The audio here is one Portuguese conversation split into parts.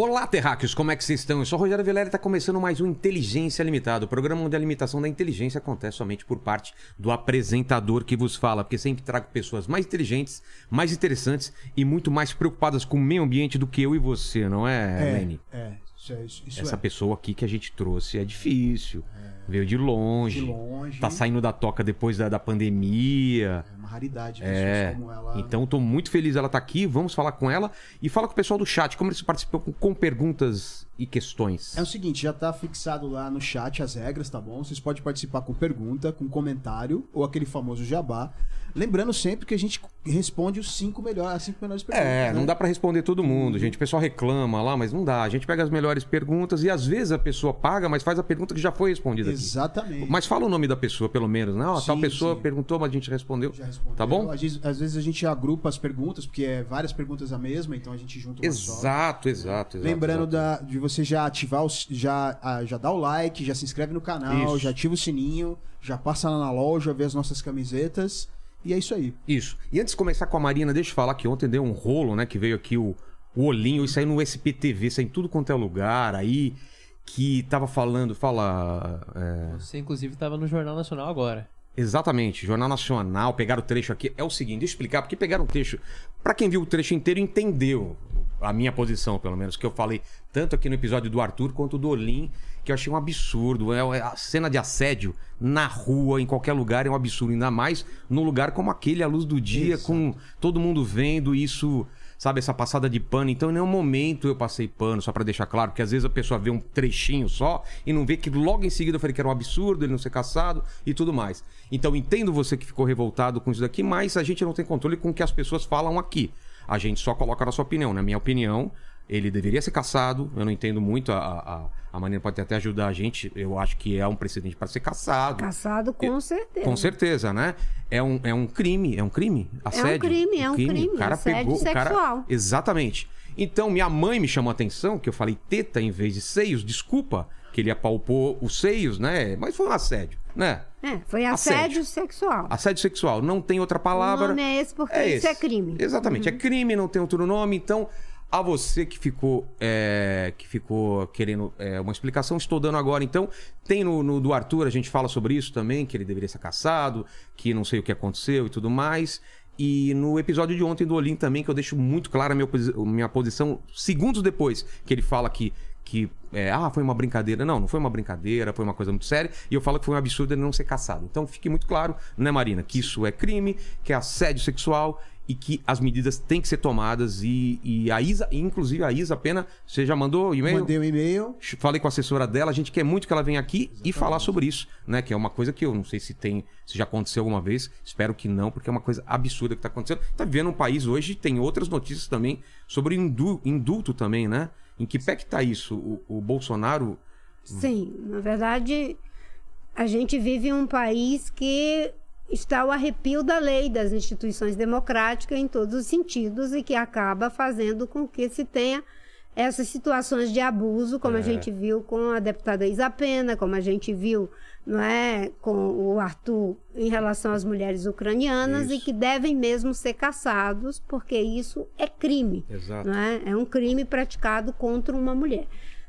Olá, terráqueos, como é que vocês estão? Eu sou o Rogério Vilela e está começando mais um Inteligência Limitada, o programa onde a limitação da inteligência acontece somente por parte do apresentador que vos fala, porque sempre trago pessoas mais inteligentes, mais interessantes e muito mais preocupadas com o meio ambiente do que eu e você, não é, É, é, isso é. Isso Essa é. pessoa aqui que a gente trouxe é difícil, veio de longe, De longe. tá saindo da toca depois da, da pandemia. É uma raridade É, como ela. então tô muito feliz ela tá aqui, vamos falar com ela e fala com o pessoal do chat, como eles participam com, com perguntas e questões. É o seguinte, já tá fixado lá no chat as regras, tá bom? Vocês podem participar com pergunta, com comentário ou aquele famoso jabá. Lembrando sempre que a gente responde os cinco melhores, as cinco melhores perguntas. É, né? não dá pra responder todo mundo, gente. O pessoal reclama lá, mas não dá. A gente pega as melhores perguntas e às vezes a pessoa paga, mas faz a pergunta que já foi respondida aqui. Exatamente. Mas fala o nome da pessoa, pelo menos, né? Ó, tal Sim, pessoa sim. perguntou, mas a gente respondeu. Já respondeu. Tá bom? Às vezes, às vezes a gente agrupa as perguntas, porque é várias perguntas a mesma, então a gente junta uma só. Exato, exato, exato. Lembrando exato. Da, de você já ativar, o, já, ah, já dá o like, já se inscreve no canal, Isso. já ativa o sininho, já passa lá na loja, vê as nossas camisetas. E é isso aí. Isso. E antes de começar com a Marina, deixa eu falar que ontem deu um rolo, né? Que veio aqui o, o olhinho, isso aí no SPTV, isso aí em tudo quanto é lugar aí, que tava falando, fala. é, Você, inclusive, estava no Jornal Nacional agora. Exatamente, Jornal Nacional, pegaram o trecho aqui. É o seguinte, deixa eu explicar, porque pegaram o trecho. Pra quem viu o trecho inteiro, entendeu a minha posição, pelo menos, que eu falei tanto aqui no episódio do Arthur quanto do Olim, que eu achei um absurdo. É, é a cena de assédio na rua, em qualquer lugar, é um absurdo. Ainda mais num lugar como aquele, à luz do dia, Exato. com todo mundo vendo isso. Sabe, essa passada de pano. Então, em nenhum momento eu passei pano, só pra deixar claro, porque às vezes a pessoa vê um trechinho só e não vê que logo em seguida eu falei que era um absurdo ele não ser caçado e tudo mais. Então, entendo você que ficou revoltado com isso daqui, mas a gente não tem controle com o que as pessoas falam aqui. A gente só coloca a nossa opinião. Na minha opinião, ele deveria ser caçado. Eu não entendo muito. A, a, a Marina pode até ajudar a gente. Eu acho que é um precedente para ser caçado. Caçado com certeza. Com certeza, né? É um, é um crime, é um crime? Assédio? crime, é um crime, O cara assédio pegou, o cara... sexual. Exatamente. Então, minha mãe me chamou a atenção, que eu falei teta em vez de seios, desculpa, que ele apalpou os seios, né? Mas foi um assédio, né? É, foi assédio, sexual. Assédio sexual, não tem outra palavra. O nome é esse porque isso é crime. Exatamente, é crime, não tem outro nome. Então, a você que ficou é, que ficou querendo é, uma explicação, estou dando agora. Então, tem no, no do Arthur, a gente fala sobre isso também, que ele deveria ser caçado, que não sei o que aconteceu e tudo mais. E no episódio de ontem do Olim também, que eu deixo muito clara a minha, minha posição, segundos depois que ele fala que, que é, ah, foi uma brincadeira. Não, não foi uma brincadeira, foi uma coisa muito séria. E eu falo que foi um absurdo ele não ser caçado. Então fique muito claro, né, Marina, que isso é crime, que é assédio sexual e que as medidas têm que ser tomadas. E, e a Isa, inclusive a Isa Pena, você já mandou e-mail? Mandei um e-mail. Falei com a assessora dela, a gente quer muito que ela venha aqui e falar sobre isso, né? Que é uma coisa que eu não sei se tem, se já aconteceu alguma vez, espero que não, porque é uma coisa absurda que tá acontecendo. Tá vivendo um país hoje, tem outras notícias também sobre indu- indulto também, né? Em que pé que tá isso? O, o Bolsonaro. Sim, na verdade, a gente vive um país que está ao arrepio da lei, das instituições democráticas em todos os sentidos e que acaba fazendo com que se tenha essas situações de abuso, como É. a gente viu com a deputada Isa Pena, como a gente viu não é, com o Arthur em relação às mulheres ucranianas Isso. e que devem mesmo ser caçados, porque isso é crime. Exato. não é? É um crime praticado contra uma mulher.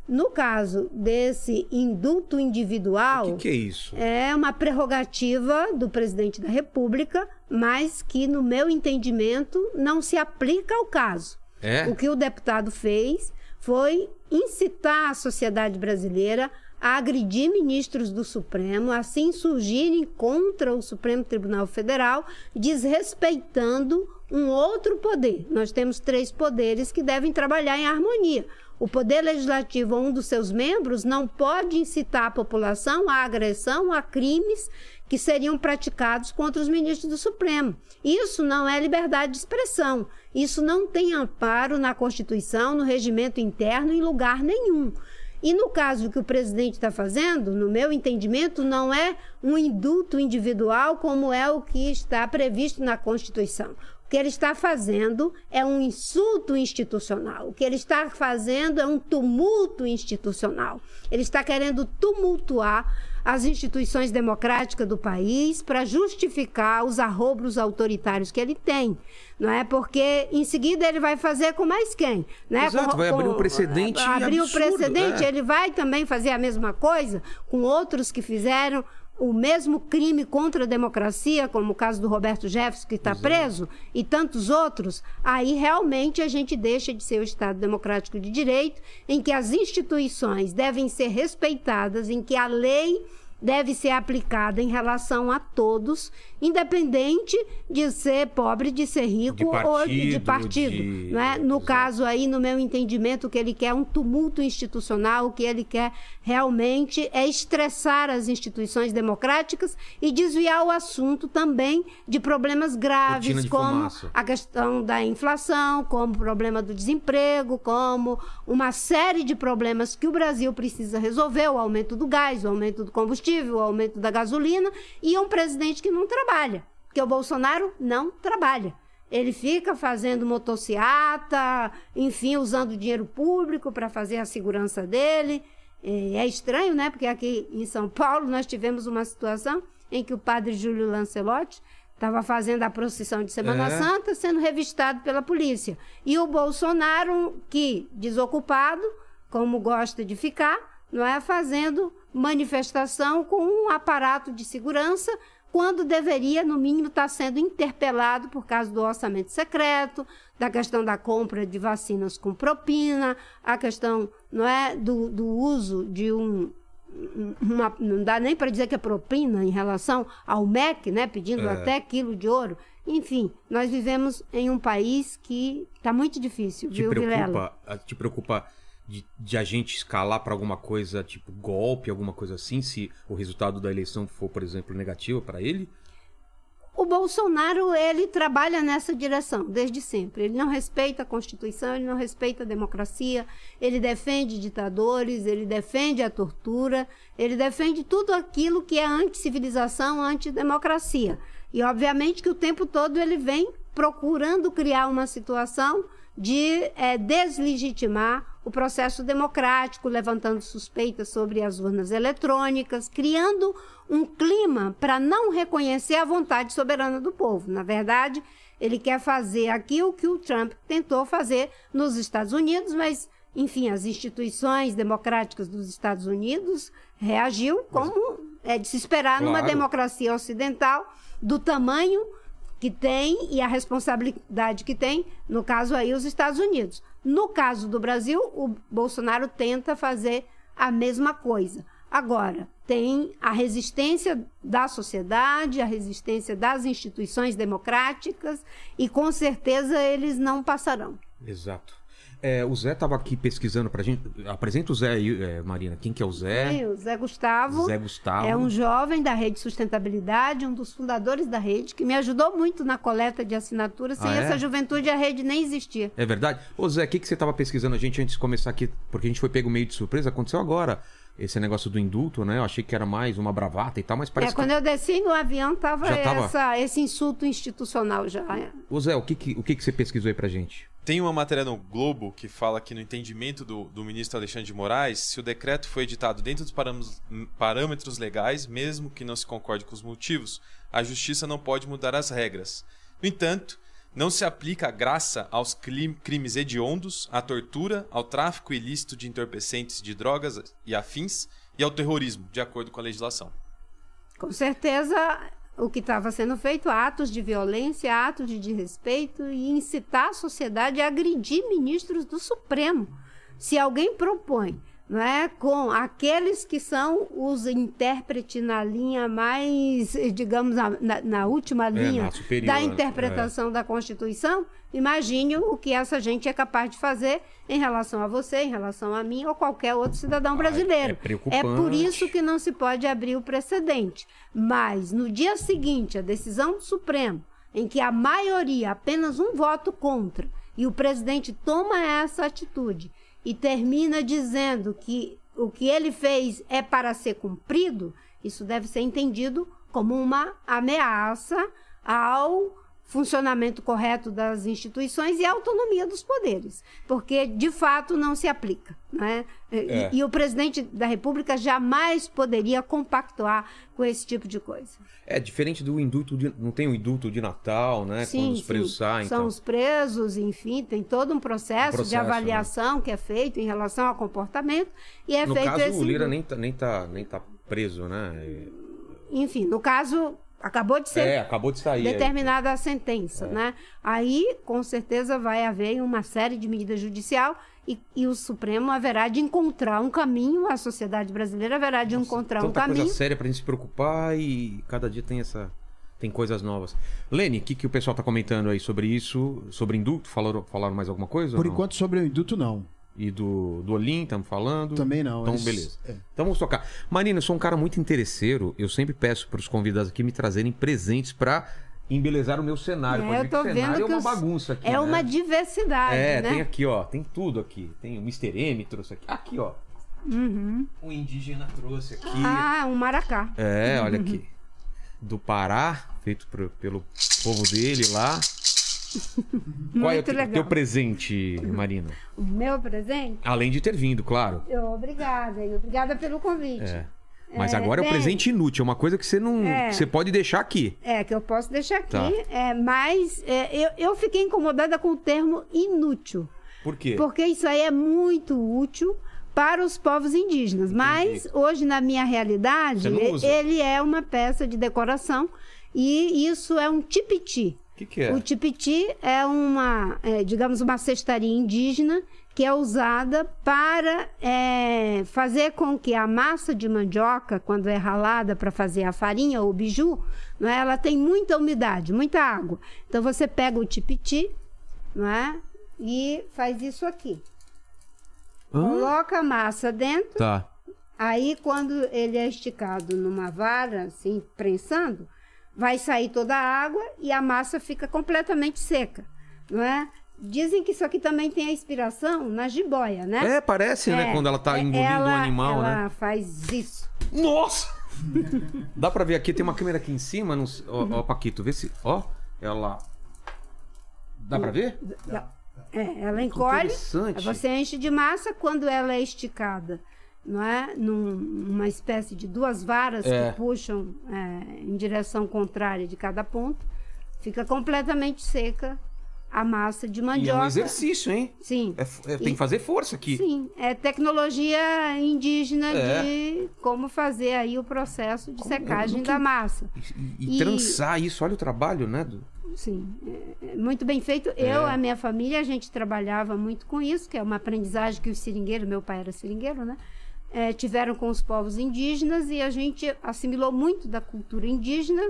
No caso desse indulto individual, O que, que é isso? é uma prerrogativa do presidente da República, mas que, no meu entendimento, não se aplica ao caso. É? O que o deputado fez foi incitar a sociedade brasileira a agredir ministros do Supremo, assim surgirem contra o Supremo Tribunal Federal, desrespeitando um outro poder. Nós temos três poderes que devem trabalhar em harmonia. O Poder Legislativo, ou um dos seus membros, não pode incitar a população à agressão, a crimes que seriam praticados contra os ministros do Supremo. Isso não é liberdade de expressão. Isso não tem amparo na Constituição, no regimento interno, em lugar nenhum. E no caso que o presidente está fazendo, no meu entendimento, não é um indulto individual como é o que está previsto na Constituição. O que ele está fazendo é um insulto institucional. O que ele está fazendo é um tumulto institucional. Ele está querendo tumultuar as instituições democráticas do país para justificar os arrobros autoritários que ele tem. Não é? Porque em seguida ele vai fazer com mais quem? Né? Exato, Com- vai abrir um precedente Abrir o precedente, é. ele vai também fazer a mesma coisa com outros que fizeram o mesmo crime contra a democracia, como o caso do Roberto Jefferson, que está preso, e tantos outros, aí realmente a gente deixa de ser o Estado democrático de direito, em que as instituições devem ser respeitadas, em que a lei deve ser aplicada em relação a todos, independente de ser pobre, de ser rico De ou de, partido, partido. de- Não é? No Exato. caso aí, no meu entendimento, que ele quer é um tumulto institucional, o que ele quer realmente é estressar as instituições democráticas e desviar o assunto também de problemas graves, de como fumaça. a questão da inflação, como o problema do desemprego, como uma série de problemas que o Brasil precisa resolver, o aumento do gás, o aumento do combustível, o aumento da gasolina, e um presidente que não trabalha, porque o Bolsonaro não trabalha. Ele fica fazendo motociata, enfim, usando dinheiro público para fazer a segurança dele. É é estranho, né? Porque aqui em São Paulo nós tivemos uma situação em que o padre Júlio Lancelotti estava fazendo a procissão de Semana É. Santa, sendo revistado pela polícia. E o Bolsonaro, que desocupado, como gosta de ficar, não é fazendo manifestação com um aparato de segurança, quando deveria, no mínimo, estar sendo interpelado por causa do orçamento secreto, da questão da compra de vacinas com propina, a questão não é do, do uso de um uma- não dá nem para dizer que é propina em relação ao MEC, né, pedindo É. até quilo de ouro. Enfim, nós vivemos em um país que está muito difícil, Te viu, Vilela? preocupa, a- te preocupa de, de a gente escalar para alguma coisa, tipo golpe, alguma coisa assim, se o resultado da eleição for, por exemplo, negativo para ele? O Bolsonaro, ele trabalha nessa direção desde sempre. Ele não respeita a Constituição, ele não respeita a democracia, ele defende ditadores, ele defende a tortura, ele defende tudo aquilo que é anti-civilização, anti-democracia. E, obviamente, que o tempo todo ele vem procurando criar uma situação de eh, deslegitimar o processo democrático, levantando suspeitas sobre as urnas eletrônicas, criando um clima para não reconhecer a vontade soberana do povo. Na verdade, ele quer fazer aqui o que o Trump tentou fazer nos Estados Unidos, mas, enfim, as instituições democráticas dos Estados Unidos reagiu como é de se esperar numa Claro. democracia ocidental do tamanho que tem e a responsabilidade que tem, no caso aí, os Estados Unidos. No caso do Brasil, o Bolsonaro tenta fazer a mesma coisa. Agora, tem a resistência da sociedade, a resistência das instituições democráticas, e com certeza eles não passarão. Exato. É, o Zé tava aqui pesquisando pra gente. Apresenta o Zé aí, é, Marina. Quem que é o Zé? E o Zé Gustavo. Zé Gustavo. É um jovem da Rede Sustentabilidade, um dos fundadores da rede, que me ajudou muito na coleta de assinaturas. Sem Ah, é? essa juventude, a rede nem existia. É verdade? Ô Zé, o que, que você tava pesquisando a gente antes de começar aqui? Porque a gente foi pego meio de surpresa. Aconteceu agora esse negócio do indulto, né? Eu achei que era mais uma bravata e tal, mas parece é, quando eu desci no avião, tava, Já tava? Essa, esse insulto institucional já. é. que... Ô Zé, o que, que, o que, que você pesquisou aí pra gente? Tem uma matéria no Globo que fala que, no entendimento do, do ministro Alexandre de Moraes, se o decreto foi editado dentro dos parâmetros, parâmetros legais, mesmo que não se concorde com os motivos, a justiça não pode mudar as regras. No entanto, não se aplica a graça aos crimes hediondos, à tortura, ao tráfico ilícito de entorpecentes de drogas e afins e ao terrorismo, de acordo com a legislação. Com certeza, o que estava sendo feito, atos de violência, atos de desrespeito e incitar a sociedade a agredir ministros do Supremo. Se alguém propõe, não é, com aqueles que são os intérpretes na linha mais, digamos, na, na- última linha na superior, da é. interpretação da Constituição, imagine o que essa gente é capaz de fazer em relação a você, em relação a mim ou qualquer outro cidadão brasileiro. é preocupante. por isso que não se pode abrir o precedente. Mas no dia seguinte, a decisão do Supremo, em que a maioria, apenas um voto contra, e o presidente toma essa atitude e termina dizendo que o que ele fez é para ser cumprido, isso deve ser entendido como uma ameaça ao funcionamento correto das instituições e a autonomia dos poderes, porque de fato não se aplica. Né? E- É. E, o presidente da República jamais poderia compactuar com esse tipo de coisa. É diferente do indulto de. Não tem o indulto de Natal, né? Quando os presos saem. São então. os presos, enfim, tem todo um processo, Um processo, de avaliação que é feito em relação ao comportamento e é No feito caso, esse o Lira nem tá, nem, tá, nem tá preso, né? Enfim, no caso, acabou de ser É, acabou de sair. aí. determinada a sentença, É. né? Aí, com certeza, vai haver uma série de medidas judicial e, e o Supremo haverá de encontrar um caminho, a sociedade brasileira haverá de encontrar um Tanta caminho. coisa séria pra gente se preocupar e cada dia tem essa. Tem coisas novas. Lene, o que, que o pessoal tá comentando aí sobre isso? Sobre indulto? Falaram, falaram mais alguma coisa? Por enquanto, sobre o induto, não. E do, do Olim, estamos falando? Também não. Então, beleza. é. Então vamos tocar. Marina, eu sou um cara muito interesseiro. Eu sempre peço para os convidados aqui me trazerem presentes para embelezar o meu cenário. É, eu tô vendo cenário que é uma bagunça aqui. É né? uma diversidade, É, né? tem aqui, ó. Tem tudo aqui. Tem o Mr. M trouxe aqui. Aqui, ó. O indígena trouxe aqui. Uhum. Ah, um maracá. É, olha aqui. Do Pará, feito pro- pelo povo dele lá. Qual é o Muito teu- legal. teu presente, Marina? O meu presente? Além de ter vindo, claro. Obrigada, e obrigada pelo convite. É. Mas É, agora é o bem- presente inútil, é uma coisa que você não. É. você pode deixar aqui. É, que eu posso deixar aqui, Tá. é, mas é, eu, eu fiquei incomodada com o termo inútil. Por quê? Porque isso aí é muito útil para os povos indígenas. Mas hoje, na minha realidade, ele é uma peça de decoração e isso é um tipiti. O que, que é? O tipiti é uma, é, digamos, uma cestaria indígena que é usada para é, fazer com que a massa de mandioca, quando é ralada para fazer a farinha ou o biju, não é? ela tem muita umidade, muita água. Então você pega o tipiti não é? e faz isso aqui. Hã? Coloca a massa dentro, Tá. Aí, quando ele é esticado numa vara, assim, prensando, vai sair toda a água e a massa fica completamente seca, não é? Dizem que isso aqui também tem a inspiração na jiboia, né? É, parece, né? É, Quando ela tá é- engolindo ela, um animal, ela né? faz isso. Nossa! Dá pra ver aqui, tem uma câmera aqui em cima. Não... Ó, ó, Paquito, vê se. Ó, ela. Dá pra ver? É, ela encolhe, interessante. você enche de massa quando ela é esticada, não é? Num- numa espécie de duas varas É. que puxam é, em direção contrária de cada ponto, fica completamente seca a massa de E é mandioca. um exercício, hein? Sim. É é- tem que fazer força aqui. Sim, é tecnologia indígena É. de como fazer aí o processo de Como- secagem que- da massa. E, e E- trançar isso, olha o trabalho, né? do- Sim, é- é muito bem feito. É. Eu, a minha família, a gente trabalhava muito com isso, que é uma aprendizagem que os seringueiros, meu pai era seringueiro, né? É, tiveram com os povos indígenas e a gente assimilou muito da cultura indígena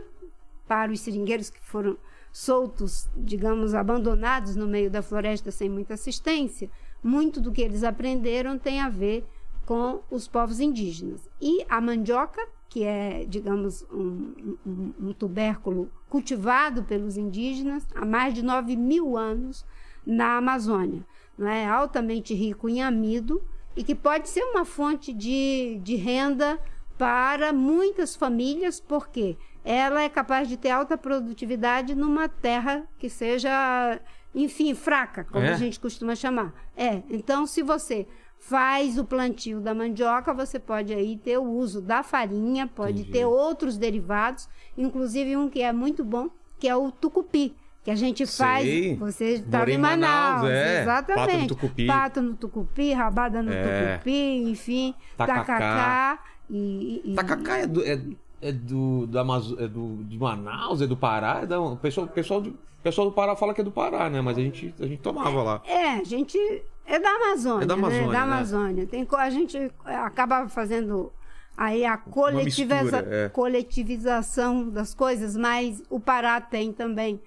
para os seringueiros que foram soltos, digamos, abandonados no meio da floresta sem muita assistência. Muito do que eles aprenderam tem a ver com os povos indígenas. E a mandioca, que é, digamos, um, um- um tubérculo cultivado pelos indígenas há mais de 9 mil anos na Amazônia. Não é altamente rico em amido e que pode ser uma fonte de, de renda para muitas famílias, porque ela é capaz de ter alta produtividade numa terra que seja, enfim, fraca, como É? a gente costuma chamar. É, então se você faz o plantio da mandioca, você pode aí ter o uso da farinha, pode Entendi. ter outros derivados, inclusive um que é muito bom, que é o tucupi. Que a gente faz. Sei. Você estava em Manaus, Manaus, é. exatamente. Pato no tucupi. Pato no tucupi, rabada no É. tucupi, enfim, Tacacá. tacacá. E, e- Tacacá é do. É, é do, Amazo- é do de Manaus, é do Pará. É da, o pessoal, o pessoal, do, pessoal do Pará fala que é do Pará, né? Mas a gente, a gente tomava lá. É, a gente é da Amazônia, É da Amazônia, né? Da né? Amazônia. Tem, co- a gente é, acaba fazendo aí a coletiviza- mistura, é. coletivização das coisas, mas o Pará tem também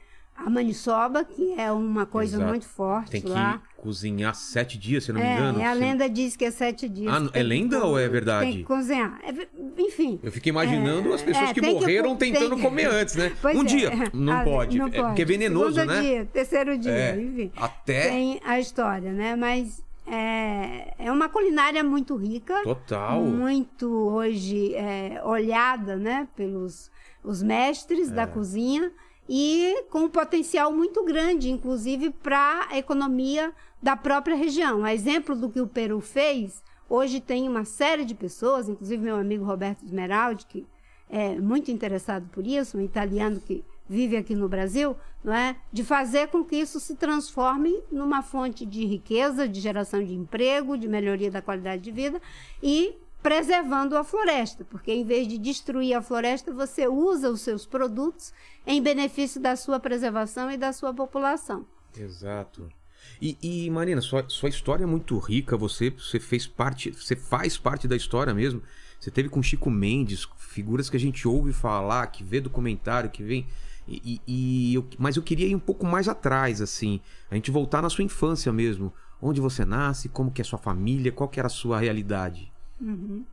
a maniçoba, que é uma coisa Exato. muito forte Tem que lá. cozinhar sete dias, se não me É, engano. e a lenda diz que é sete dias. Ah, que é tem que lenda co- ou é Tem verdade? que cozinhar. É enfim. Eu fiquei imaginando É, as pessoas é, que tem que morreram co- tentando tem- comer antes, né? Pois um é. dia. Não Ah, pode. não É porque é venenoso, Segundo né? dia, terceiro dia, É. enfim. Até. Tem a história, né? Mas é, é uma culinária muito rica. Total. Muito hoje é, olhada, né? Pelos os mestres É. da cozinha. E com um potencial muito grande, inclusive para a economia da própria região. A exemplo do que o Peru fez, hoje tem uma série de pessoas, inclusive meu amigo Roberto Smeraldi, que é muito interessado por isso, um italiano que vive aqui no Brasil, não é? De fazer com que isso se transforme numa fonte de riqueza, de geração de emprego, de melhoria da qualidade de vida e preservando a floresta, porque em vez de destruir a floresta, você usa os seus produtos em benefício da sua preservação e da sua população. Exato. E, e Marina, sua, sua história é muito rica. Você, você fez parte, você faz parte da história mesmo. Você teve com Chico Mendes, figuras que a gente ouve falar, que vê documentário, que vem. E, e, e eu, mas eu queria ir um pouco mais atrás, assim, a gente voltar na sua infância mesmo. Onde você nasce, como que é sua família, qual que era a sua realidade? Uhum.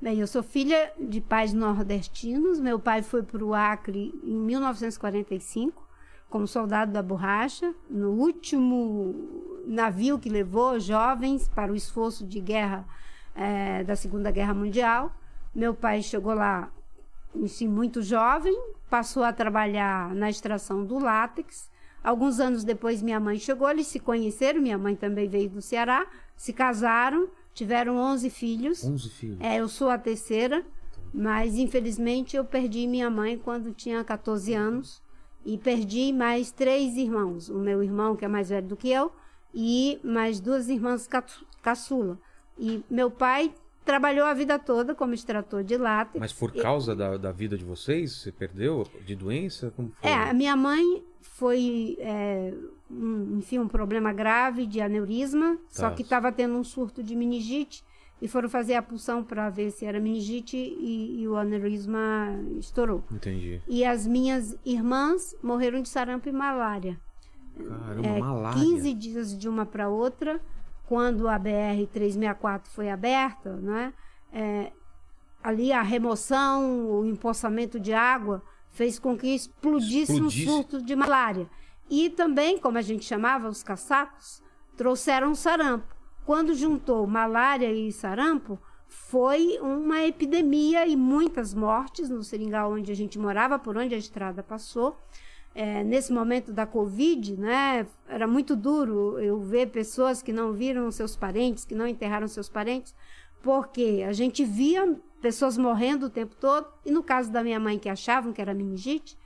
Bem, eu sou filha de pais nordestinos. Meu pai foi para o Acre em 1945 como soldado da borracha, no último navio que levou jovens para o esforço de guerra é, da Segunda Guerra Mundial. Meu pai chegou lá assim, muito jovem, passou a trabalhar na extração do látex. Alguns anos depois, minha mãe chegou, eles se conheceram. Minha mãe também veio do Ceará, se casaram Tiveram 11 filhos. 11 filhos. É, eu sou a terceira, mas infelizmente eu perdi minha mãe quando tinha 14 anos e perdi mais três irmãos. O meu irmão, que é mais velho do que eu, e mais duas irmãs caçula. E meu pai trabalhou a vida toda como extrator de látex. Mas por causa e... da, da vida de vocês, você perdeu de doença? Como foi? É, a minha mãe foi, é, um, enfim, um problema grave de aneurisma, tá. só que estava tendo um surto de meningite e foram fazer a pulsão para ver se era meningite e, e, o aneurisma estourou. Entendi. E as minhas irmãs morreram de sarampo e malária. Caramba, é, malária. 15 dias de uma para outra, quando a BR 364 foi aberta, né? É, ali a remoção, o empoçamento de água fez com que explodisse, explodisse. um surto de malária. E também, como a gente chamava, os caçacos, trouxeram sarampo. Quando juntou malária e sarampo, foi uma epidemia e muitas mortes no seringal onde a gente morava, por onde a estrada passou. É, nesse momento da Covid, né, era muito duro eu ver pessoas que não viram seus parentes, que não enterraram seus parentes, porque a gente via pessoas morrendo o tempo todo. E no caso da minha mãe, que achavam que era meningite,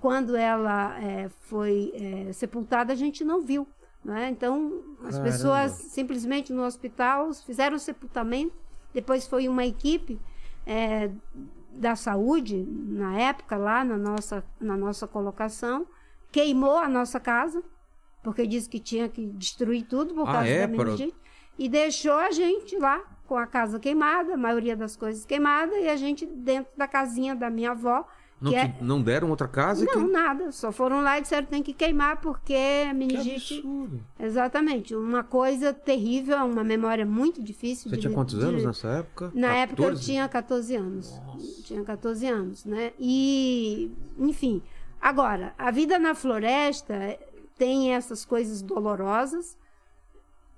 quando ela é, foi é, sepultada, a gente não viu. Né? Então, as Caramba. pessoas simplesmente no hospital fizeram o sepultamento. Depois foi uma equipe é, da saúde, na época, lá na nossa, na nossa colocação, queimou a nossa casa, porque disse que tinha que destruir tudo por ah, causa é? da meningite. Para... E deixou a gente lá com a casa queimada, a maioria das coisas queimada, e a gente dentro da casinha da minha avó. Não, é... não deram outra casa? Não, que... nada. Só foram lá e disseram que tem que queimar porque a meningite. Que absurdo. Exatamente. Uma coisa terrível, uma memória muito difícil. Você de, tinha quantos de... anos nessa época? Na 14? época eu tinha 14 anos. Nossa. Tinha 14 anos, né? E, enfim. Agora, a vida na floresta tem essas coisas dolorosas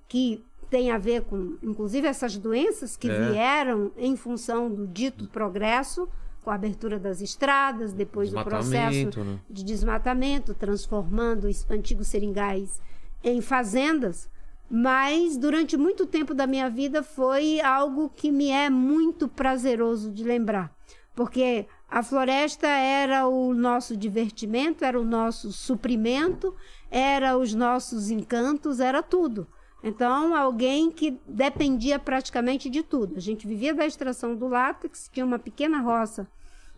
que tem a ver com, inclusive, essas doenças que é. vieram em função do dito progresso, com a abertura das estradas, depois o processo né? de desmatamento, transformando os antigos seringais em fazendas. Mas durante muito tempo da minha vida foi algo que me é muito prazeroso de lembrar, porque a floresta era o nosso divertimento, era o nosso suprimento, era os nossos encantos, era tudo. Então, alguém que dependia praticamente de tudo. A gente vivia da extração do látex, tinha uma pequena roça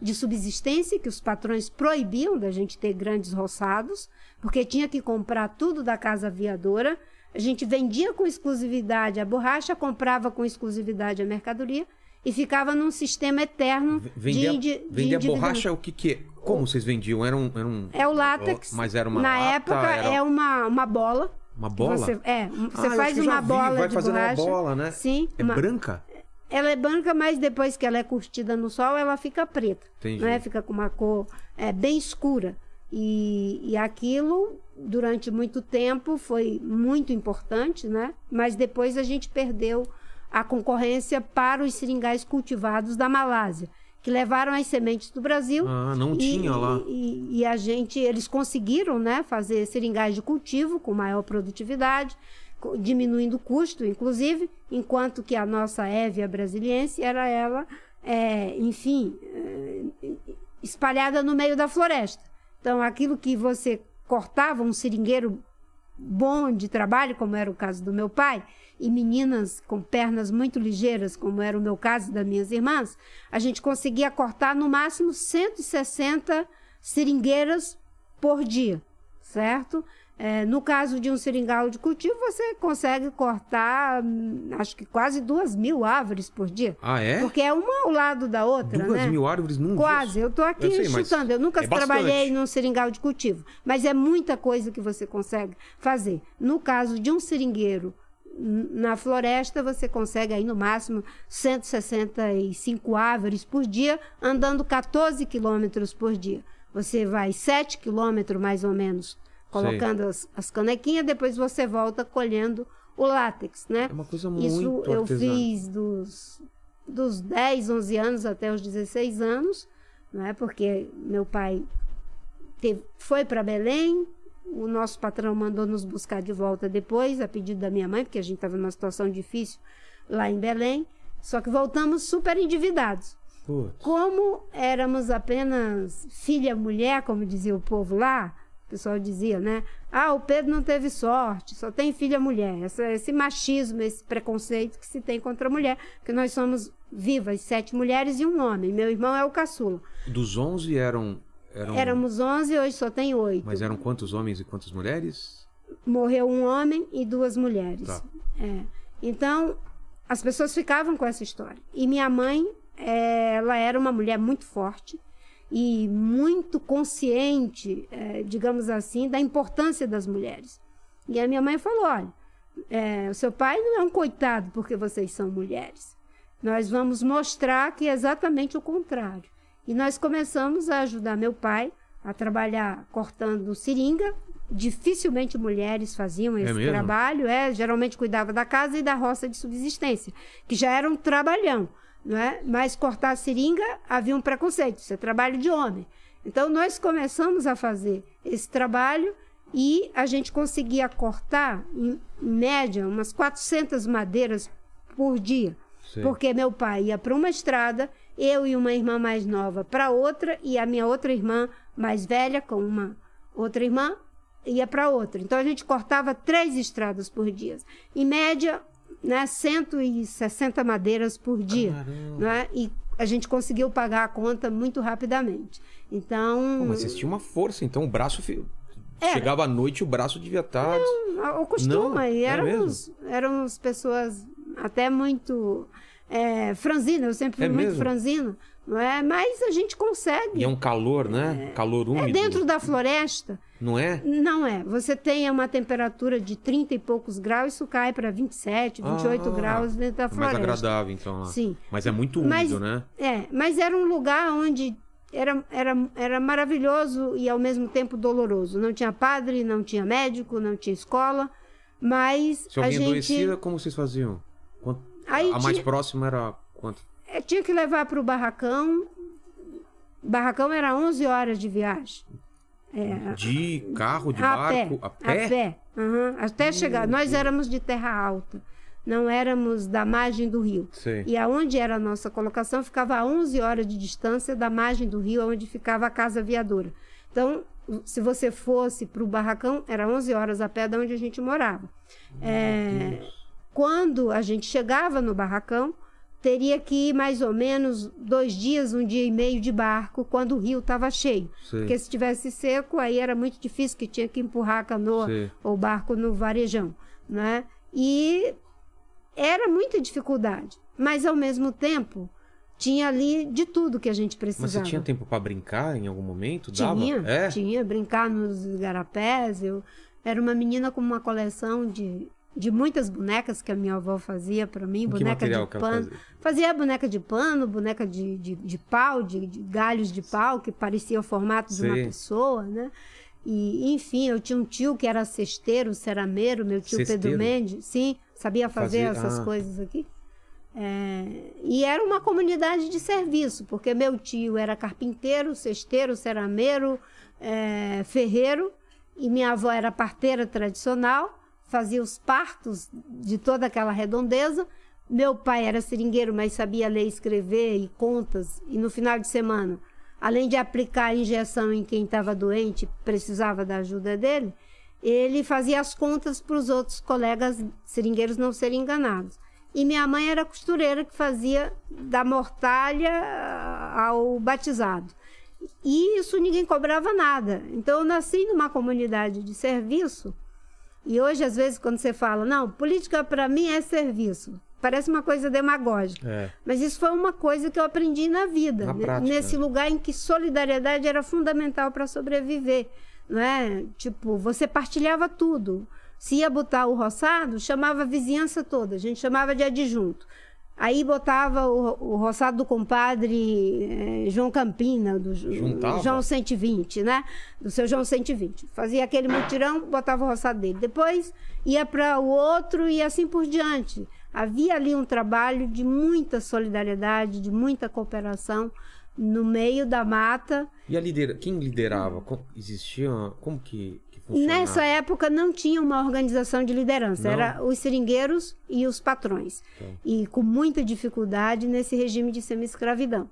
de subsistência que os patrões proibiam da gente ter grandes roçados, porque tinha que comprar tudo da casa aviadora. A gente vendia com exclusividade a borracha, comprava com exclusividade a mercadoria e ficava num sistema eterno vendia, de, de, vendia de borracha o que que é? como vocês vendiam era um, era um é o látex mas era uma na lata, época era... é uma, uma bola uma bola? Você, é, você ah, faz uma vi, bola vai de fazendo borracha. uma bola, né? Sim. É uma... branca? Ela é branca, mas depois que ela é curtida no sol, ela fica preta. Entendi. Né? Fica com uma cor é, bem escura. E, e aquilo, durante muito tempo, foi muito importante, né? Mas depois a gente perdeu a concorrência para os seringais cultivados da Malásia, que levaram as sementes do Brasil. Ah, não E- tinha lá. E, e a gente, eles conseguiram, né, fazer seringais de cultivo com maior produtividade, diminuindo o custo, inclusive, enquanto que a nossa Évia brasiliense era ela, é, enfim, é, espalhada no meio da floresta. Então, aquilo que você cortava, um seringueiro bom de trabalho, como era o caso do meu pai, e meninas com pernas muito ligeiras, como era o meu caso e das minhas irmãs, a gente conseguia cortar no máximo 160 seringueiras por dia, certo? É, no caso de um seringal de cultivo, você consegue cortar, hum, acho que quase duas mil árvores por dia. Ah, é? Porque é uma ao lado da outra, Duas né? mil árvores num Quase, eu tô aqui Eu sei, chutando. Eu nunca é trabalhei num seringal de cultivo, mas é muita coisa que você consegue fazer. No caso de um seringueiro na floresta, você consegue aí no máximo 165 árvores por dia, andando 14 quilômetros por dia. Você vai 7 quilômetros mais ou menos, colocando as, as canequinhas, depois você volta colhendo o látex, né? É uma coisa Isso muito eu artesanal. fiz dos, dos 10, 11 anos até os 16 anos, não é? Porque meu pai teve- foi para Belém, o nosso patrão mandou nos buscar de volta depois, a pedido da minha mãe, porque a gente estava numa situação difícil lá em Belém. Só que voltamos super endividados. Putz. Como éramos apenas filha mulher, como dizia o povo lá, o pessoal dizia, né? Ah, o Pedro não teve sorte, só tem filha mulher. Essa- esse machismo, esse preconceito que se tem contra a mulher, porque nós somos vivas, sete mulheres e um homem. Meu irmão é o caçula. Dos 11 eram... eram... Éramos 11, hoje só tem oito. Mas eram quantos homens e quantas mulheres? Morreu um homem e duas mulheres. Tá. É. Então, as pessoas ficavam com essa história. E minha mãe, ela era uma mulher muito forte e muito consciente, eh, digamos assim, da importância das mulheres. E a minha mãe falou: olha, eh, o seu pai não é um coitado porque vocês são mulheres. Nós vamos mostrar que é exatamente o contrário. E nós começamos a ajudar meu pai a trabalhar cortando seringa. Dificilmente mulheres faziam esse mesmo? trabalho, é, geralmente cuidava da casa e da roça de subsistência, que já era um trabalhão, não é? Mas cortar seringa havia um preconceito, isso é trabalho de homem. Então nós começamos a fazer esse trabalho e a gente conseguia cortar em média umas 400 madeiras por dia. Sei. Porque meu pai ia para uma estrada, eu e uma irmã mais nova para outra, e a minha outra irmã mais velha, com uma outra irmã, ia para outra. Então a gente cortava três estradas por dia. Em média, né, 160 madeiras por dia. Né? E a gente conseguiu pagar a conta muito rapidamente. Então. Pô, mas tinham uma força, então o braço... Era. Chegava à noite, o braço devia estar... O costume, Não, é éramos, éramos pessoas até muito é, franzina, eu sempre fui É muito mesmo? franzino, não é? Mas a gente consegue. E é um calor, né? calor úmido. É dentro da floresta, Não é? não é. Você tem uma temperatura de 30 e poucos graus, isso cai para 27, 28 Ah, graus dentro da É mais floresta. agradável, então. Lá. Sim. Mas é muito úmido, Mas- né? É, mas era um lugar onde era, era, era maravilhoso e ao mesmo tempo doloroso. Não tinha padre, não tinha médico, não tinha escola, mas Se a alguém gente adoecia, como vocês faziam? Aí a mais tinha- próxima era quanto? é, tinha que levar para o barracão. Barracão era 11 horas de viagem. De carro, de a barco? pé. A pé? A pé. aham, Até chegar. Nós éramos de terra alta. Não éramos da margem do rio. Sei. E aonde era a nossa colocação ficava a 11 horas de distância da margem do rio, onde ficava a casa aviadora. Então, se você fosse para o barracão, era 11 horas a pé de onde a gente morava. É, quando a gente chegava no barracão, teria que ir mais ou menos dois dias, um dia e meio de barco, quando o rio estava cheio. Sei. Porque se estivesse seco, aí era muito difícil, que tinha que empurrar a canoa Sei. ou barco no varejão, né? E era muita dificuldade, mas ao mesmo tempo tinha ali de tudo que a gente Mas precisava. você tinha tempo pra brincar em algum momento? Dava? Tinha, É? tinha, brincar nos igarapés. Eu era uma menina com uma coleção de, de muitas bonecas que a minha avó fazia para mim, boneca de pano. fazia? Fazia boneca de pano, boneca de, de, de pau, de, de galhos de pau, que parecia o formato de uma pessoa, né? E, enfim, eu tinha um tio que era cesteiro, cerameiro, meu tio Cesteiro? Pedro Mendes. Sim, sabia fazer Fazia- essas ah. coisas aqui. É, e era uma comunidade de serviço, porque meu tio era carpinteiro, cesteiro, cerameiro, é, ferreiro, e minha avó era parteira tradicional, fazia os partos de toda aquela redondeza. Meu pai era seringueiro, mas sabia ler, escrever e contas, e no final de semana, além de aplicar a injeção em quem estava doente, precisava da ajuda dele, ele fazia as contas para os outros colegas seringueiros não serem enganados. E minha mãe era costureira que fazia da mortalha ao batizado. E isso ninguém cobrava nada. Então eu nasci numa comunidade de serviço. E hoje, às vezes, quando você fala, não, política para mim é serviço. Parece uma coisa demagógica. É. Mas isso foi uma coisa que eu aprendi na vida. Na prática, nesse né? lugar em que solidariedade era fundamental para sobreviver. Não é? Tipo, você partilhava tudo. Se ia botar o roçado, chamava a vizinhança toda. A gente chamava de adjunto. Aí botava o, o roçado do compadre eh, João Campina, do Ju- Juntava? João 120, né? Do seu João 120. Fazia aquele mutirão, botava o roçado dele. Depois ia para o outro e assim por diante. Havia ali um trabalho de muita solidariedade, de muita cooperação no meio da mata. E a lidera... quem liderava? Existia. Como que, que funcionava? Nessa época não tinha uma organização de liderança, Não? era os seringueiros e os patrões. Então. E com muita dificuldade nesse regime de semi-escravidão.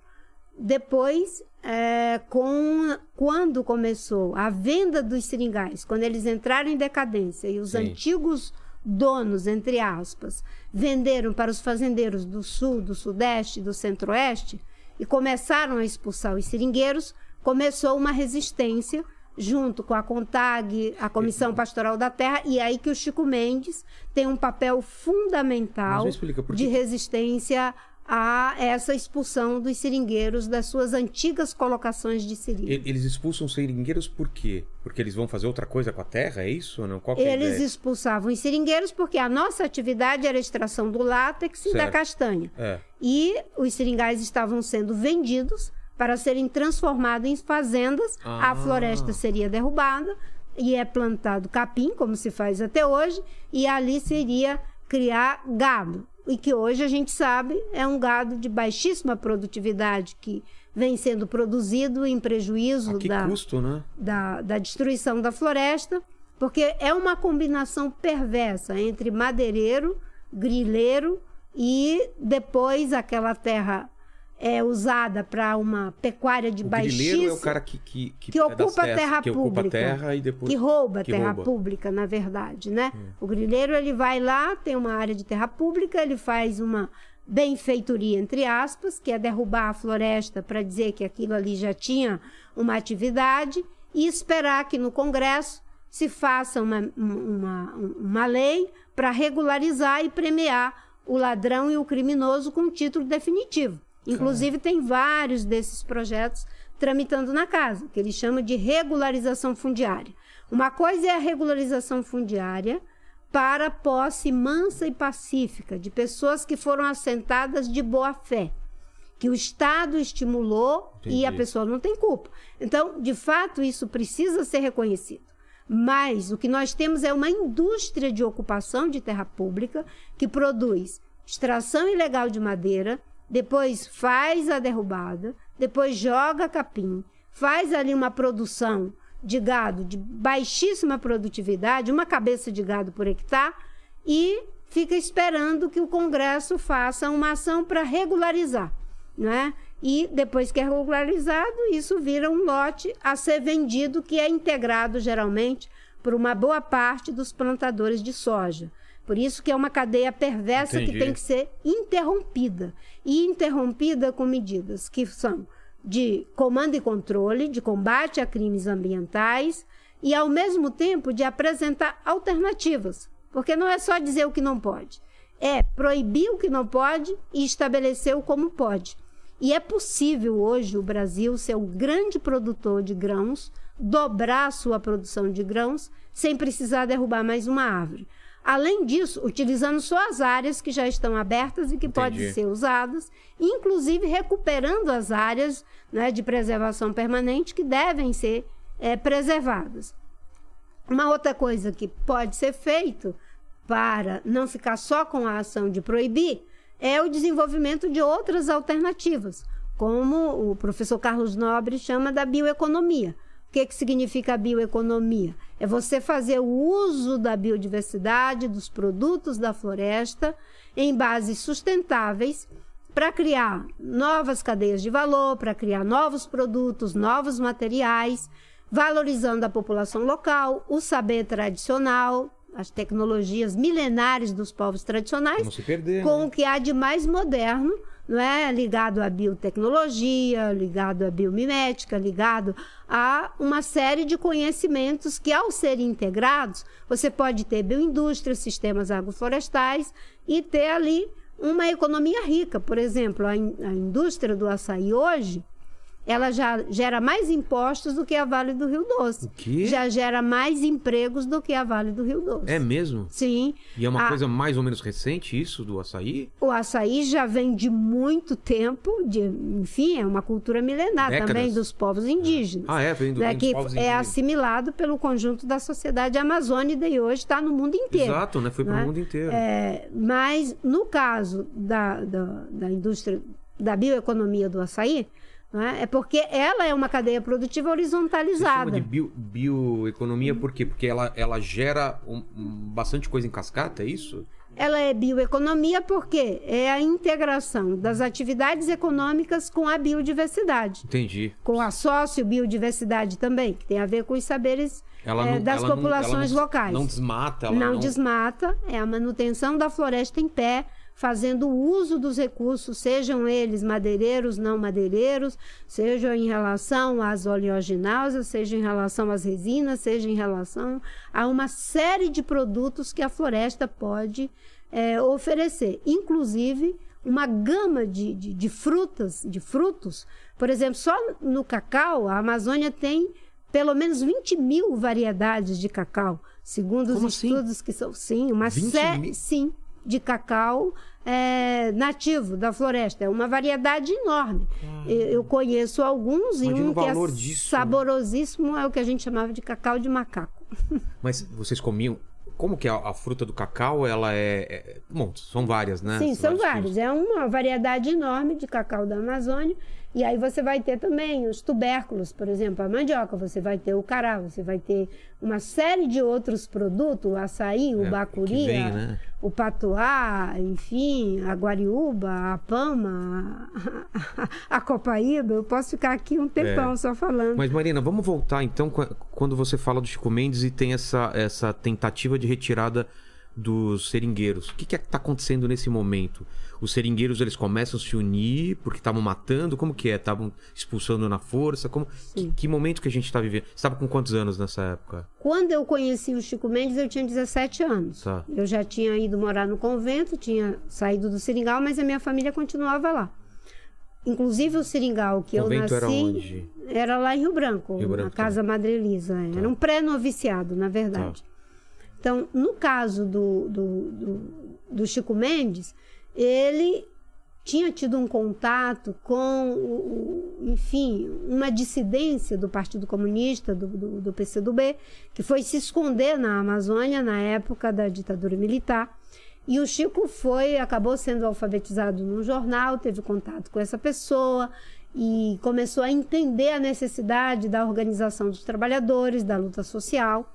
Depois, é, com, quando começou a venda dos seringais, quando eles entraram em decadência e os Sim. antigos donos, entre aspas, venderam para os fazendeiros do sul, do sudeste, do centro-oeste e começaram a expulsar os seringueiros, começou uma resistência junto com a CONTAG, a Comissão Pastoral da Terra, e aí que o Chico Mendes tem um papel fundamental de resistência a essa expulsão dos seringueiros das suas antigas colocações de seringa. Eles expulsam seringueiros por quê? Porque eles vão fazer outra coisa com a terra, é isso não? Qual é Eles ideia? expulsavam os seringueiros porque a nossa atividade era a extração do látex e da Certo. castanha. É. E os seringais estavam sendo vendidos para serem transformados em fazendas. Ah. A floresta seria derrubada e é plantado capim, como se faz até hoje, e ali seria criar gado. E que hoje a gente sabe é um gado de baixíssima produtividade que vem sendo produzido em prejuízo da, custo, né? da, da destruição da floresta, porque é uma combinação perversa entre madeireiro, grileiro e depois aquela terra é usada para uma pecuária de O grileiro baixíssima é o cara que, que, que é ocupa terras, terra que pública. ocupa terra e depois que rouba a que terra rouba. Pública, na verdade, né? O grileiro ele vai lá, tem uma área de terra pública, ele faz uma benfeitoria entre aspas, que é derrubar a floresta para dizer que aquilo ali já tinha uma atividade e esperar que no Congresso se faça uma, uma, uma lei para regularizar e premiar o ladrão e o criminoso com título definitivo. Inclusive, tem vários desses projetos tramitando na casa, que eles chamam de regularização fundiária. Uma coisa é a regularização fundiária para posse mansa e pacífica de pessoas que foram assentadas de boa fé, que o Estado estimulou e a Entendi. pessoa não tem culpa. Então, de fato, isso precisa ser reconhecido. Mas o que nós temos é uma indústria de ocupação de terra pública que produz extração ilegal de madeira, depois faz a derrubada, depois joga capim, faz ali uma produção de gado de baixíssima produtividade, uma cabeça de gado por hectare, e fica esperando que o Congresso faça uma ação para regularizar. Né? E depois que é regularizado, isso vira um lote a ser vendido, que é integrado geralmente por uma boa parte dos plantadores de soja. Por isso que é uma cadeia perversa Entendi. que tem que ser interrompida. E interrompida com medidas que são de comando e controle, de combate a crimes ambientais e, ao mesmo tempo, de apresentar alternativas. Porque não é só dizer o que não pode, é proibir o que não pode e estabelecer o como pode. E é possível hoje o Brasil ser um grande produtor de grãos, dobrar a sua produção de grãos, sem precisar derrubar mais uma árvore. Além disso, utilizando só as áreas que já estão abertas e que podem ser usadas, inclusive recuperando as áreas né, de preservação permanente que devem ser eh, preservadas. Uma outra coisa que pode ser feito para não ficar só com a ação de proibir é o desenvolvimento de outras alternativas, como o professor Carlos Nobre chama da bioeconomia. O que, que significa a bioeconomia? É você fazer o uso da biodiversidade, dos produtos da floresta, em bases sustentáveis, para criar novas cadeias de valor, para criar novos produtos, novos materiais, valorizando a população local, o saber tradicional, as tecnologias milenares dos povos tradicionais, perder, com né? o que há de mais moderno, não é? ligado à biotecnologia, ligado à biomimética, ligado a uma série de conhecimentos que, ao serem integrados, você pode ter bioindústria, sistemas agroflorestais e ter ali uma economia rica. Por exemplo, a, in- a indústria do açaí hoje, ela já gera mais impostos do que a Vale do Rio Doce. O quê? Já gera mais empregos do que a Vale do Rio Doce. É mesmo? Sim. E é uma A- coisa mais ou menos recente isso do açaí? O açaí já vem de muito tempo, de, enfim, é uma cultura milenar Décadas. também dos povos indígenas. Ah, é? Vem do né, que povos é indígenas. assimilado pelo conjunto da sociedade amazônica e hoje está no mundo inteiro. Exato, né? Foi pro né? mundo inteiro. É, mas no caso da, da, da indústria da bioeconomia do açaí, né, é porque ela é uma cadeia produtiva Você chama horizontalizada. de bio- bioeconomia por quê? Porque ela, ela gera um- um- bastante coisa em cascata, é isso? Ela é bioeconomia porque é a integração das atividades econômicas com a biodiversidade. Entendi. com a sociobiodiversidade também, que tem a ver com os saberes Ela não, das não- populações ela não, locais. Não desmata, ela não, não, desmata, é a manutenção da floresta em pé, fazendo uso dos recursos, sejam eles madeireiros, não madeireiros, sejam em relação às oleaginosas, seja em relação às resinas, seja em relação a uma série de produtos que a floresta pode eh, oferecer, inclusive uma gama de, de, de frutas, de frutos. Por exemplo, só no cacau, a Amazônia tem pelo menos 20 mil variedades de cacau, segundo Como os assim? estudos que são. Sim, uma 20 sé- mil? sim, de cacau é, nativo da floresta. É uma variedade enorme. Eu, eu conheço alguns e um que é disso, né? saborosíssimo, é o que a gente chamava de cacau de macaco. Mas vocês comiam. Como que a, a fruta do cacau, ela é, é- Bom, são várias, né? Sim, são vários. É uma variedade enorme de cacau da Amazônia. E aí você vai ter também os tubérculos, por exemplo, a mandioca, você vai ter o cará, você vai ter uma série de outros produtos, o açaí, o É, bacuri, vem, a- né? o patuá, enfim, a guariúba, a pama, a, a copaíba. Eu posso ficar aqui um tempão só falando. É. Mas, Marina, vamos voltar então qu- quando você fala do Chico Mendes e tem essa, essa tentativa de retirada dos seringueiros. O que, que é que tá acontecendo nesse momento? Os seringueiros eles começam a se unir porque estavam matando? Como que é? Estavam expulsando na força? Como que, que momento que a gente está vivendo? Você estava com quantos anos nessa época? Quando eu conheci o Chico Mendes, eu tinha 17 anos. Tá. Eu já tinha ido morar no convento, tinha saído do Seringal, mas a minha família continuava lá. Inclusive o Seringal que Convento eu era nasci onde? era lá em Rio Branco, Rio Branco na Casa Madre Elisa. Era um pré-noviciado, na verdade. Então, no caso do, do, do, do Chico Mendes, ele tinha tido um contato com, enfim, uma dissidência do Partido Comunista, do, do, do PCdoB, que foi se esconder na Amazônia na época da ditadura militar. E o Chico foi, acabou sendo alfabetizado num jornal, teve contato com essa pessoa e começou a entender a necessidade da organização dos trabalhadores, da luta social.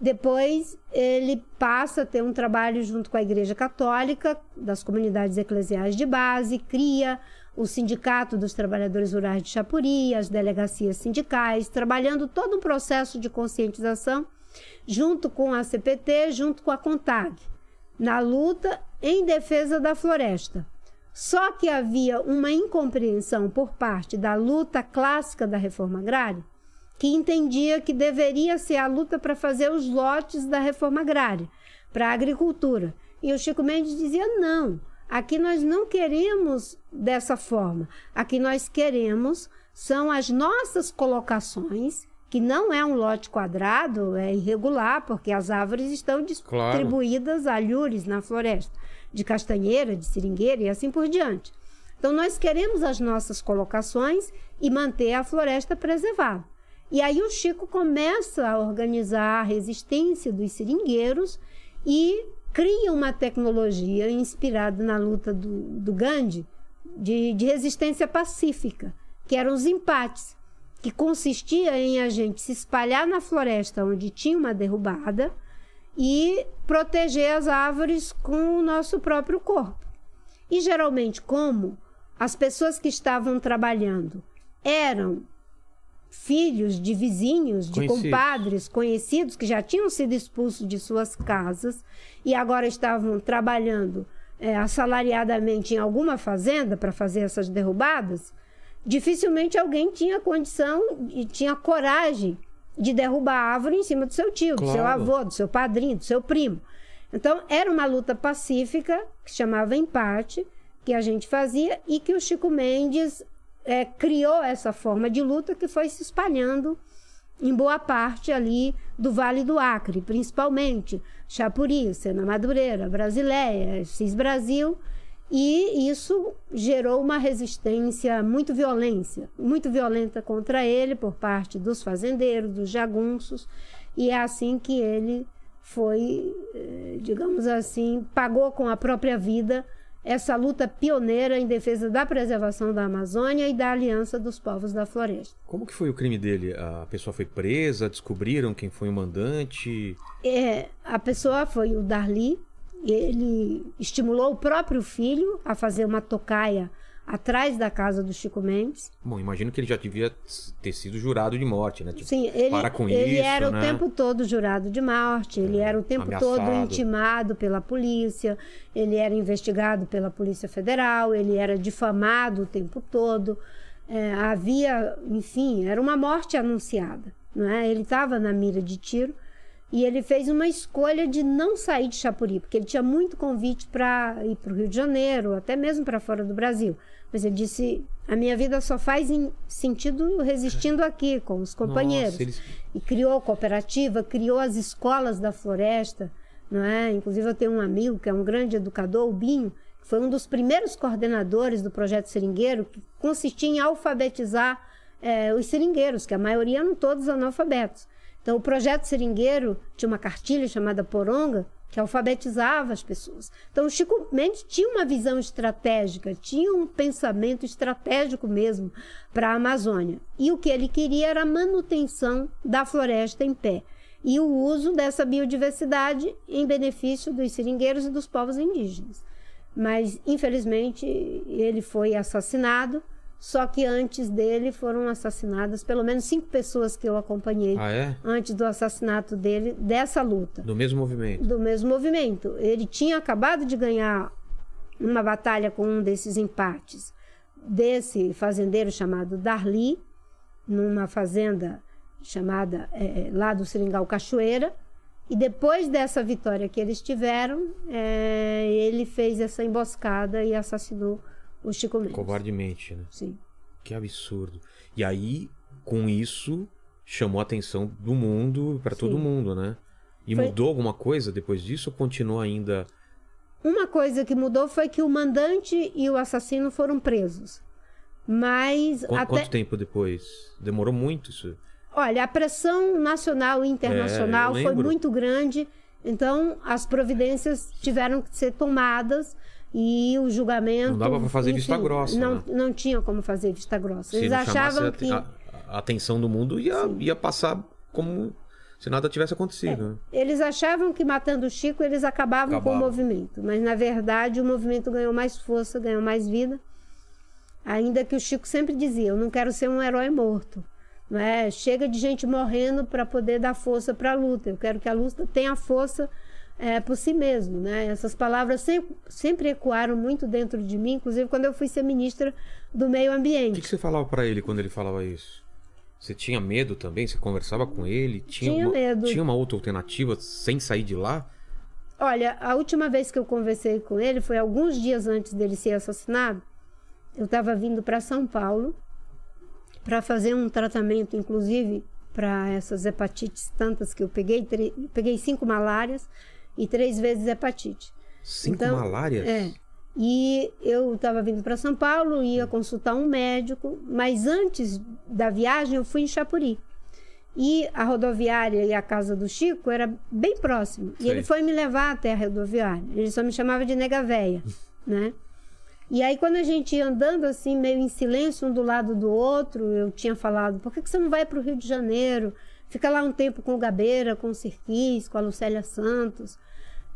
Depois ele passa a ter um trabalho junto com a Igreja Católica, das comunidades eclesiais de base, cria o Sindicato dos Trabalhadores Rurais de Chapuri, as delegacias sindicais, trabalhando todo um processo de conscientização junto com a CPT, junto com a CONTAG, na luta em defesa da floresta. Só que havia uma incompreensão por parte da luta clássica da reforma agrária, que entendia que deveria ser a luta para fazer os lotes da reforma agrária, para a agricultura. E o Chico Mendes dizia: não, aqui nós não queremos dessa forma. Aqui nós queremos são as nossas colocações, que não é um lote quadrado, é irregular, porque as árvores estão Claro. distribuídas a alhures na floresta, de castanheira, de seringueira e assim por diante. Então, nós queremos as nossas colocações e manter a floresta preservada. E aí o Chico começa a organizar a resistência dos seringueiros e cria uma tecnologia inspirada na luta do, do Gandhi de, de resistência pacífica, que eram os empates, que consistia em a gente se espalhar na floresta onde tinha uma derrubada e proteger as árvores com o nosso próprio corpo. E geralmente, como as pessoas que estavam trabalhando eram filhos de vizinhos, de compadres, conhecidos que já tinham sido expulsos de suas casas e agora estavam trabalhando eh, assalariadamente em alguma fazenda para fazer essas derrubadas, dificilmente alguém tinha condição e tinha coragem de derrubar a árvore em cima do seu tio, do seu Claro. avô, do seu padrinho, do seu primo. Então, era uma luta pacífica, que chamava empate, que a gente fazia e que o Chico Mendes eh, criou essa forma de luta que foi se espalhando em boa parte ali do Vale do Acre, principalmente Chapuri, Sena Madureira, Brasileia, Cis Brasil, e isso gerou uma resistência muito violência, muito violenta contra ele por parte dos fazendeiros, dos jagunços, e é assim que ele foi, eh, digamos assim, pagou com a própria vida essa luta pioneira em defesa da preservação da Amazônia e da aliança dos povos da floresta. Como que foi o crime dele? A pessoa foi presa? Descobriram quem foi o mandante? É, a pessoa foi o Darli, ele estimulou o próprio filho a fazer uma tocaia atrás da casa do Chico Mendes. Bom, imagino que ele já devia ter sido jurado de morte, né? Tipo, Sim, ele, para com ele isso, era né? o tempo todo jurado de morte, ele era o tempo ameaçado. todo intimado pela polícia, ele era investigado pela Polícia Federal, ele era difamado o tempo todo. É, havia, enfim, era uma morte anunciada. Não é? Ele estava na mira de tiro e ele fez uma escolha de não sair de Chapuri, porque ele tinha muito convite para ir para o Rio de Janeiro, até mesmo para fora do Brasil. Mas ele disse: a minha vida só faz sentido resistindo aqui com os companheiros Nossa, eles- e criou a cooperativa, criou as escolas da floresta, não é? Inclusive eu tenho um amigo que é um grande educador, o Binho, que foi um dos primeiros coordenadores do projeto Seringueiro, que consistia em alfabetizar eh, os seringueiros, que a maioria eram todos analfabetos. Então o projeto Seringueiro tinha uma cartilha chamada Poronga, que alfabetizava as pessoas. Então o Chico Mendes tinha uma visão estratégica, tinha um pensamento estratégico mesmo para a Amazônia. E o que ele queria era a manutenção da floresta em pé e o uso dessa biodiversidade em benefício dos seringueiros e dos povos indígenas. Mas, infelizmente, ele foi assassinado, só que antes dele foram assassinadas pelo menos cinco pessoas que eu acompanhei Ah, é? antes do assassinato dele, dessa luta Do mesmo movimento. do mesmo movimento. Ele tinha acabado de ganhar uma batalha com um desses empates desse fazendeiro chamado Darli, numa fazenda chamada eh, lá do Seringal Cachoeira. E depois dessa vitória que eles tiveram, eh, ele fez essa emboscada e assassinou o Chico Mendes. Covardemente, né? Sim. Que absurdo. E aí, com isso, chamou a atenção do mundo para todo mundo, né? E Foi- mudou alguma coisa depois disso ou continua ainda. Uma coisa que mudou foi que o mandante e o assassino foram presos. Mas Qu- até... Quanto tempo depois? Demorou muito isso? Olha, a pressão nacional e internacional É, foi muito grande, então as providências tiveram que ser tomadas e o julgamento. Não dava pra fazer vista grossa, Não, né? não tinha como fazer vista grossa. Eles achavam que. a- a atenção do mundo, ia, ia passar como se nada tivesse acontecido. né? Eles achavam que matando o Chico eles acabavam com o Acabavam. movimento, mas na verdade o movimento ganhou mais força, ganhou mais vida. Ainda que o Chico sempre dizia: Eu não quero ser um herói morto. Não é? Chega de gente morrendo para poder dar força para a luta. Eu quero que a luta tenha força é, por si mesmo. Né? Essas palavras sempre, sempre ecoaram muito dentro de mim, inclusive quando eu fui ser ministra do Meio O que, Ambiente. que você falava para ele quando ele falava isso? Você tinha medo também? Você conversava com ele? Tinha, Tinha uma, medo. Tinha uma outra alternativa sem sair de lá? Olha, a última vez que eu conversei com ele foi alguns dias antes dele ser assassinado. Eu estava vindo para São Paulo para fazer um tratamento, inclusive para essas hepatites tantas que eu peguei. Peguei cinco malárias e três vezes hepatite. Cinco Então, malárias? É. E eu estava vindo para São Paulo, ia consultar um médico, mas antes da viagem eu fui em Chapuri. E a rodoviária e a casa do Chico era bem próximo. E Sei. ele foi me levar até a rodoviária. Ele só me chamava de nega véia, né? E aí, quando a gente ia andando assim, meio em silêncio, um do lado do outro, eu tinha falado: por que, que você não vai para o Rio de Janeiro? Fica lá um tempo com o Gabeira, com o Sirquis, com a Lucélia Santos.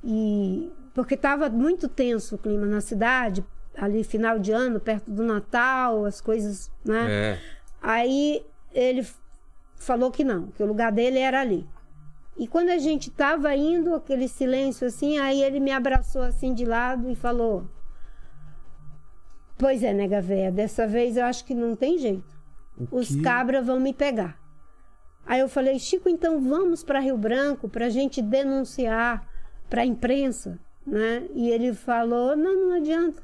E porque estava muito tenso o clima na cidade, ali final de ano, perto do Natal, as coisas, né? É. Aí ele falou que não, que o lugar dele era ali. E quando a gente estava indo, aquele silêncio assim, aí ele me abraçou assim de lado e falou: Pois é, nega véia, dessa vez eu acho que não tem jeito. Os cabras vão me pegar. Aí eu falei: Chico, então vamos para Rio Branco para a gente denunciar para a imprensa, né? E ele falou: Não, não adianta.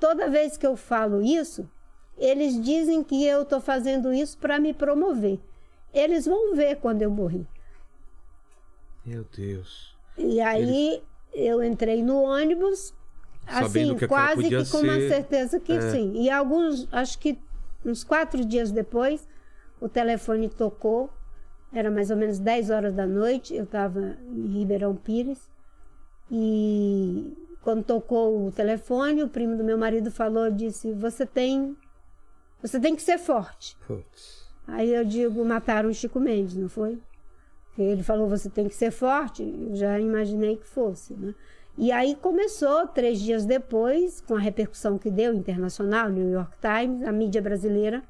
Toda vez que eu falo isso, eles dizem que eu estou fazendo isso para me promover. Eles vão ver quando eu morrer. Meu Deus. E aí eu entrei no ônibus, Sabendo assim, que quase que com uma ser- certeza que É. sim. E alguns, acho que uns quatro dias depois, o telefone tocou. Era mais ou menos 10 horas da noite. Eu estava em Ribeirão Pires. E quando tocou o telefone, o primo do meu marido falou, disse, você tem, você tem que ser forte. Putz. Aí eu digo, mataram o Chico Mendes, não foi? Porque ele falou, você tem que ser forte. Eu já imaginei que fosse, né? E aí começou, três dias depois, com a repercussão que deu internacional, New York Times, a mídia brasileira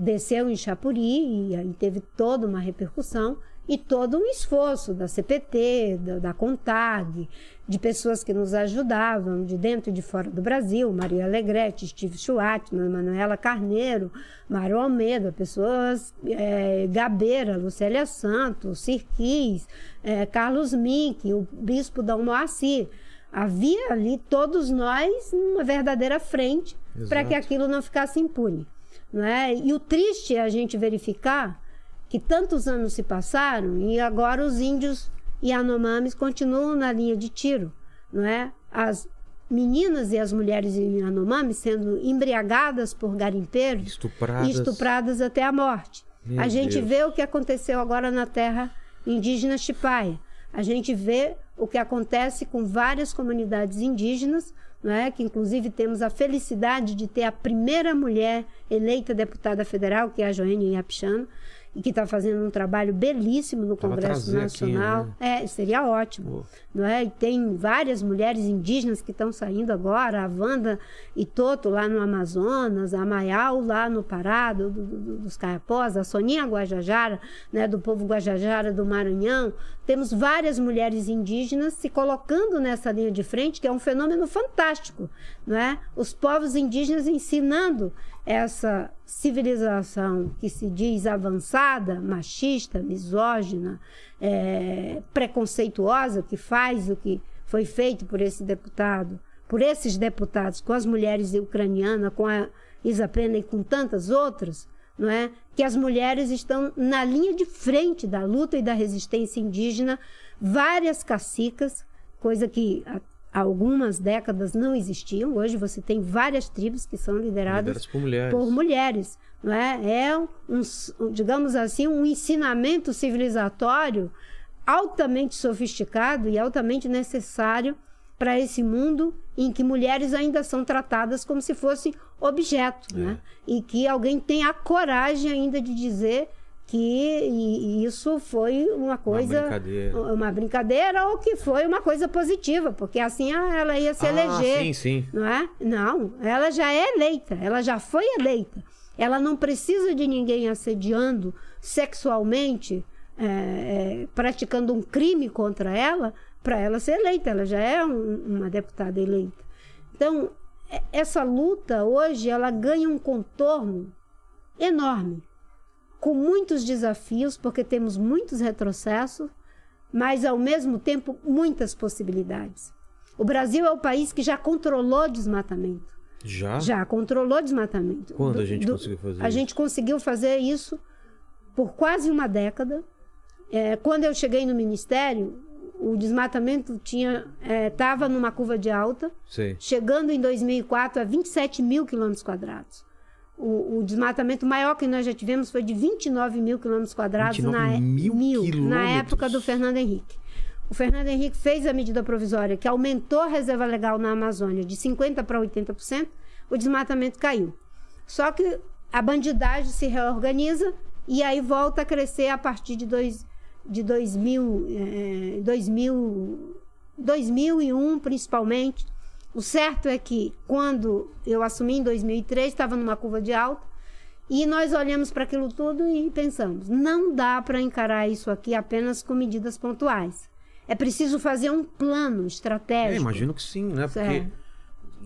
desceu em Chapuri e aí teve toda uma repercussão e todo um esforço da CPT, da, da CONTAG, de pessoas que nos ajudavam de dentro e de fora do Brasil, Maria Alegrete, Steve Schwartzman, Manuela Carneiro, Mário Almeida, pessoas, eh, Gabeira, Lucélia Santos, Sirquis, eh, Carlos Mink, o bispo Dom Moacir. Havia ali todos nós numa verdadeira frente para que aquilo não ficasse impune. Não é? E o triste é a gente verificar que tantos anos se passaram e agora os índios Yanomamis continuam na linha de tiro, não é? As meninas e as mulheres Yanomamis sendo embriagadas por garimpeiros Estupradas. e estupradas até a morte. Meu a gente Deus. vê o que aconteceu agora na terra indígena Chipaia. A gente vê o que acontece com várias comunidades indígenas, não é? que inclusive temos a felicidade de ter a primeira mulher eleita deputada federal, que é a Joênia Iapichano, e que está fazendo um trabalho belíssimo no Congresso trazer aqui, Nacional. né? É, seria ótimo. Não é? E tem várias mulheres indígenas que estão saindo agora, a Wanda Itoto lá no Amazonas, a Maial lá no Pará, do- do- dos Caiapós, a Soninha Guajajara, né, do povo Guajajara do Maranhão. Temos várias mulheres indígenas se colocando nessa linha de frente, que é um fenômeno fantástico. Não é? Os povos indígenas ensinando essa civilização que se diz avançada, machista, misógina, é, preconceituosa, que faz o que foi feito por esse deputado, por esses deputados, com as mulheres ucranianas, com a Isa Pena e com tantas outras, não é? Que as mulheres estão na linha de frente da luta e da resistência indígena, várias cacicas, coisa que há algumas décadas não existiam. Hoje você tem várias tribos que são lideradas Lideradas por mulheres. por mulheres, não é? É um, digamos assim, um ensinamento civilizatório altamente sofisticado e altamente necessário para esse mundo em que mulheres ainda são tratadas como se fossem objeto, né? E que alguém tem a coragem ainda de dizer que e- e isso foi uma coisa brincadeira. uma brincadeira ou que foi uma coisa positiva, porque assim ah, ela ia se Ah, eleger sim, sim. não é? Não, ela já é eleita, ela já foi eleita. Ela não precisa de ninguém assediando sexualmente, é, é, praticando um crime contra ela, para ela ser eleita. Ela já é um- uma deputada eleita. Então, essa luta hoje ela ganha um contorno enorme, com muitos desafios, porque temos muitos retrocessos, mas ao mesmo tempo muitas possibilidades. O Brasil é o país que já controlou desmatamento. Já? Já controlou desmatamento. Quando a gente conseguiu fazer A isso? gente conseguiu fazer isso por quase uma década. É, quando eu cheguei no ministério, o desmatamento tinha estava numa curva de alta, Sei. chegando em 2004 a 27 mil quilômetros quadrados. o, desmatamento maior que nós já tivemos foi de 29 mil quilômetros quadrados 29 na, é- mil na quilômetros. época do Fernando Henrique. O Fernando Henrique fez a medida provisória que aumentou a reserva legal na Amazônia de 50% para 80%, o desmatamento caiu. Só que a bandidagem se reorganiza e aí volta a crescer a partir de, dois, de 2000, eh, 2000, 2001, principalmente. O certo é que quando eu assumi em 2003, estava numa curva de alta e nós olhamos para aquilo tudo e pensamos: não dá para encarar isso aqui apenas com medidas pontuais. É preciso fazer um plano É, estratégico. imagino que sim, né? Porque É.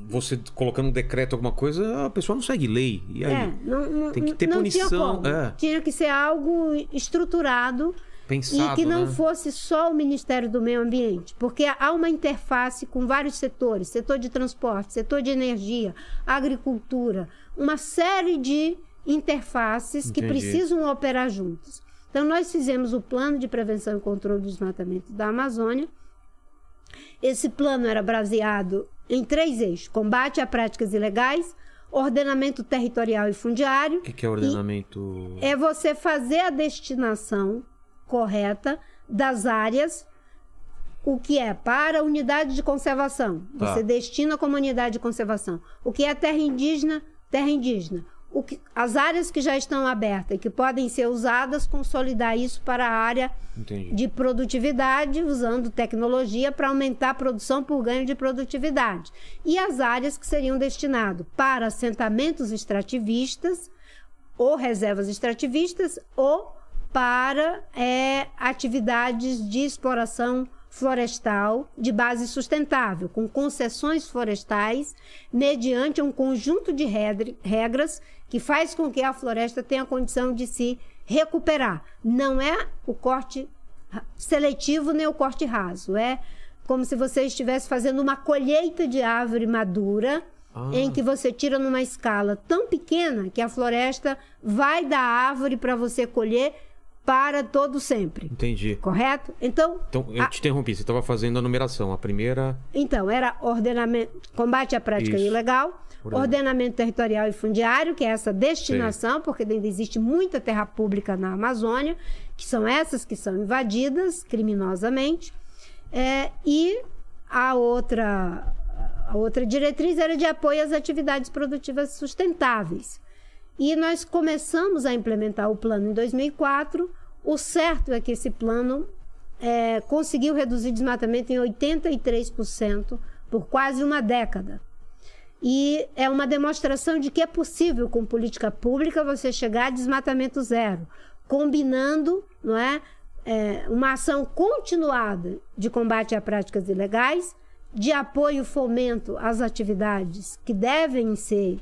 você colocando um decreto, alguma coisa, a pessoa não segue lei. E aí? É, não, não, Tem que ter não punição, Tinha, é. tinha que ser algo estruturado Pensado, e que não né? fosse só o Ministério do Meio Ambiente, porque há uma interface com vários setores, setor de transporte, setor de energia, agricultura, uma série de interfaces que Entendi. precisam operar juntos. Então nós fizemos o plano de prevenção e controle do desmatamento da Amazônia. Esse plano era baseado em três eixos: combate a práticas ilegais, ordenamento territorial e fundiário O que, que é ordenamento? é você fazer a destinação correta das áreas, o que é para a unidade de conservação. Tá. Você destina como unidade de conservação. O que é terra indígena, terra indígena. O que, as áreas que já estão abertas e que podem ser usadas, consolidar isso para a área Entendi. de produtividade, usando tecnologia para aumentar a produção por ganho de produtividade. E as áreas que seriam destinadas para assentamentos extrativistas, ou reservas extrativistas, ou para é, atividades de exploração florestal de base sustentável, com concessões florestais, mediante um conjunto de regras que faz com que a floresta tenha condição de se recuperar. Não é o corte seletivo nem o corte raso, é como se você estivesse fazendo uma colheita de árvore madura, Ah. em que você tira numa escala tão pequena que a floresta vai da árvore para você colher para todo sempre. Entendi. Correto? Então, Então, eu a- te interrompi. Você estava fazendo a numeração. A primeira. então, era ordenamento, combate à prática Isso. ilegal, Ordenamento. ordenamento territorial e fundiário, que é essa destinação, porque ainda existe muita terra pública na Amazônia, que são essas que são invadidas criminosamente. É, e a outra, a outra diretriz era de apoio às atividades produtivas sustentáveis. E nós começamos a implementar o plano em 2004. O certo é que esse plano é, conseguiu reduzir desmatamento em 83% por quase uma década. E é uma demonstração de que é possível, com política pública, você chegar a desmatamento zero, combinando não é, é, uma ação continuada de combate a práticas ilegais, de apoio e fomento às atividades que devem ser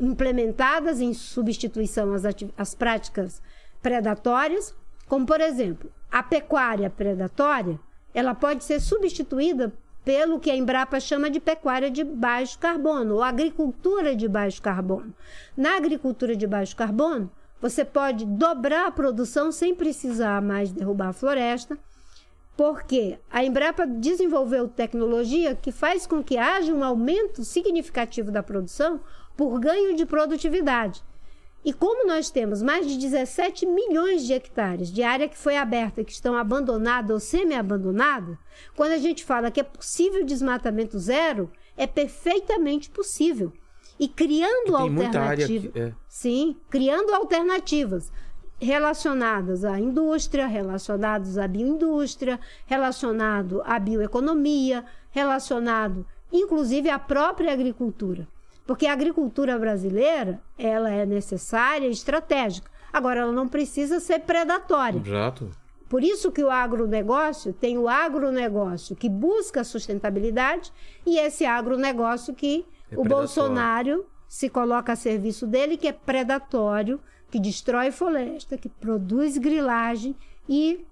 implementadas em substituição às, às práticas predatórias, como por exemplo, a pecuária predatória, ela pode ser substituída pelo que a Embrapa chama de pecuária de baixo carbono, ou agricultura de baixo carbono. Na agricultura de baixo carbono, você pode dobrar a produção sem precisar mais derrubar a floresta, porque a Embrapa desenvolveu tecnologia que faz com que haja um aumento significativo da produção por ganho de produtividade. E como nós temos mais de 17 milhões de hectares de área que foi aberta, que estão abandonada ou semi-abandonada, quando a gente fala que é possível desmatamento zero, é perfeitamente possível. E criando alternativas. é. Sim, criando alternativas relacionadas à indústria, relacionados à bioindústria, relacionado à bioeconomia, relacionado inclusive à própria agricultura. Porque a agricultura brasileira, ela é necessária e estratégica. Agora, ela não precisa ser predatória. Exato. Por isso que o agronegócio tem o agronegócio que busca sustentabilidade e esse agronegócio que É o. Bolsonaro se coloca a serviço dele, que é predatório, que destrói floresta, que produz grilagem e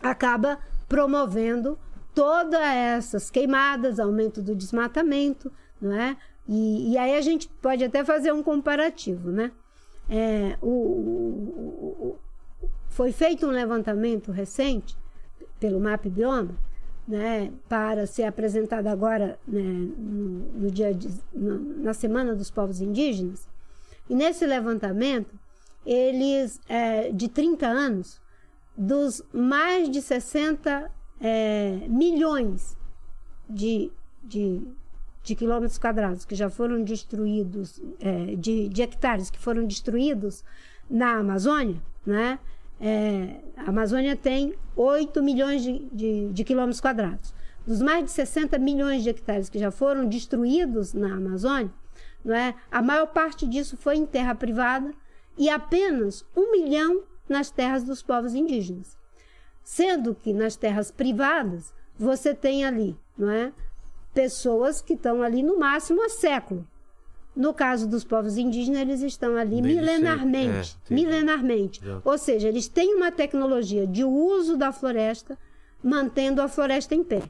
acaba promovendo todas essas queimadas, aumento do desmatamento, não é? E, e aí a gente pode até fazer um comparativo, né? É, o- o- o- foi feito um levantamento recente pelo MAP Bioma, né, para ser apresentado agora né, no, no dia de- no- na Semana dos Povos Indígenas, E nesse levantamento, eles, é, de 30 anos, dos mais de 60 é, milhões de, de, de quilômetros quadrados que já foram destruídos, é, de, de hectares que foram destruídos na Amazônia, né? É, a Amazônia tem 8 milhões de, de, de, quilômetros quadrados. Dos mais de 60 milhões de hectares que já foram destruídos na Amazônia, é? a maior parte disso foi em terra privada e apenas um milhão nas terras dos povos indígenas. Sendo que nas terras privadas você tem ali, não é? Pessoas que estão ali no máximo há século. No caso dos povos indígenas, eles estão ali Desde milenarmente. sempre. É, milenarmente. Exato. Ou seja, eles têm uma tecnologia de uso da floresta, mantendo a floresta em pé.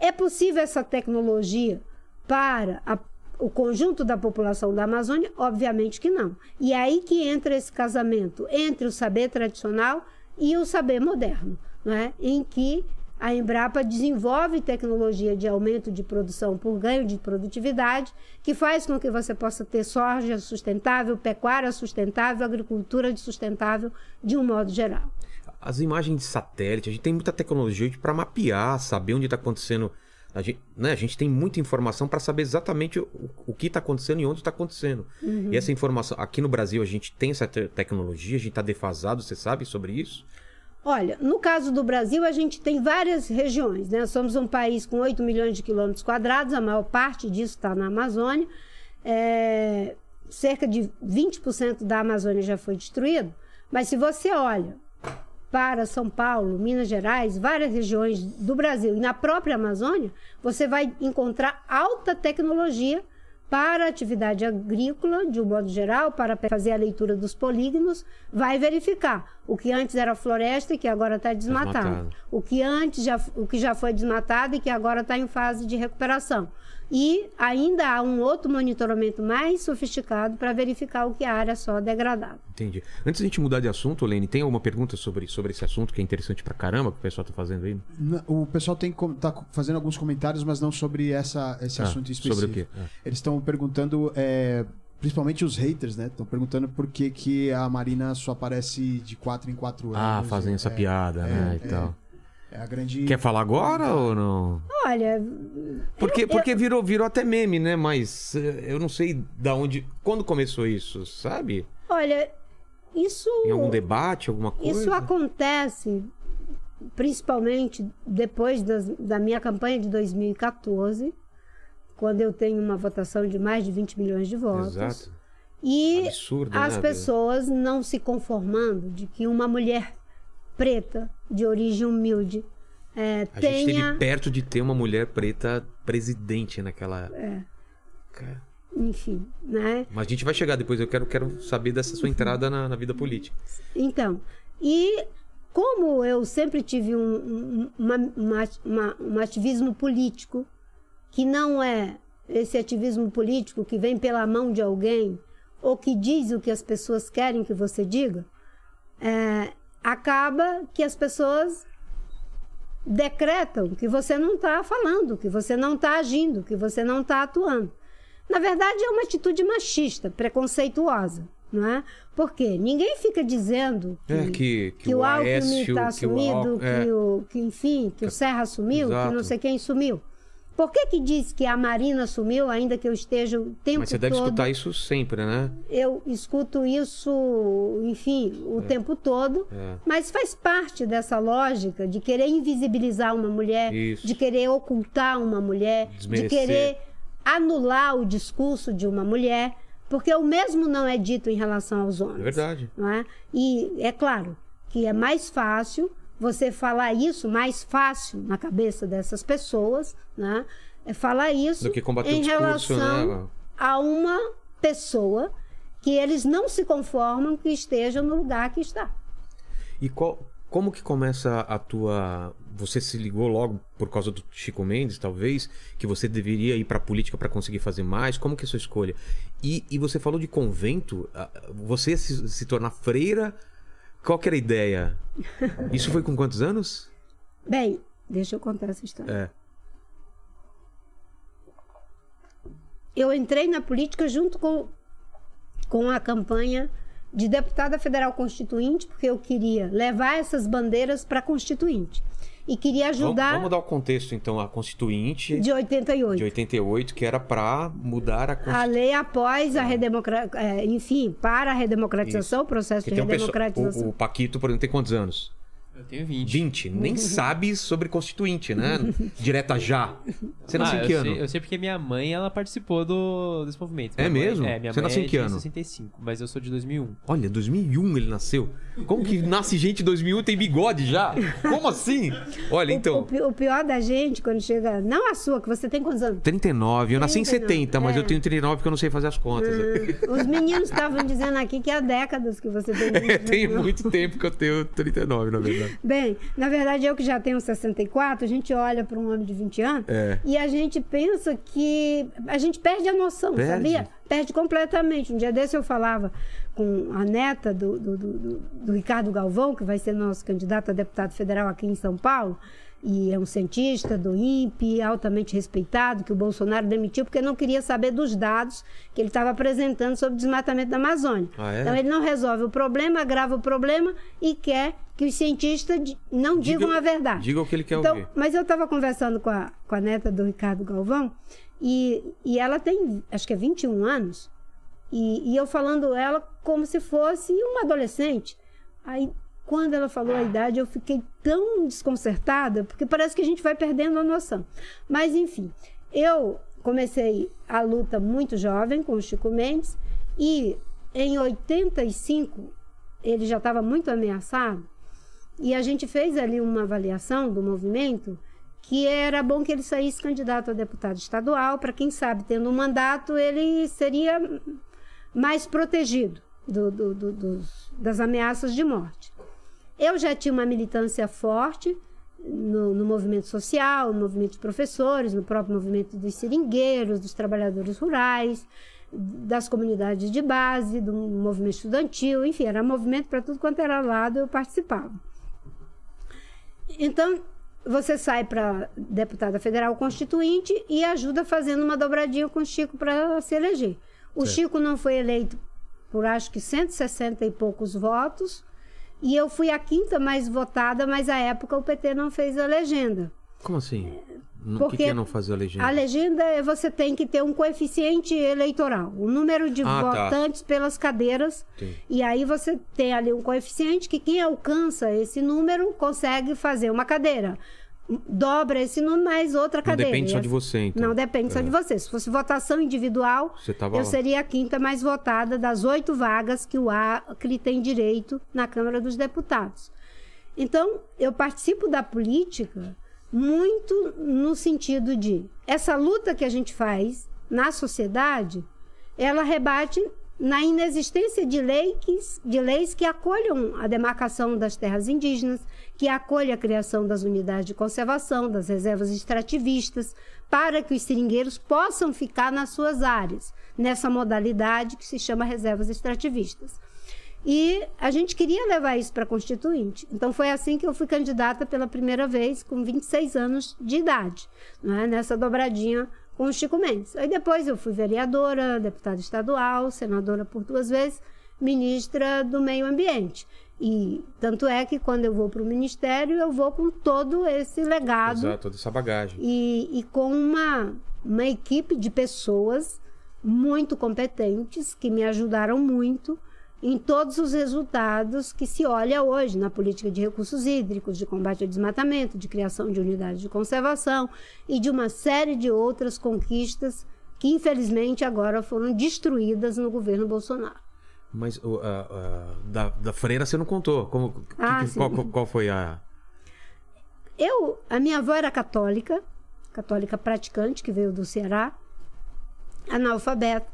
É possível essa tecnologia para a- o conjunto da população da Amazônia? Obviamente que não. E é aí que entra esse casamento entre o saber tradicional e o saber moderno, né? em que a Embrapa desenvolve tecnologia de aumento de produção por ganho de produtividade, que faz com que você possa ter soja sustentável, pecuária sustentável, agricultura sustentável de um modo geral. As imagens de satélite, a gente tem muita tecnologia para mapear, saber onde está acontecendo. A gente, né, a gente tem muita informação para saber exatamente o, o que está acontecendo e onde está acontecendo. E essa informação, aqui no Brasil, a gente tem essa te- tecnologia, a gente está defasado, você sabe sobre isso? Olha, no caso do Brasil, a gente tem várias regiões, né? Somos um país com 8 milhões de quilômetros quadrados, a maior parte disso está na Amazônia. É, cerca de 20% da Amazônia já foi destruído. Mas se você olha para São Paulo, Minas Gerais, várias regiões do Brasil e na própria Amazônia, você vai encontrar alta tecnologia para a atividade agrícola, de um modo geral, para fazer a leitura dos polígonos, vai verificar o que antes era floresta e que agora está desmatado. Desmatado. O que antes já, o que já foi desmatado e que agora está em fase de recuperação. E ainda há um outro monitoramento mais sofisticado para verificar o que é a área só degradada. Entendi. Antes da gente mudar de assunto, Lene, tem alguma pergunta sobre, sobre esse assunto que é interessante pra caramba que o pessoal tá fazendo aí? O pessoal tem tá co- fazendo alguns comentários, mas não sobre essa, esse Ah, assunto específico. sobre o quê? Ah. Eles estão perguntando, é, principalmente os haters, né? Estão perguntando por que, que a Marina só aparece de 4 em 4 anos. Ah, fazendo essa é, piada, né? E tal. É a grande. Quer falar agora ou não? Olha, Porque, porque virou, virou até meme, né? Mas eh, eu não sei da onde. Quando começou isso, sabe? olha, isso. Em algum debate, alguma coisa? Isso acontece principalmente depois das- da minha campanha de 2014, quando eu tenho uma votação de mais de 20 milhões de votos. Exato. E Absurdo, as né, pessoas não se conformando de que uma mulher preta, de origem humilde, é, A gente tenha. esteve perto de ter uma mulher preta presidente naquela. É. Cara, Enfim, né? Mas a gente vai chegar depois. Eu quero, quero saber dessa sua entrada na, na vida política. Então, e como eu sempre tive um, um, uma, uma- uma- um ativismo político, que não é esse ativismo político que vem pela mão de alguém, ou que diz o que as pessoas querem que você diga, é, acaba que as pessoas decretam que você não está falando, que você não está agindo, que você não está atuando. Na verdade, é uma atitude machista, preconceituosa, não é? Porque ninguém fica dizendo que, É, que, que, o o Alckmin está que o assumido, Al- é. que, o, que, enfim, que o Serra sumiu, que Exato. não sei quem sumiu. Por que que diz que a Marina sumiu, ainda que eu esteja o tempo Mas você deve todo... escutar isso sempre, né? Eu escuto isso, enfim, o tempo todo, É. mas faz parte dessa lógica de querer invisibilizar uma mulher, Isso. de querer ocultar uma mulher, de Desmerecer. querer anular o discurso de uma mulher, porque o mesmo não é dito em relação aos homens. É verdade. Não é? E é claro que é mais fácil você falar isso, mais fácil na cabeça dessas pessoas, né? É falar isso em discurso, relação né? a uma pessoa que eles não se conformam que esteja no lugar que está. E qual, como que começa a tua. Você se ligou logo por causa do Chico Mendes, talvez, que você deveria ir pra política para conseguir fazer mais? Como que é a sua escolha? E, e você falou de convento, você se, se tornar freira. Qual que era a ideia? Isso foi com quantos anos? Bem, deixa eu contar essa história. É. Eu entrei na política junto com, com a campanha de deputada federal constituinte, porque eu queria levar essas bandeiras para constituinte. E queria Vamos, ajudar vamos dar o contexto, então, a Constituinte de 88. de 88, que era para mudar a A Constituição. lei após a redemocratização, enfim, para a redemocratização, o processo Que de um pessoa- redemocratização. o, o Paquito, por exemplo, tem quantos anos? Eu tenho 20. 20. Nem sabe sobre Constituinte, né? Direta já. Você nasceu Ah, em que eu ano? Sei, eu sei porque minha mãe, ela participou do, desse movimento. É Minha mãe- mesmo? É, minha Você mãe nasceu em é que de ano? 65, mas eu sou de 2001. Olha, 2001 ele nasceu. Como que nasce gente em 2001 e tem bigode já? Como assim? Olha, O- então... O, o pior da gente, quando chega. Não a sua, que você tem quantos anos? 39. Eu nasci em 39, 70, mas é. eu tenho 39 porque eu não sei fazer as contas. Hum, Os meninos estavam dizendo aqui que há décadas que você tem. É, tem muito tempo que eu tenho 39, na verdade. Bem, na verdade, eu que já tenho 64, a gente olha para um homem de 20 anos É. e a gente pensa que. A gente perde a noção, Perde? sabia? Perde completamente. Um dia desse eu falava com a neta do, do, do- do- do Ricardo Galvão, que vai ser nosso candidato a deputado federal aqui em São Paulo. E é um cientista do INPE, altamente respeitado, que o Bolsonaro demitiu porque não queria saber dos dados que ele estava apresentando sobre o desmatamento da Amazônia. Ah, é? Então ele não resolve o problema, agrava o problema e quer que os cientistas não digam a verdade. Diga o que ele quer Então, ouvir. mas eu estava conversando com a, com a neta do Ricardo Galvão e, e ela tem, acho que é 21 anos, e, e eu falando ela como se fosse uma adolescente. Aí, quando ela falou a idade, eu fiquei tão desconcertada, porque parece que a gente vai perdendo a noção. Mas, enfim, eu comecei a luta muito jovem com o Chico Mendes e em 85 ele já estava muito ameaçado e a gente fez ali uma avaliação do movimento que era bom que ele saísse candidato a deputado estadual, para quem sabe, tendo um mandato, ele seria mais protegido do- do- do- das ameaças de morte. Eu já tinha uma militância forte no, no movimento social, no movimento de professores, no próprio movimento dos seringueiros, dos trabalhadores rurais, das comunidades de base, do movimento estudantil, enfim, era movimento para tudo quanto era lado, eu participava. Então, você sai para deputada federal constituinte e ajuda fazendo uma dobradinha com o Chico para se eleger. O Certo. Chico não foi eleito por acho que 160 e poucos votos, e eu fui a quinta mais votada, mas à época o PT não fez a legenda. Como assim? No- O que, Porque que é não fazer a legenda? A legenda é você tem que ter um coeficiente eleitoral, o número de Ah, tá. votantes pelas cadeiras. Entendi. E aí você tem ali um coeficiente que quem alcança esse número consegue fazer uma cadeira. Dobra esse número mais outra Não cadeira. depende E só de você, então. Não depende só É. de você. Se fosse votação individual, eu lá. seria a quinta mais votada das oito vagas que o Acre tem direito na Câmara dos Deputados. Então, eu participo da política muito no sentido de essa luta que a gente faz na sociedade, ela rebate na inexistência de leis, de leis que acolham a demarcação das terras indígenas, que acolha a criação das unidades de conservação, das reservas extrativistas, para que os seringueiros possam ficar nas suas áreas, nessa modalidade que se chama reservas extrativistas. E a gente queria levar isso para Constituinte. Então foi assim que eu fui candidata pela primeira vez, com 26 anos de idade, né? nessa dobradinha com o Chico Mendes. Aí depois eu fui vereadora, deputada estadual, senadora por duas vezes, ministra do Meio Ambiente. E tanto é que quando eu vou para o ministério, eu vou com todo esse legado Exato, toda essa bagagem. e, e com uma, uma equipe de pessoas muito competentes que me ajudaram muito em todos os resultados que se olha hoje na política de recursos hídricos, de combate ao desmatamento, de criação de unidades de conservação e de uma série de outras conquistas que infelizmente agora foram destruídas no governo Bolsonaro. Mas a- a- da, da freira você não contou. Como, Ah, que- qual- qual foi a. Eu, a minha avó era católica, católica praticante, que veio do Ceará, analfabeta.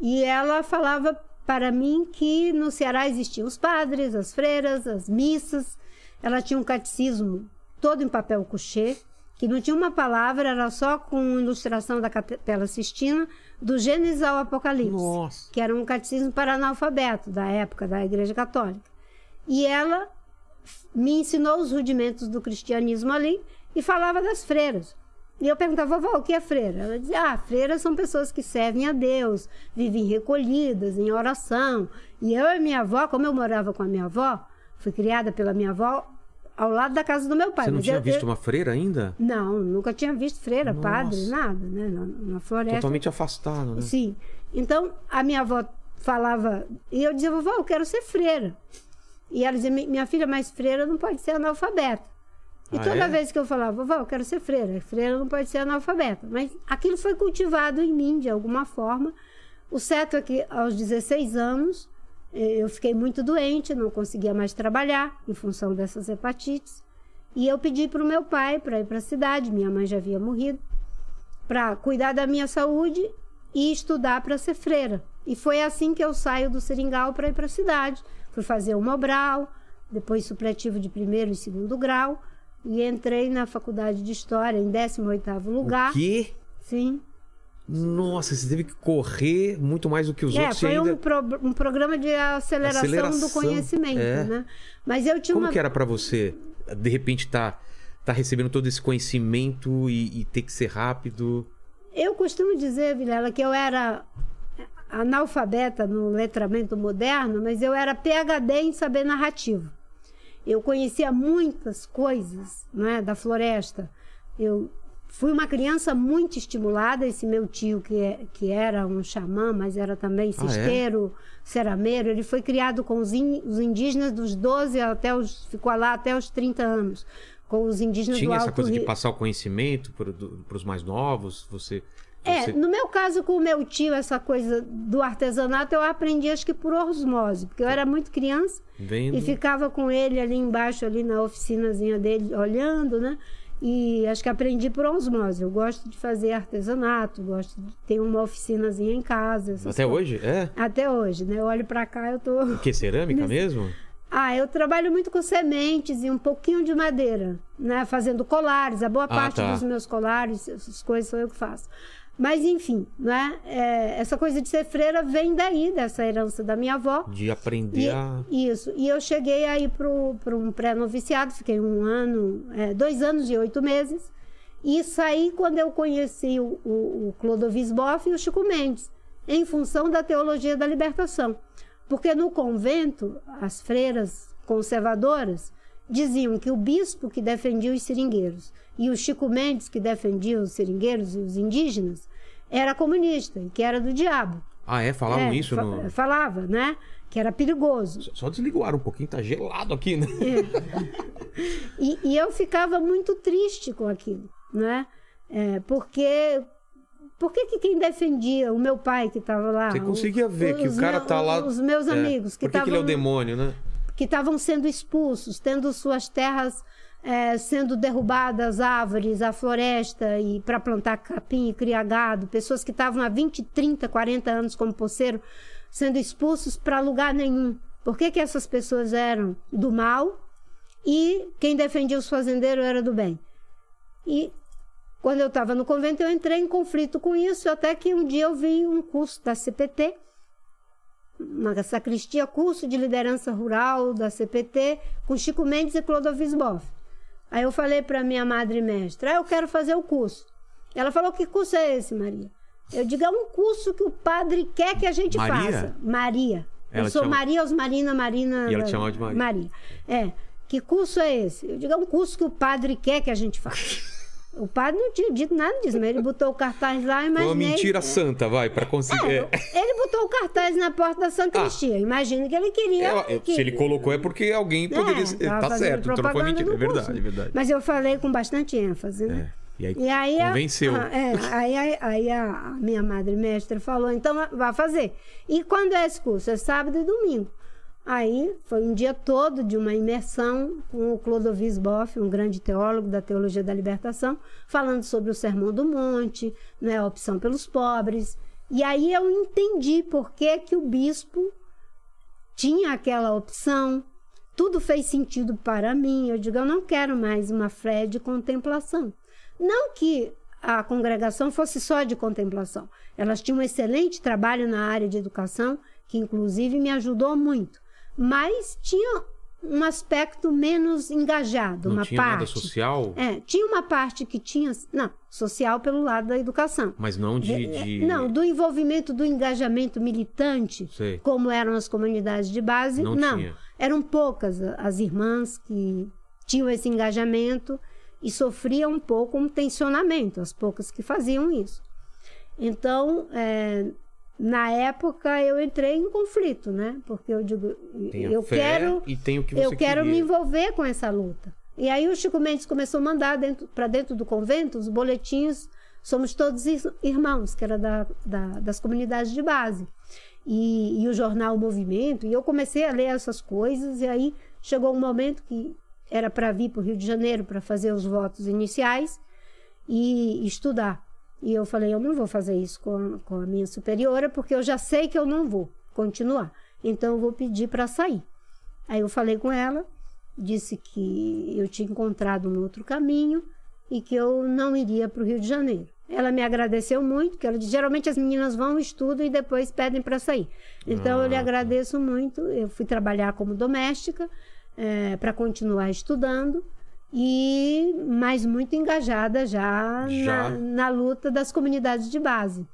E ela falava para mim que no Ceará existiam os padres, as freiras, as missas. Ela tinha um catecismo todo em papel couché, que não tinha uma palavra, era só com ilustração da Capela Sistina, do Gênesis ao Apocalipse Nossa. que era um catecismo para analfabeto da época da Igreja Católica. E ela me ensinou os rudimentos do cristianismo ali e falava das freiras. E eu perguntava, vovó, o que é freira? Ela dizia, ah, freiras são pessoas que servem a Deus, vivem recolhidas, em oração. E eu e minha avó, como eu morava com a minha avó, fui criada pela minha avó ao lado da casa do meu pai. Você não tinha eu- visto eu- uma freira ainda? Não, nunca tinha visto freira, Nossa. padre, nada, né? Na, na floresta. Totalmente afastado, né? Sim. Então, a minha avó falava, e eu dizia, vovó, eu quero ser freira. E ela dizia, "Mi- minha filha, mas freira não pode ser analfabeta. E Ah, toda é? vez que eu falava, vovó, eu quero ser freira, freira não pode ser analfabeta. Mas aquilo foi cultivado em mim, de alguma forma. O certo é que, aos 16 anos, eu fiquei muito doente, não conseguia mais trabalhar, em função dessas hepatites. E eu pedi para o meu pai para ir para a cidade, minha mãe já havia morrido, para cuidar da minha saúde e estudar para ser freira. E foi assim que eu saio do Seringal para ir para a cidade. Fui fazer o Mobral, depois supletivo de primeiro e segundo grau, e entrei na faculdade de História em 18º lugar. O quê? Sim. Nossa, você teve que correr muito mais do que os É, outros. foi ainda... um, pro- um programa de aceleração, Aceleração, do conhecimento, é. né? Mas eu tinha Como uma... que era pra você, de repente, tá, tá recebendo todo esse conhecimento e, e ter que ser rápido? Eu costumo dizer, Vilela, que eu era analfabeta no letramento moderno, mas eu era PhD em saber narrativo. Eu conhecia muitas coisas né, da floresta. Eu fui uma criança muito estimulada. Esse meu tio, que, é- que era um xamã, mas era também Ah, é? cisteiro, cerameiro, ele foi criado com os, in- os indígenas dos 12 até os. ficou lá até os 30 anos. Com os indígenas Tinha do essa Alto coisa de Rio. passar o conhecimento do, pros mais novos? Você, É, no meu caso com o meu tio, essa coisa do artesanato, eu aprendi acho que por osmose, porque eu era muito criança vendo... e ficava com ele ali embaixo, ali na oficinazinha dele, olhando, né? E acho que aprendi por osmose. Eu gosto de fazer artesanato, gosto de ter uma oficinazinha em casa. Até coisas. hoje? É? Até hoje, né? Eu olho pra cá, eu tô. O que, cerâmica mesmo? Ah, eu trabalho muito com sementes e um pouquinho de madeira, né? Fazendo colares. A boa parte tá. dos meus colares, essas coisas sou eu que faço. Mas, enfim, né? É, essa coisa de ser freira vem daí, dessa herança da minha avó. De aprender E, a... Isso. E eu cheguei aí para um pré-noviciado, fiquei um ano, é, dois anos e oito meses. E saí quando eu conheci o, o, o Clodovis Boff e o Chico Mendes, em função da teologia da libertação. Porque no convento, as freiras conservadoras diziam que o bispo que defendia os seringueiros e o Chico Mendes que defendia os seringueiros e os indígenas era comunista e que era do diabo. Ah, é? Falavam É, isso fa- no... Falava, né? Que era perigoso. Só desliga o ar um pouquinho, tá gelado aqui, né? E, e eu ficava muito triste com aquilo, né? É, porque por que, que quem defendia o meu pai que estava lá? Você o- conseguia ver que o cara meu- tá lá... Os meus É. amigos que Por que, que ele é o estavam demônio, né? que estavam sendo expulsos, tendo suas terras eh, sendo derrubadas, árvores, a floresta e para plantar capim e criar gado, pessoas que estavam há 20, 30, 40 anos como poceiro sendo expulsos para lugar nenhum. Por que, que essas pessoas eram do mal e quem defendia os fazendeiros era do bem? E quando eu estava no convento, eu entrei em conflito com isso, até que um dia eu vi um curso da CPT, uma sacristia, curso de liderança rural da CPT, com Chico Mendes e Clodovis Boff. Aí eu falei para minha madre mestra, ah, eu quero fazer o curso. Ela falou, que curso é esse, Maria? Eu digo, é um curso que o padre quer que a gente Maria? faça. Maria. Ela eu sou chama- Maria Osmarina Marina. E ela te chamava de Maria. Maria. É. Que curso é esse? Eu digo, é um curso que o padre quer que a gente faça. O padre não tinha dito nada disso, mas ele botou o cartaz lá e imaginei... uma mentira santa, vai, pra conseguir... É, É. ele botou o cartaz na porta da sacristia. Imagino que ele queria. É, é, que... Se ele colocou é porque alguém poderia... É, tá certo, então não foi mentira. É verdade, é verdade. Mas eu falei com bastante ênfase, né? É. E aí, E aí, a- convenceu. ah, é, aí, aí, aí a a minha madre mestra falou, então vá fazer. E quando é esse curso? É sábado e domingo. Aí foi um dia todo de uma imersão com o Clodovis Boff, um grande teólogo da teologia da libertação, falando sobre o Sermão do Monte, né, a opção pelos pobres. E aí eu entendi por que, que o bispo tinha aquela opção. Tudo fez sentido para mim. Eu digo, eu não quero mais uma fé de contemplação. Não que a congregação fosse só de contemplação. Elas tinham um excelente trabalho na área de educação, que inclusive me ajudou muito. Mas tinha um aspecto menos engajado, Não uma tinha parte. nada social, É, tinha uma parte que tinha, não, social pelo lado da educação. mas não de. É, de- Não, do envolvimento, do engajamento militante, Sei. como eram as comunidades de base, Não não. tinha. Eram poucas as irmãs que tinham esse engajamento e sofriam um pouco um tensionamento, as poucas que faziam isso. Então, é, na época, eu entrei em conflito, né? Porque eu digo, Tem eu quero e tem o que eu quero queria. me envolver com essa luta. E aí o Chico Mendes começou a mandar para dentro do convento os boletins Somos Todos Ir- Irmãos, que era da, da- das comunidades de base. E, e o jornal Movimento. E eu comecei a ler essas coisas, e aí chegou um momento que era para vir para o Rio de Janeiro para fazer os votos iniciais e estudar. E eu falei, eu não vou fazer isso com a, com a minha superiora, porque eu já sei que eu não vou continuar. Então eu vou pedir para sair. Aí eu falei com ela, disse que eu tinha encontrado um outro caminho e que eu não iria para o Rio de Janeiro. Ela me agradeceu muito, que ela disse, geralmente as meninas vão, estudam e depois pedem para sair. Então eu lhe Ah, tá. agradeço muito. Eu fui trabalhar como doméstica para continuar estudando e mas muito engajada já, Já. Na, na luta das comunidades de base.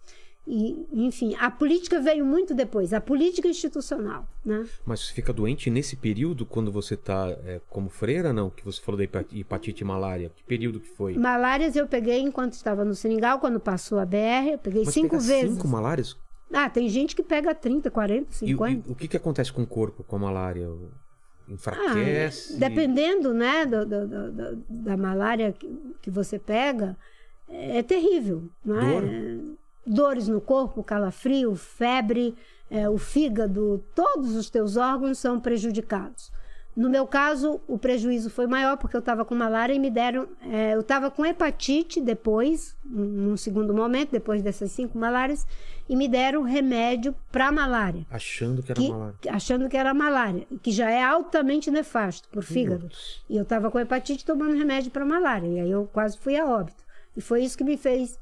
E, enfim, a política veio muito depois, a política institucional, né? Mas você fica doente nesse período quando você tá é, como freira, não? Que você falou da hepa- hepatite e malária. Que período que foi? Malárias eu peguei enquanto estava no Seringal, quando passou a BR, eu peguei Mas cinco vezes. Cinco malárias? Ah, tem gente que pega 30, 40, E, 50. e o que, que acontece com o corpo com a malária? Ah, Enfraquece? dependendo, né, do- do- do- da malária que, que você pega, é, é terrível, não é? Dor? Dores no corpo, calafrio, febre, é, o fígado, todos os teus órgãos são prejudicados. No meu caso, o prejuízo foi maior porque eu estava com malária e me deram. é, eu estava com hepatite depois, num segundo momento, depois dessas cinco malárias, e me deram remédio para malária Achando que era que- malária. achando que era malária, que já é altamente nefasto por fígado. E eu estava com hepatite tomando remédio para malária, e aí eu quase fui a óbito. E foi isso que me fez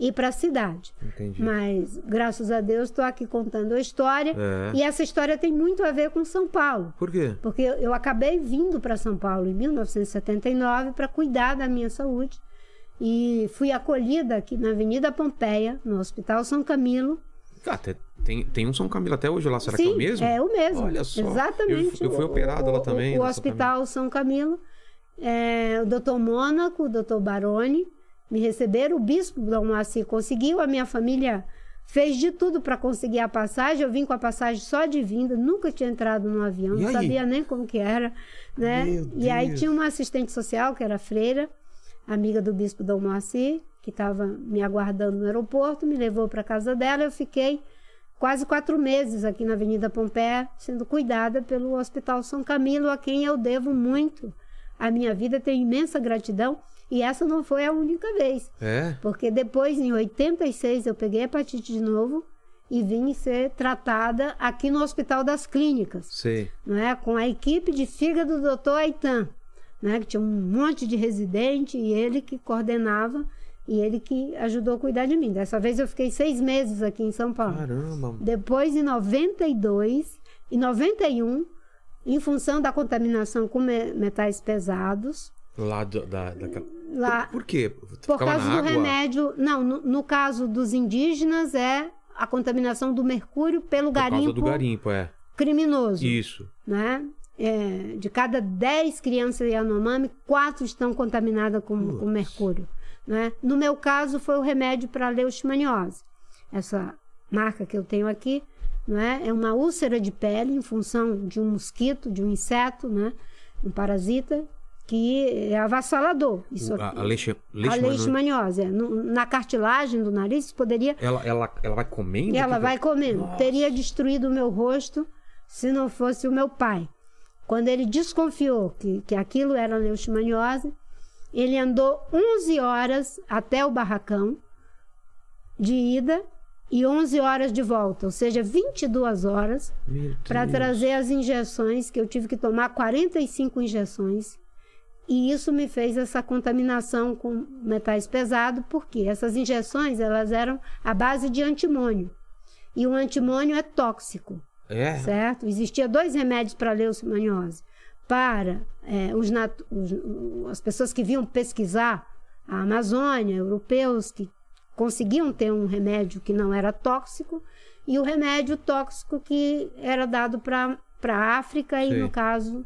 ir para a cidade. Entendi. Mas, graças a Deus, estou aqui contando a história. É. E essa história tem muito a ver com São Paulo. Por quê? Porque eu- acabei vindo para São Paulo em 1979 para cuidar da minha saúde. E fui acolhida aqui na Avenida Pompeia, no Hospital São Camilo, Ah, te- tem, tem um São Camilo até hoje lá, será Sim, que é o mesmo? É o mesmo. Olha só. Exatamente. Eu, eu fui O- operado o, lá também. O, no São Hospital São Camilo. é, o doutor Mônaco, o doutor Baroni me receberam. O bispo Dom Moacir conseguiu. A minha família fez de tudo para conseguir a passagem. Eu vim com a passagem só de vinda. Nunca tinha entrado no avião. Não sabia nem como que era. Né? Meu E aí tinha uma assistente social, que era a freira, amiga do bispo Dom Moacir, que estava me aguardando no aeroporto. Me levou para casa dela. Eu fiquei quase quatro meses aqui na Avenida Pompeia, sendo cuidada pelo Hospital São Camilo, a quem eu devo muito. A minha vida tem imensa gratidão e essa não foi a única vez, É? porque depois, em 86, eu peguei hepatite de novo e vim ser tratada aqui no Hospital das Clínicas, não é? com a equipe de fígado do Dr. Aitan, né? que tinha um monte de residente e ele que coordenava e ele que ajudou a cuidar de mim. Dessa vez eu fiquei seis meses aqui em São Paulo. Caramba. Depois, em 92 e 91, em função da contaminação com me- metais pesados, Lá do- da, daquela... lá, Por quê? por causa do água? remédio. Não, no, no caso dos indígenas, é a contaminação do mercúrio pelo Por causa garimpo, do garimpo, é. criminoso. Isso. Né? É, de cada 10 crianças Yanomami, quatro estão contaminadas com, com mercúrio. Né? No meu caso, foi o remédio para leishmaniose. Essa marca que eu tenho aqui né? é uma úlcera de pele em função de um mosquito, de um inseto, né? um parasita, que é avassalador. Isso a, a leishmaniose- na cartilagem do nariz, poderia Ela, ela, ela vai comendo? ela tudo? vai comendo. Teria destruído o meu rosto se não fosse o meu pai. Quando ele desconfiou que, que aquilo era leishmaniose, ele andou 11 horas até o barracão de ida e 11 horas de volta, ou seja, 22 horas para trazer as injeções, que eu tive que tomar 45 injeções. E isso me fez essa contaminação com metais pesados, porque essas injeções elas eram à base de antimônio. E o antimônio é tóxico, É? certo? Existia dois remédios para leucemaniose. para é, os os- as pessoas que vinham pesquisar a Amazônia, europeus que conseguiam ter um remédio que não era tóxico e o remédio tóxico que era dado para a África e, no caso,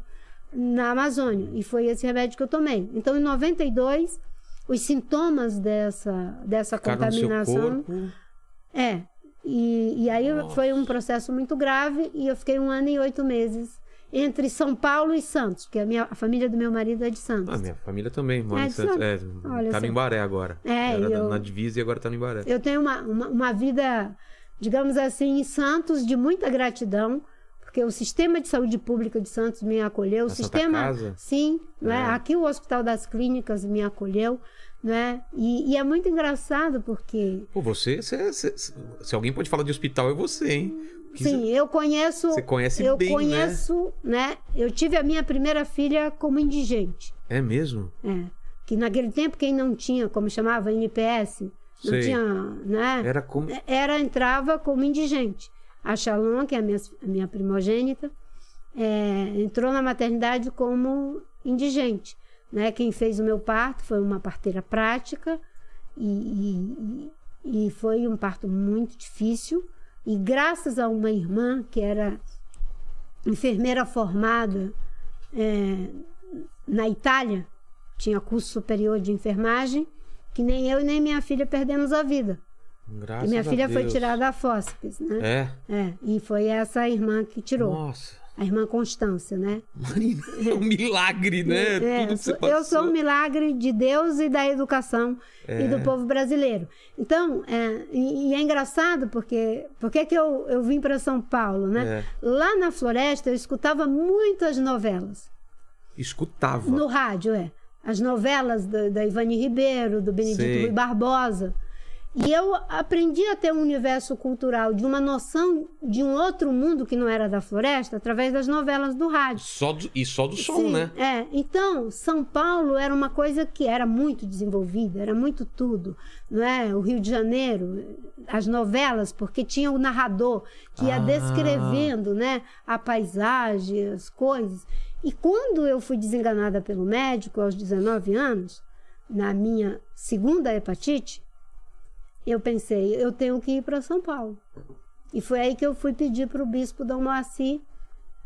na Amazônia. E foi esse remédio que eu tomei. Então, em 92, os sintomas dessa, dessa Ficaram contaminação. É. E, e aí Nossa. foi um processo muito grave e eu fiquei um ano e oito meses entre São Paulo e Santos, porque a, minha, a família do meu marido é de Santos. Ah, minha família também mora É, em de Santos. É, Olha tá no Embaré agora. É, Era eu- na divisa e agora tá no Embaré. Eu tenho uma, uma, uma vida, digamos assim, em Santos de muita gratidão, porque o sistema de saúde pública de Santos me acolheu. O A Santa sistema, Casa? sim, não é? É. aqui o Hospital das Clínicas me acolheu, né? E, e é muito engraçado porque, Pô, você, você- você- se alguém pode falar de hospital, é você, hein? Que sim, eu conheço, Você conhece eu bem, né? conheço, né? Eu tive a minha primeira filha como indigente. É mesmo? É, que naquele tempo quem não tinha, como chamava NPS, não Sei. tinha, né? Era como. Era entrava como indigente. A Shalom, que é a minha, a minha primogênita, é, entrou na maternidade como indigente. Né? Quem fez o meu parto foi uma parteira prática e, e- e- e foi um parto muito difícil. E graças a uma irmã que era enfermeira formada é, na Itália, tinha curso superior de enfermagem, que nem eu e nem minha filha perdemos a vida. Graças E minha filha foi tirada a fósseis, né? É. É, e foi essa irmã que tirou, Nossa. a irmã Constância, né? Marina, é um milagre, né? É, Tudo eu, que você sou, eu sou um milagre de Deus e da educação e É. do povo brasileiro. Então, é, e, e é engraçado porque por que que eu, eu vim para São Paulo, né? É. Lá na floresta eu escutava muitas novelas. Escutava. No rádio, é. As novelas da, da Ivani Ribeiro, do Benedito Sei. Rui Barbosa. E eu aprendi a ter um universo cultural, de uma noção de um outro mundo que não era da floresta, através das novelas do rádio. Só do- e só do som, Sim, né? É, então, São Paulo era uma coisa que era muito desenvolvida, era muito tudo, não é? O Rio de Janeiro, as novelas, porque tinha o narrador que ia Ah. descrevendo, né, a paisagem, as coisas. E quando eu fui desenganada pelo médico aos 19 anos, na minha segunda hepatite, eu pensei, eu tenho que ir para São Paulo. E foi aí que eu fui pedir para o bispo Dom Moacir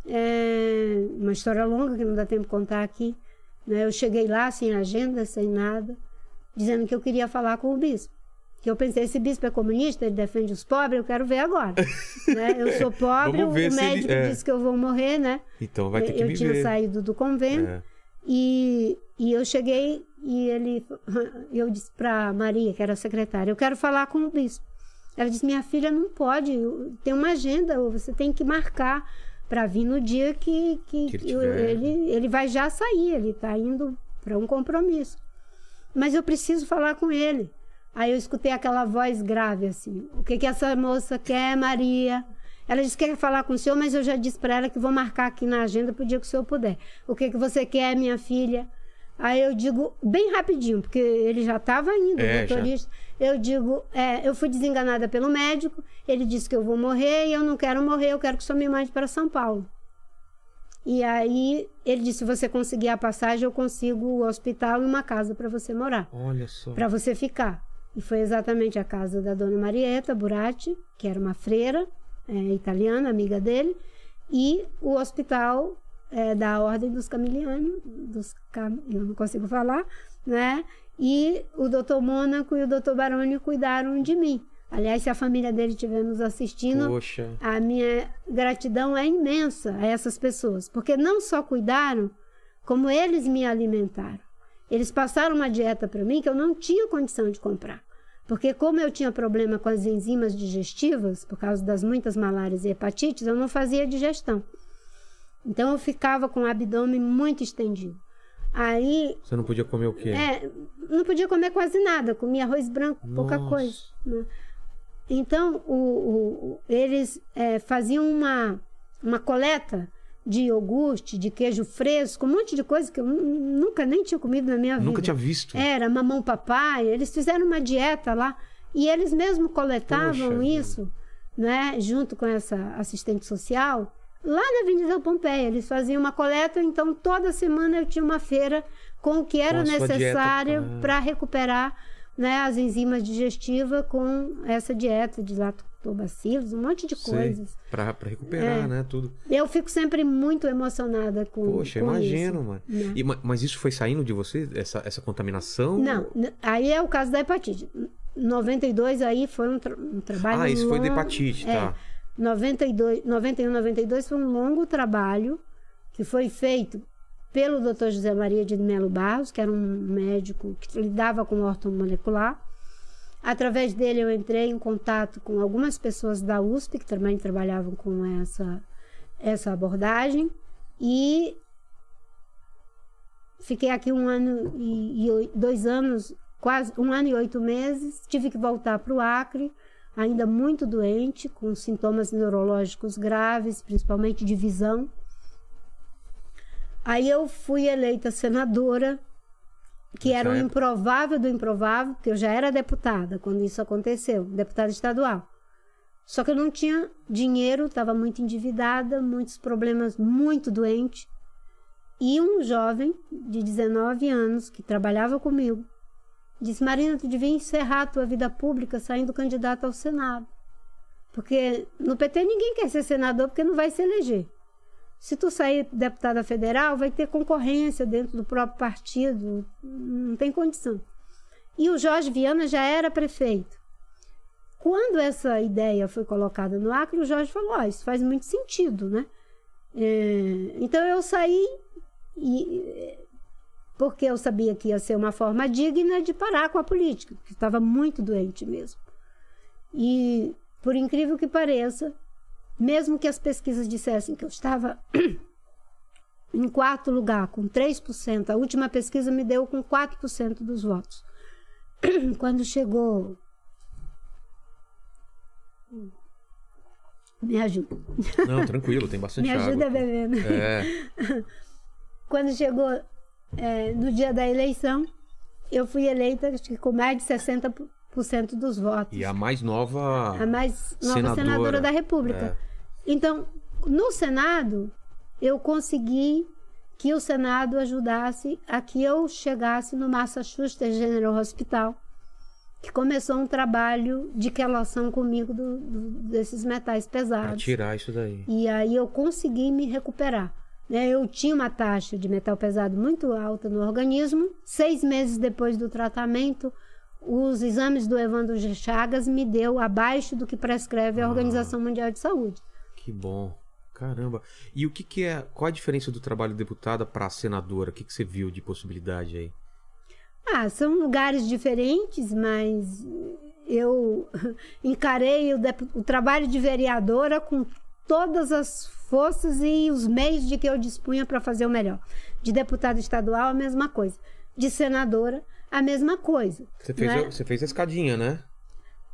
é uma história longa que não dá tempo de contar aqui. né? Eu cheguei lá sem agenda, sem nada, dizendo que eu queria falar com o bispo. Que eu pensei, esse bispo é comunista, ele defende os pobres, eu quero ver agora. né? Eu sou pobre, o se ele- médico é. disse que eu vou morrer, né? Então vai ter que eu tinha viver. saído do convênio. É. E, e eu cheguei e ele, eu disse para Maria, que era a secretária, eu quero falar com o bispo. Ela disse: minha filha não pode, tem uma agenda, você tem que marcar para vir no dia que, que, Que ele ele, ele vai já sair, ele está indo para um compromisso. Mas eu preciso falar com ele. Aí eu escutei aquela voz grave assim: o que, que essa moça quer, Maria? Ela disse que quer falar com o senhor, mas eu já disse para ela que vou marcar aqui na agenda para o dia que o senhor puder. O que, que você quer, minha filha? Aí eu digo, bem rapidinho, porque ele já estava indo, É, o motorista. Eu digo, é, eu fui desenganada pelo médico, ele disse que eu vou morrer e eu não quero morrer, eu quero que o senhor me mande para São Paulo. E aí ele disse, se você conseguir a passagem, eu consigo o hospital e uma casa para você morar Olha só. para você ficar. E foi exatamente a casa da dona Marieta Burati, que era uma freira é, italiana, amiga dele, e o hospital é, da Ordem dos Camilianos, dos Cam... eu não consigo falar, né? E o doutor Mônaco e o doutor Baroni cuidaram de mim. Aliás, se a família dele estiver nos assistindo, Poxa. a minha gratidão é imensa a essas pessoas, porque não só cuidaram, como eles me alimentaram. Eles passaram uma dieta para mim que eu não tinha condição de comprar. Porque como eu tinha problema com as enzimas digestivas, por causa das muitas malárias e hepatites, eu não fazia digestão. Então eu ficava com o abdômen muito estendido. Aí Você não podia comer o quê? é, não podia comer quase nada, comia arroz branco, pouca Nossa. coisa. né? Então, o- o- eles é, faziam uma, uma coleta de iogurte, de queijo fresco, um monte de coisa que eu nu- nunca nem tinha comido na minha vida. Nunca tinha visto. Era mamão papai, eles fizeram uma dieta lá e eles mesmos coletavam Poxa vida. isso, né, junto com essa assistente social, Lá na Avenida Pompeia, eles faziam uma coleta, então toda semana eu tinha uma feira com o que era necessário ah. para recuperar né, as enzimas digestivas com essa dieta de lactobacilos, um monte de Sei. coisas. Pra, pra recuperar, É. né? Tudo. Eu fico sempre muito emocionada com Poxa, com imagino, isso, mano. né? E, ma- mas isso foi saindo de você, essa, essa contaminação? Não, aí é o caso da hepatite. 92 aí foi um, tra- um trabalho Ah, isso foi da longo. hepatite, É. tá. 92, 91, 92 foi um longo trabalho que foi feito pelo Dr. José Maria de Melo Barros, que era um médico que lidava com ortomolecular. Através dele eu entrei em contato com algumas pessoas da USP que também trabalhavam com essa essa abordagem e fiquei aqui um ano e, e oi- dois anos, quase um ano e oito meses. Tive que voltar para o Acre, ainda muito doente, com sintomas neurológicos graves, principalmente de visão. Aí eu fui eleita senadora, que era o improvável do improvável, porque eu já era deputada quando isso aconteceu, deputada estadual. Só que eu não tinha dinheiro, estava muito endividada, muitos problemas, muito doente. E um jovem de 19 anos que trabalhava comigo disse: Marina, tu devia encerrar a tua vida pública saindo candidata ao Senado. Porque no PT ninguém quer ser senador porque não vai se eleger. Se tu sair deputada federal, vai ter concorrência dentro do próprio partido, não tem condição. E o Jorge Viana já era prefeito. Quando essa ideia foi colocada no Acre, o Jorge falou: Ó, isso faz muito sentido, né? É, então eu saí e, porque eu sabia que ia ser uma forma digna de parar com a política, estava muito doente mesmo. E, por incrível que pareça, mesmo que as pesquisas dissessem que eu estava em quarto lugar, com 3%, a última pesquisa me deu com 4% dos votos. Quando chegou. Me ajuda. Não, tranquilo, tem bastante Me água. ajuda aqui. bebendo. É, Quando chegou é, no dia da eleição, eu fui eleita acho que com mais de 60% dos votos. e a mais nova. a mais nova senadora. senadora, da República. Então, no Senado, eu consegui que o Senado ajudasse a que eu chegasse no Massachusetts General Hospital, que começou um trabalho de quelação comigo do- do- desses metais Pra pesados. tirar isso daí. E aí eu consegui me recuperar. Né? Eu tinha uma taxa de metal pesado muito alta no organismo. Seis meses depois do tratamento, os exames do Evandro. Chagas me deu abaixo do que prescreve a Ah. Organização Mundial de Saúde. Que bom. Caramba. E o que, que é. Qual a diferença do trabalho de deputada para senadora? O que, que você viu de possibilidade aí? Ah, são lugares diferentes, mas eu encarei o, o trabalho de vereadora com todas as forças e os meios de que eu dispunha para fazer o melhor. De deputada estadual, a mesma coisa. De senadora, a mesma coisa. Você fez, né? você fez a escadinha, né?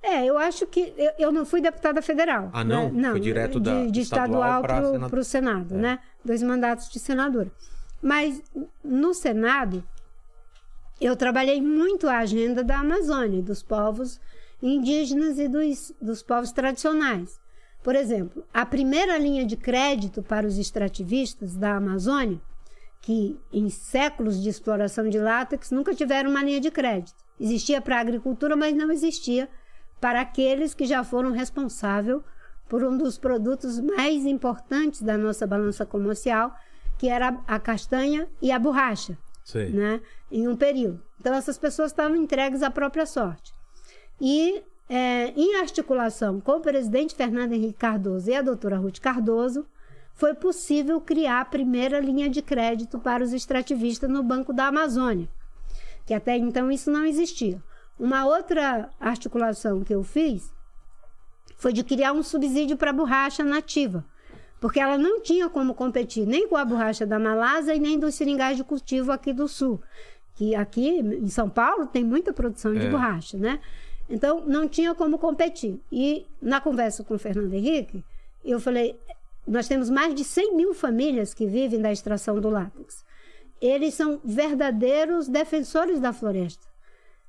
É, eu acho que eu, eu não fui deputada federal. Ah, não? né? Foi direto de, da- de estadual para senado- o Senado, É. né? Dois mandatos de senadora. Mas no Senado, eu trabalhei muito a agenda da Amazônia, dos povos indígenas e dos, dos povos tradicionais. Por exemplo, a primeira linha de crédito para os extrativistas da Amazônia, que em séculos de exploração de látex nunca tiveram uma linha de crédito. Existia para a agricultura, mas não existia para aqueles que já foram responsáveis por um dos produtos mais importantes da nossa balança comercial, que era a castanha e a borracha Sei. né, em um período. Então, essas pessoas estavam entregues à própria sorte. E, é, em articulação com o presidente Fernando Henrique Cardoso e a doutora Ruth Cardoso, foi possível criar a primeira linha de crédito para os extrativistas no Banco da Amazônia, que até então isso não existia. Uma outra articulação que eu fiz foi de criar um subsídio para a borracha nativa, porque ela não tinha como competir nem com a borracha da Malásia e nem dos seringais de cultivo aqui do sul, que aqui em São Paulo tem muita produção de É. borracha, né? Então não tinha como competir. E na conversa com o Fernando Henrique, eu falei: nós temos mais de 100 mil famílias que vivem da extração do látex. Eles são verdadeiros defensores da floresta.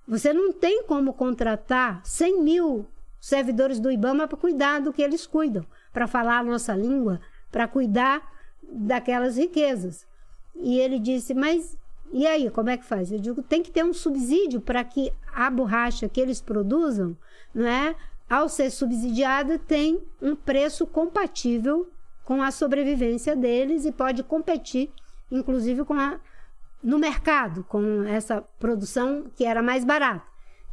Você não tem como contratar 100 mil servidores do IBAMA para cuidar do que eles cuidam, para falar a nossa língua, para cuidar daquelas riquezas. E ele disse: Mas e aí, como é que faz? Eu digo: tem que ter um subsídio para que a borracha que eles produzam, não é? Ao ser subsidiada, tem um preço compatível com a sobrevivência deles e pode competir, inclusive, com a, no mercado, com essa produção que era mais barata.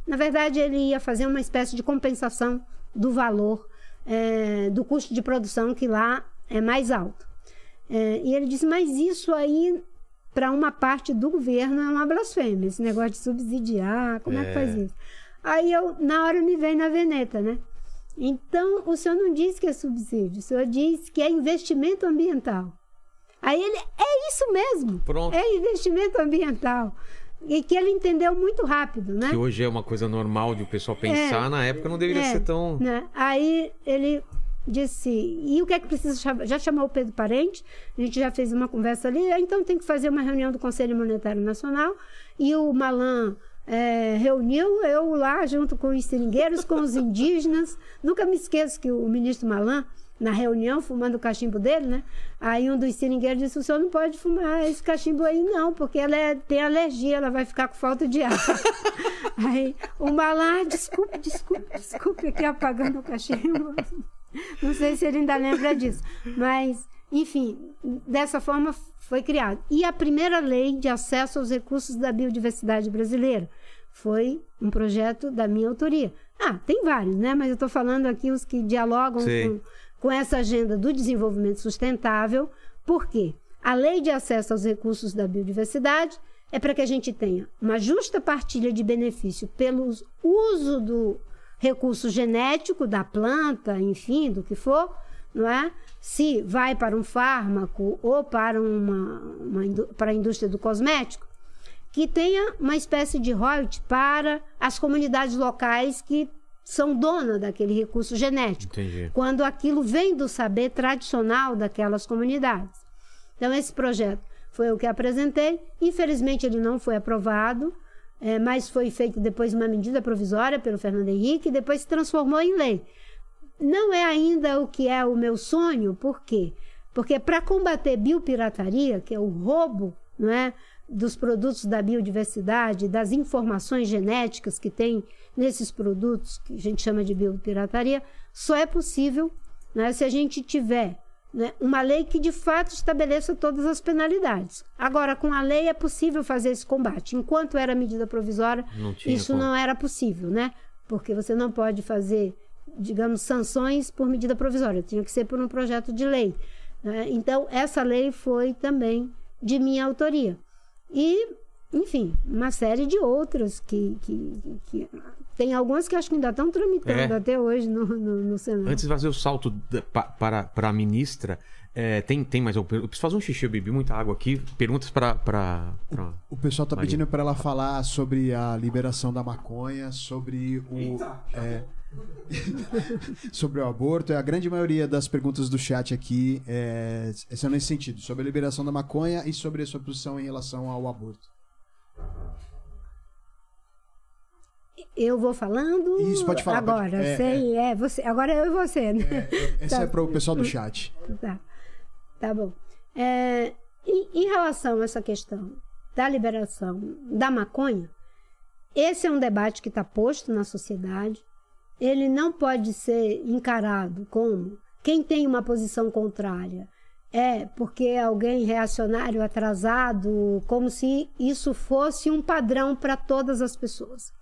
Na verdade, ele ia fazer uma espécie de compensação do valor é, do custo de produção que lá é mais alto. É, e ele disse: Mas isso aí, para uma parte do governo, é uma blasfêmia, esse negócio de subsidiar, como é, é que faz isso? Aí eu, na hora, me veio na veneta, né? Então, o senhor não disse que é subsídio, o senhor disse que é investimento ambiental. Aí ele, é isso mesmo. Pronto. É investimento ambiental. E que ele entendeu muito rápido, né? Que hoje é uma coisa normal de o pessoal pensar, É, na época não deveria é, ser tão. né? Aí ele disse, e o que é que precisa chamar? Já chamou o Pedro Parente, a gente já fez uma conversa ali, "Ah, então tem que fazer uma reunião do Conselho Monetário Nacional, e o Malan é, reuniu eu lá junto com os seringueiros, com os indígenas, nunca me esqueço que o ministro Malan, na reunião, fumando o cachimbo dele, né? Aí um dos seringueiros disse, o senhor não pode fumar esse cachimbo aí não, porque ela é- tem alergia, ela vai ficar com falta de ar. aí o Malan, "Ah, desculpe, desculpe, desculpe, aqui apagando o cachimbo. Não sei se ele ainda lembra disso. Mas, enfim, dessa forma foi criado. E a primeira lei de acesso aos recursos da biodiversidade brasileira foi um projeto da minha autoria. Ah, tem vários, né? Mas eu estou falando aqui os que dialogam Sim. com, com essa agenda do desenvolvimento sustentável. Por quê? A lei de acesso aos recursos da biodiversidade é para que a gente tenha uma justa partilha de benefício pelo uso do recurso genético da planta, enfim, do que for, não é? Se vai para um fármaco ou para uma, uma para a indústria do cosmético, que tenha uma espécie de royalty para as comunidades locais que são donas daquele recurso genético Entendi. quando aquilo vem do saber tradicional daquelas comunidades. Então, esse projeto foi o que apresentei. Infelizmente, ele não foi aprovado, eh, mas foi feito depois uma medida provisória pelo Fernando Henrique e depois se transformou em lei. Não é ainda o que é o meu sonho, por quê? Porque para combater biopirataria, que é o roubo não é, dos produtos da biodiversidade, das informações genéticas que tem nesses produtos, que a gente chama de biopirataria, só é possível né, se a gente tiver né, uma lei que de fato estabeleça todas as penalidades. Agora, com a lei é possível fazer esse combate. Enquanto era medida provisória, Não isso como. não era possível, né? Porque você não pode fazer, digamos, sanções por medida provisória, tinha que ser por um projeto de lei. né? Então, essa lei foi também de minha autoria. E, enfim, uma série de outras que, que, que- tem algumas que acho que ainda estão tramitando É. até hoje no, no, no Senado. Antes de fazer o salto da- pa- para, para a ministra, é, tem, tem mais. Eu preciso fazer um xixi, eu bebi muita água aqui. Perguntas para. para, para... O pessoal tá Maria. pedindo para ela falar sobre a liberação da maconha, sobre o é, sobre o aborto. A grande maioria das perguntas do chat aqui é, são nesse sentido, sobre a liberação da maconha e sobre a sua posição em relação ao aborto. Eu vou falando. Isso, pode falar, pode- Agora, é, sei, é. você. Agora eu e você, né? Essa Tá. é para o pessoal do chat. Tá, tá bom. É, em, em relação a essa questão da liberação da maconha, esse é um debate que está posto na sociedade. Ele não pode ser encarado como quem tem uma posição contrária é porque alguém reacionário, atrasado, como se isso fosse um padrão para todas as pessoas.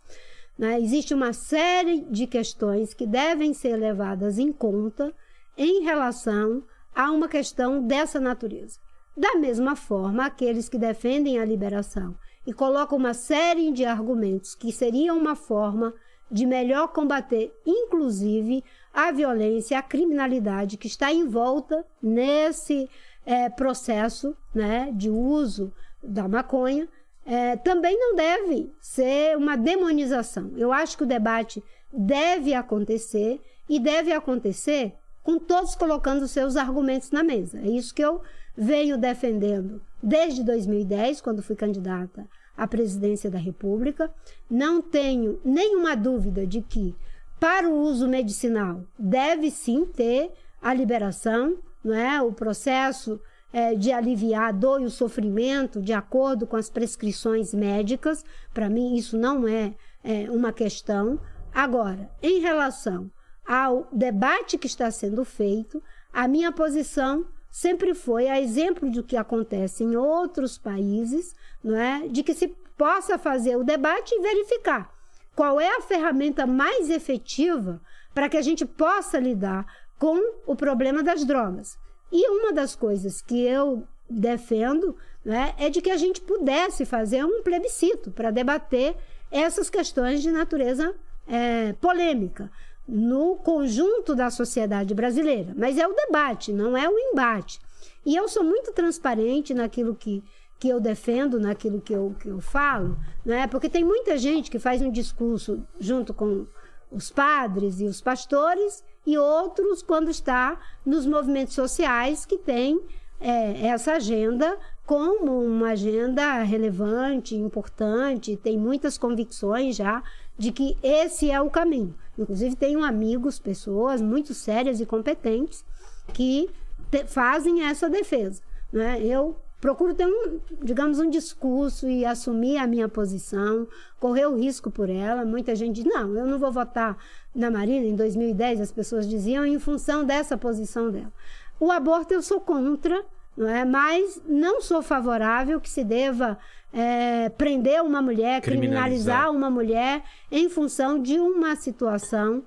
né? Existe uma série de questões que devem ser levadas em conta em relação a uma questão dessa natureza. Da mesma forma, aqueles que defendem a liberação e colocam uma série de argumentos que seria uma forma de melhor combater, inclusive, a violência, a criminalidade que está em volta nesse eh, processo né, de uso da maconha, eh, também não deve ser uma demonização. Eu acho que o debate deve acontecer e deve acontecer com todos colocando seus argumentos na mesa. É isso que eu venho defendendo desde 2010, quando fui candidata à presidência da República. Não tenho nenhuma dúvida de que, para o uso medicinal, deve sim ter a liberação não é? o processo é, de aliviar a dor e o sofrimento de acordo com as prescrições médicas. Para mim, isso não é, é uma questão. Agora, em relação ao debate que está sendo feito, a minha posição sempre foi a exemplo do que acontece em outros países, não é? De que se possa fazer o debate e verificar qual é a ferramenta mais efetiva para que a gente possa lidar com o problema das drogas. E uma das coisas que eu defendo né, é de que a gente pudesse fazer um plebiscito para debater essas questões de natureza é, polêmica no conjunto da sociedade brasileira. Mas é o debate, não é o embate. E eu sou muito transparente naquilo que, que eu defendo, naquilo que eu, que eu falo, né? porque tem muita gente que faz um discurso junto com os padres e os pastores, e outros quando está nos movimentos sociais que tem é, essa agenda como uma agenda relevante, importante, tem muitas convicções já de que esse é o caminho. Inclusive, tenho amigos, pessoas muito sérias e competentes que te, fazem essa defesa. Né? Eu procuro ter um, digamos, um discurso e assumir a minha posição, correr o risco por ela. Muita gente diz, não, eu não vou votar na Marina. Em 2010, as pessoas diziam em função dessa posição dela. O aborto eu sou contra, não é? mas não sou favorável que se deva é, prender uma mulher, criminalizar. criminalizar uma mulher em função de uma situação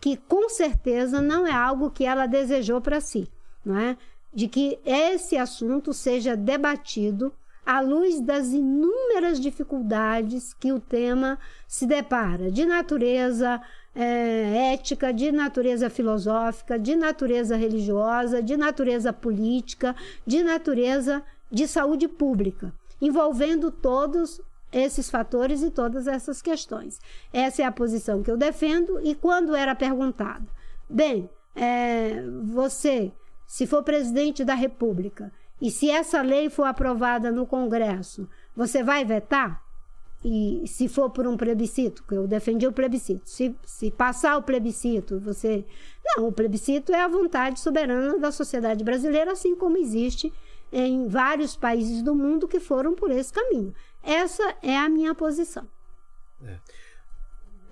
que com certeza não é algo que ela desejou para si, não é? de que esse assunto seja debatido à luz das inúmeras dificuldades que o tema se depara, de natureza é, ética, de natureza filosófica, de natureza religiosa, de natureza política, de natureza de saúde pública, envolvendo todos esses fatores e todas essas questões. Essa é a posição que eu defendo. E quando era perguntado, bem, é, você se for presidente da República e se essa lei for aprovada no Congresso, você vai vetar? E se for por um plebiscito, que eu defendi o plebiscito, se, se passar o plebiscito, você. Não, o plebiscito é a vontade soberana da sociedade brasileira, assim como existe em vários países do mundo que foram por esse caminho. Essa é a minha posição. É.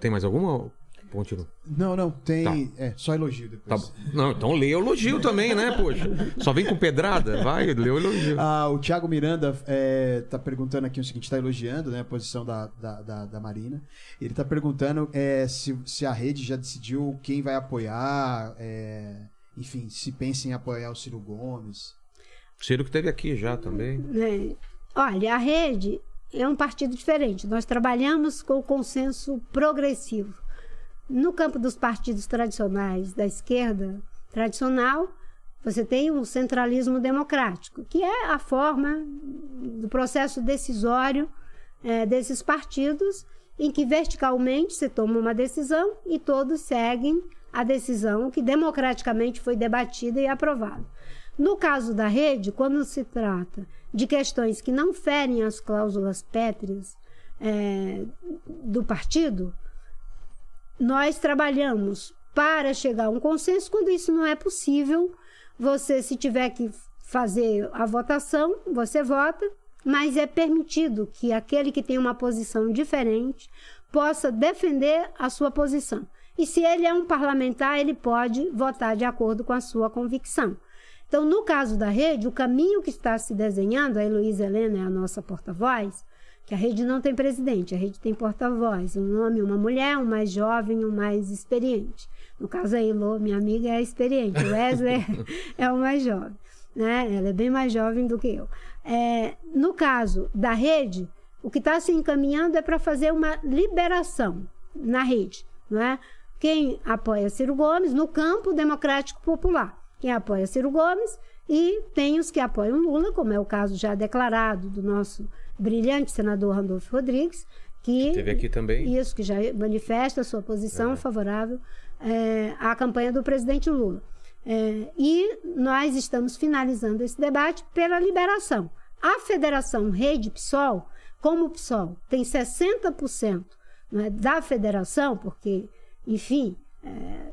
Tem mais alguma Continua. Não, não, tem. Tá. É, só elogio depois. Tá não, então lê elogio também, né, poxa? Só vem com pedrada? Vai, lê o elogio. Ah, o Thiago Miranda é, tá perguntando aqui o seguinte: está elogiando né, a posição da, da, da, da Marina. Ele está perguntando é, se, se a rede já decidiu quem vai apoiar, é, enfim, se pensa em apoiar o Ciro Gomes. Ciro que teve aqui já também. É. Olha, a rede é um partido diferente. Nós trabalhamos com o consenso progressivo. No campo dos partidos tradicionais da esquerda tradicional, você tem o centralismo democrático, que é a forma do processo decisório é, desses partidos, em que verticalmente se toma uma decisão e todos seguem a decisão que democraticamente foi debatida e aprovada. No caso da rede, quando se trata de questões que não ferem as cláusulas pétreas é, do partido, nós trabalhamos para chegar a um consenso. Quando isso não é possível, você, se tiver que fazer a votação, você vota, mas é permitido que aquele que tem uma posição diferente possa defender a sua posição. E se ele é um parlamentar, ele pode votar de acordo com a sua convicção. Então, no caso da rede, o caminho que está se desenhando, a Heloísa Helena é a nossa porta-voz, que a rede não tem presidente, a rede tem porta-voz, um homem, uma mulher, um mais jovem, um mais experiente. No caso a Elo, minha amiga, é experiente, o Wesley é o mais jovem, né? Ela é bem mais jovem do que eu. É, no caso da rede, o que está se encaminhando é para fazer uma liberação na rede, não é? Quem apoia Ciro Gomes no campo democrático popular, quem apoia Ciro Gomes e tem os que apoiam Lula, como é o caso já declarado do nosso brilhante senador Randolfo Rodrigues, que, que teve aqui também. Isso, que já manifesta sua posição favorável é, à campanha do presidente Lula. É, e nós estamos finalizando esse debate pela liberação. A Federação Rede PSOL, como o PSOL tem 60% é, da federação, porque, enfim, é,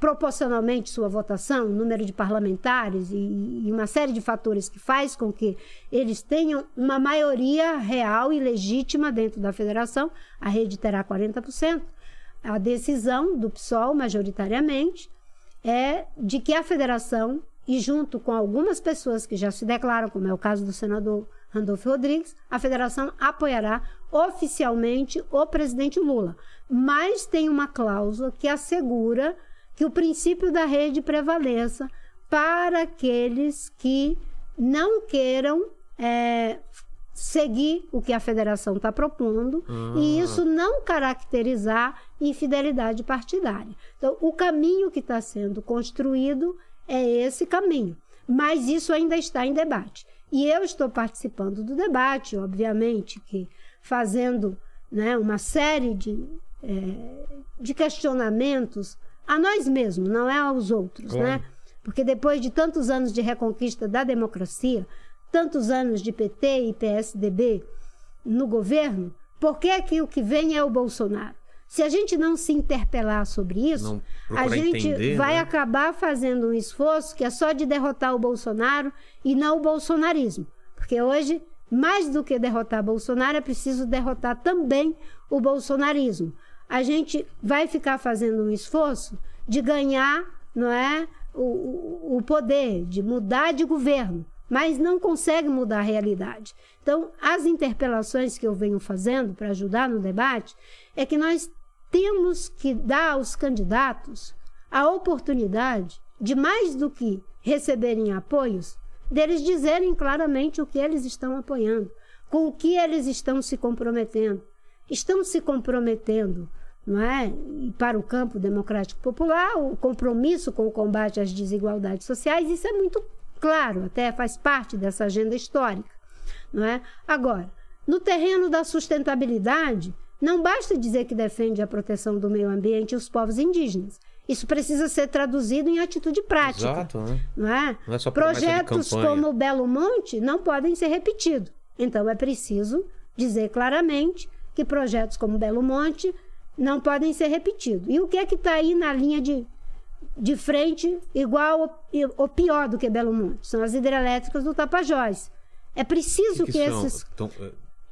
proporcionalmente sua votação, número de parlamentares e, e uma série de fatores que faz com que eles tenham uma maioria real e legítima dentro da federação, a rede terá 40%. A decisão do PSOL, majoritariamente, é de que a federação, e junto com algumas pessoas que já se declaram, como é o caso do senador Randolfo Rodrigues, a federação apoiará oficialmente o presidente Lula. Mas tem uma cláusula que assegura que o princípio da rede prevaleça para aqueles que não queiram é, seguir o que a federação está propondo e isso não caracterizar infidelidade partidária. Então, o caminho que está sendo construído é esse caminho, mas isso ainda está em debate. E eu estou participando do debate, obviamente, que fazendo né, uma série de, é, de questionamentos a nós mesmos, não é aos outros, Claro. né? Porque depois de tantos anos de reconquista da democracia, tantos anos de PT e PSDB no governo, por que que o que vem é o Bolsonaro? Se a gente não se interpelar sobre isso, a gente entender, vai né? acabar fazendo um esforço que é só de derrotar o Bolsonaro e não o bolsonarismo. Porque hoje, mais do que derrotar Bolsonaro, é preciso derrotar também o bolsonarismo. A gente vai ficar fazendo um esforço de ganhar, não é, o, o- poder, de mudar de governo, mas não consegue mudar a realidade. Então, as interpelações que eu venho fazendo para ajudar no debate é que nós temos que dar aos candidatos a oportunidade de mais do que receberem apoios, deles dizerem claramente o que eles estão apoiando, com o que eles estão se comprometendo. Estão se comprometendo, não é? E para o campo democrático popular, o compromisso com o combate às desigualdades sociais, isso é muito claro, até faz parte dessa agenda histórica, não é? Agora, no terreno da sustentabilidade, não basta dizer que defende a proteção do meio ambiente e os povos indígenas. Isso precisa ser traduzido em atitude prática. Exato, né? Não é? Não é só Projetos como o Belo Monte não podem ser repetidos. Então é preciso dizer claramente que projetos como Belo Monte não podem ser repetidos. E o que é que está aí na linha de, de frente, igual ou, pior do que Belo Monte? São as hidrelétricas do Tapajós. É preciso que, são? esses Então,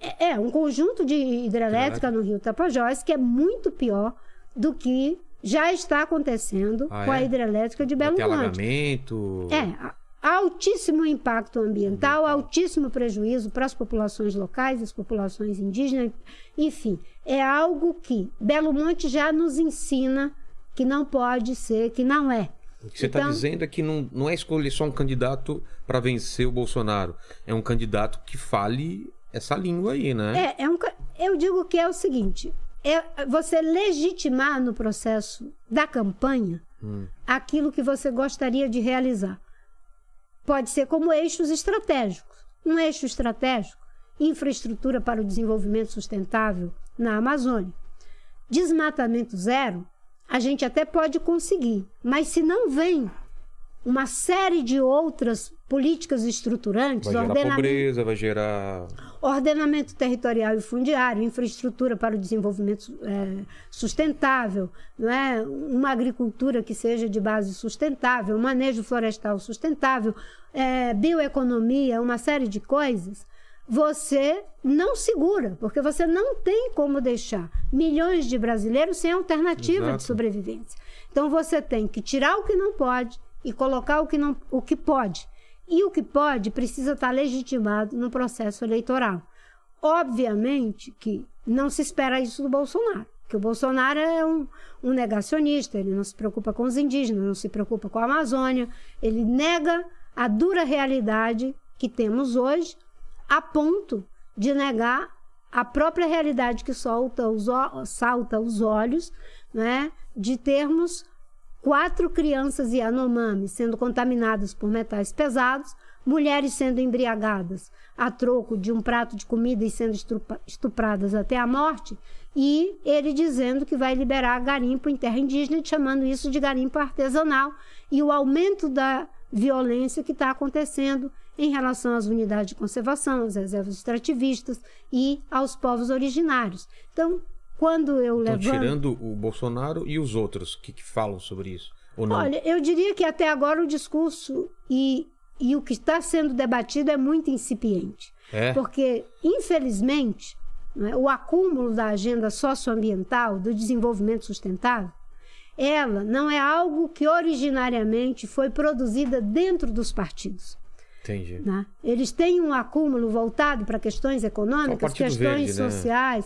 é, é é, um conjunto de hidrelétrica no Rio Tapajós que é muito pior do que já está acontecendo Ah, com a é? hidrelétrica de Belo Monte. alagamento. É, a- altíssimo impacto ambiental, altíssimo prejuízo para as populações locais, as populações indígenas, enfim, é algo que Belo Monte já nos ensina que não pode ser, que não é. O que você está Então- dizendo é que não, não é escolher só um candidato para vencer o Bolsonaro. É um candidato que fale essa língua aí, né? É, é um, eu digo que é o seguinte: é você legitimar no processo da campanha aquilo que você gostaria de realizar. Pode ser como eixos estratégicos. Um eixo estratégico, infraestrutura para o desenvolvimento sustentável na Amazônia. Desmatamento zero, a gente até pode conseguir, mas se não vem uma série de outras políticas estruturantes, Vai gerar ordenamento pobreza, vai gerar. ordenamento territorial e fundiário, infraestrutura para o desenvolvimento eh, sustentável, não é? uma agricultura que seja de base sustentável, manejo florestal sustentável, eh, bioeconomia, uma série de coisas, você não segura, porque você não tem como deixar milhões de brasileiros sem alternativa Exato. de sobrevivência. Então você tem que tirar o que não pode e colocar o que, não, o que pode. E o que pode precisa estar legitimado no processo eleitoral. Obviamente que não se espera isso do Bolsonaro, porque o Bolsonaro é um, um negacionista, ele não se preocupa com os indígenas, não se preocupa com a Amazônia, ele nega a dura realidade que temos hoje, a ponto de negar a própria realidade que solta os, salta os olhos, né, de termos quatro crianças Yanomami sendo contaminadas por metais pesados, mulheres sendo embriagadas a troco de um prato de comida e sendo estupradas até a morte, e ele dizendo que vai liberar garimpo em terra indígena, chamando isso de garimpo artesanal, e o aumento da violência que está acontecendo em relação às unidades de conservação, às reservas extrativistas e aos povos originários. Então, quando eu Estão levanto... tirando o Bolsonaro e os outros que, que falam sobre isso. Ou não? Olha, eu diria que até agora o discurso e, e o que está sendo debatido é muito incipiente. é. Porque, infelizmente, não é, o acúmulo da agenda socioambiental, do desenvolvimento sustentável, ela não é algo que originariamente foi produzida dentro dos partidos. Entendi. né? Eles têm um acúmulo voltado para questões econômicas, questões Verde, né?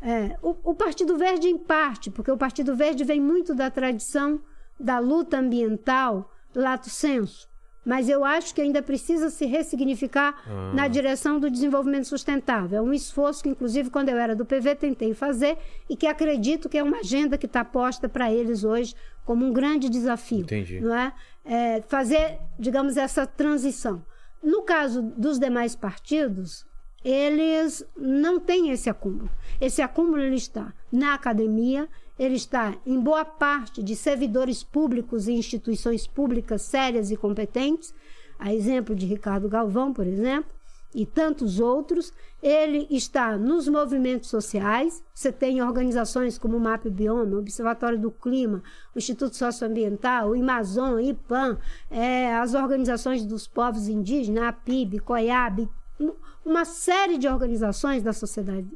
É, o, o Partido Verde, em parte, porque o Partido Verde vem muito da tradição da luta ambiental, lato senso. Mas eu acho que ainda precisa se ressignificar Ah. na direção do desenvolvimento sustentável. É um esforço que, inclusive, quando eu era do PV, tentei fazer e que acredito que é uma agenda que está posta para eles hoje como um grande desafio Entendi. não é? É, fazer, digamos, essa transição. No caso dos demais partidos, eles não têm esse acúmulo. Esse acúmulo ele está na academia, ele está em boa parte de servidores públicos e instituições públicas sérias e competentes, a exemplo de Ricardo Galvão, por exemplo, e tantos outros. Ele está nos movimentos sociais. Você tem organizações como o MAP Bioma, o Observatório do Clima, o Instituto Socioambiental, o Amazon, o IPAM, é, as organizações dos povos indígenas, a PIB, COIAB, uma série de organizações da sociedade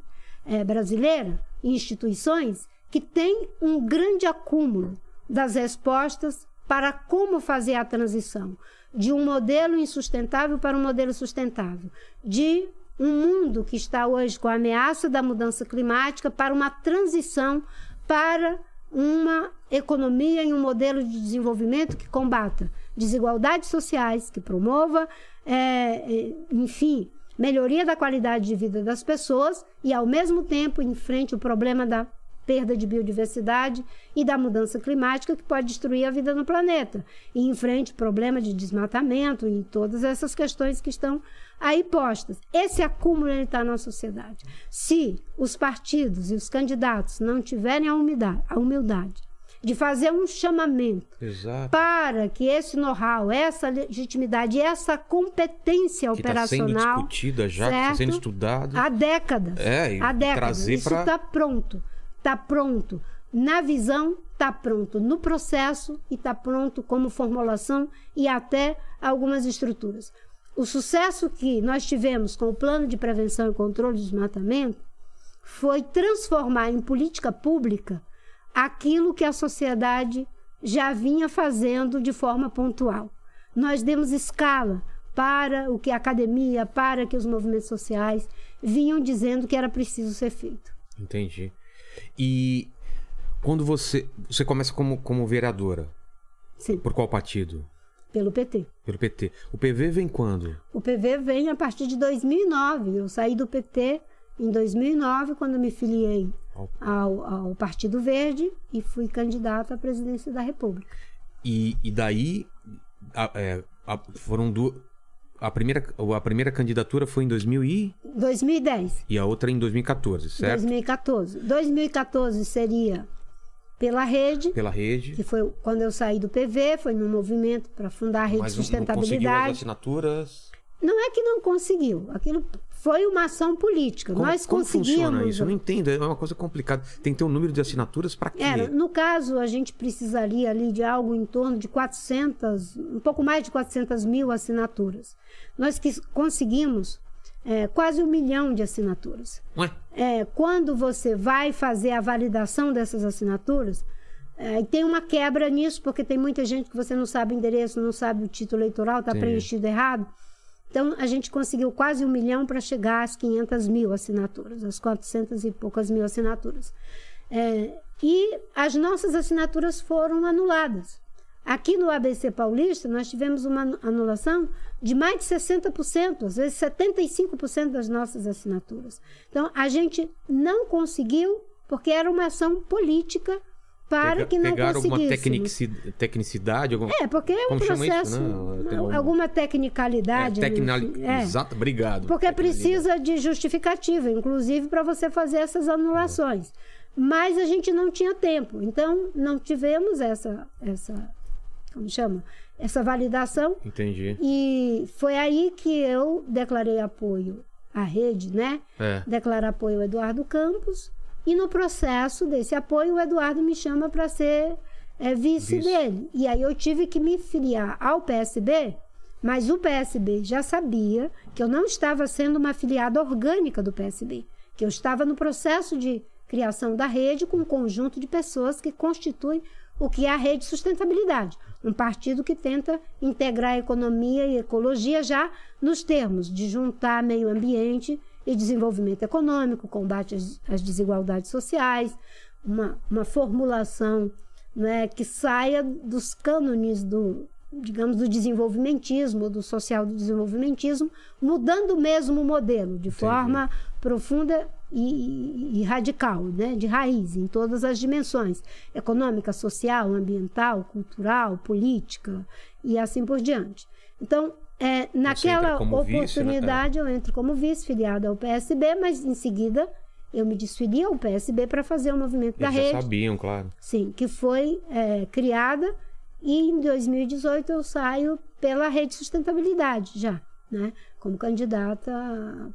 é, brasileira instituições que têm um grande acúmulo das respostas para como fazer a transição de um modelo insustentável para um modelo sustentável, de um mundo que está hoje com a ameaça da mudança climática para uma transição para uma economia e um modelo de desenvolvimento que combata desigualdades sociais, que promova, é, enfim, melhoria da qualidade de vida das pessoas e, ao mesmo tempo, enfrente o problema da perda de biodiversidade e da mudança climática que pode destruir a vida no planeta. E enfrente o problema de desmatamento e todas essas questões que estão aí postas. Esse acúmulo está na sociedade. Se os partidos e os candidatos não tiverem a humildade, a humildade de fazer um chamamento Exato. para que esse know-how, essa legitimidade, essa competência Que está sendo operacional discutida já, está sendo estudada. há décadas. É, há décadas. Isso pra- está pronto. Está pronto na visão, está pronto no processo e está pronto como formulação e até algumas estruturas. O sucesso que nós tivemos com o plano de prevenção e controle do desmatamento foi transformar em política pública aquilo que a sociedade já vinha fazendo de forma pontual. Nós demos escala para o que a academia, para que os movimentos sociais vinham dizendo que era preciso ser feito. Entendi. E quando você. Você começa como, como vereadora. Sim, Por qual partido? pelo PT. Pelo PT. O PV vem quando? O PV vem a partir de 2009. Eu saí do PT em 2009, quando me filiei Ao- ao, Partido Verde e fui candidata à presidência da República. E, e daí. a- é, a- foram duas. A primeira, a primeira candidatura foi em 2000 e, 2010. e a outra em 2014, certo? 2014. 2014 seria pela rede, Pela rede. que foi quando eu saí do PV, foi no movimento para fundar a rede Mas de não- não conseguiu as sustentabilidade. assinaturas. Não é que não conseguiu, aquilo foi uma ação política. Como, Nós como conseguimos. funciona isso? Eu não entendo. É uma coisa complicada. Tem que ter um número de assinaturas para quê? Era, no caso, a gente precisaria ali de algo em torno de 400, um pouco mais de 400 mil assinaturas. Nós que conseguimos é, quase um milhão de assinaturas. Ué? É, quando você vai fazer a validação dessas assinaturas, é, e tem uma quebra nisso, porque tem muita gente que você não sabe o endereço, não sabe o título eleitoral, está preenchido errado. Então, a gente conseguiu quase um milhão para chegar às 500 mil assinaturas, às 400 e poucas mil assinaturas. É, e as nossas assinaturas foram anuladas. Aqui no ABC Paulista, nós tivemos uma anu- anulação de mais de 60%, às vezes 75% das nossas assinaturas. Então, a gente não conseguiu, porque era uma ação política para Pega- que não pegaram alguma tecnici- tecnicidade? Alguma... É, porque é um chama isso, processo, né? Um- alguma tecnicalidade. É, é. Exato, obrigado. Porque precisa de justificativa, inclusive para você fazer essas anulações. Mas a gente não tinha tempo, então não tivemos essa, essa, como chama, essa validação. Entendi. E foi aí que eu declarei apoio à rede, né? É. Declarar apoio ao Eduardo Campos. E no processo desse apoio, o Eduardo me chama para ser é, vice, Vice. dele. E aí eu tive que me filiar ao PSB, mas o PSB já sabia que eu não estava sendo uma afiliada orgânica do PSB, que eu estava no processo de criação da rede com um conjunto de pessoas que constituem o que é a Rede Sustentabilidade, um partido que tenta integrar economia e ecologia já nos termos de juntar meio ambiente e desenvolvimento econômico, combate às, desigualdades sociais, uma, uma formulação né, que saia dos cânones do, digamos, do desenvolvimentismo, do social do desenvolvimentismo, mudando mesmo o modelo de forma profunda e, e radical, né, de raiz, em todas as dimensões: econômica, social, ambiental, cultural, política e assim por diante. Então, é, naquela como vice, né? oportunidade, eu entro como vice, filiada ao PSB, mas em seguida eu me desfili ao PSB para fazer o movimento da Eles já rede. sabiam, claro. Sim, que foi é, criada e em 2018 eu saio pela Rede Sustentabilidade já, né? Como candidata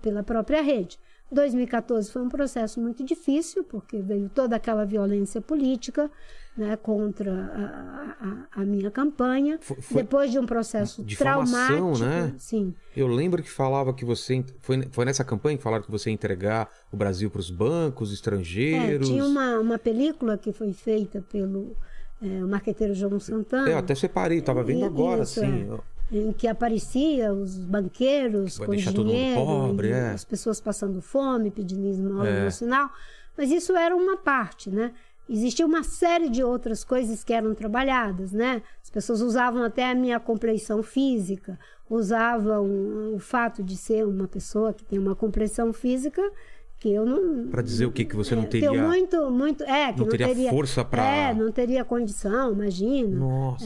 pela própria rede. 2014 foi um processo muito difícil, porque veio toda aquela violência política né, contra a, a- a minha campanha. Foi- foi- Depois de um processo Difamação, traumático. né? Sim. Eu lembro que falava que você. Foi, foi nessa campanha que falaram que você ia entregar o Brasil para os bancos É, estrangeiros. tinha uma, uma película que foi feita pelo é, marqueteiro João Santana. É, eu até separei, tava vendo agora, isso, assim. é. em que aparecia os banqueiros com dinheiro, pobre, é. as pessoas passando fome, pedindo esmola É. no sinal. Mas isso era uma parte, né? Existia uma série de outras coisas que eram trabalhadas, né? As pessoas usavam até a minha compleição física, usavam o fato de ser uma pessoa que tem uma compleição física que eu não Pra dizer o que que você não é, teria. muito muito é que não não, teria força pra- é não teria condição imagina Nossa.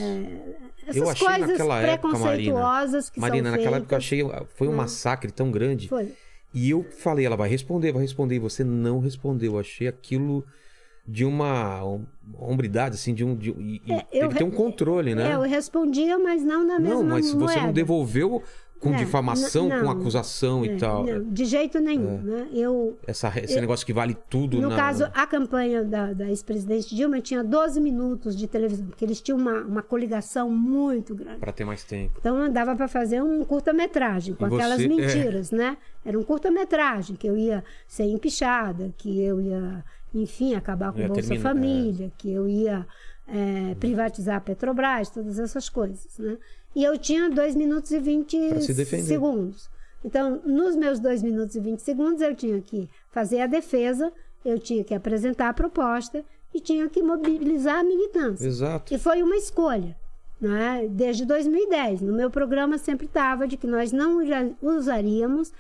essas eu achei coisas naquela época, Marina. preconceituosas que Marina, são naquela época eu feitas. achei. Foi um né? massacre tão grande. Foi. E eu falei, ela vai responder, vai responder. E você não respondeu. Eu achei aquilo de uma hom- hombridade, assim, de um. De, e, É, eu teve que ter um controle, né? É, eu respondia, mas não na mesma não, mas você moeda. não devolveu com Não, difamação, com acusação É, e tal. não, de jeito nenhum, né? Eu, Essa, esse Eu- negócio que vale tudo no na... caso, a campanha da, da ex-presidente Dilma tinha 12 minutos de televisão, porque eles tinham uma, uma coligação muito grande. Pra ter mais tempo. Então dava para fazer um curta-metragem com E aquelas você- é. mentiras, né? Era um curta-metragem que eu ia ser empichada, que eu ia, enfim, acabar com o Bolsa terminar, Família, que eu ia é, privatizar a Petrobras, todas essas coisas, né? E eu tinha 2 minutos e 20 Pra se segundos. Então, nos meus 2 minutos e 20 segundos, eu tinha que fazer a defesa, eu tinha que apresentar a proposta e tinha que mobilizar a militância. Exato. E foi uma escolha, né? desde 2010. No meu programa sempre estava de que nós não usa- usaríamos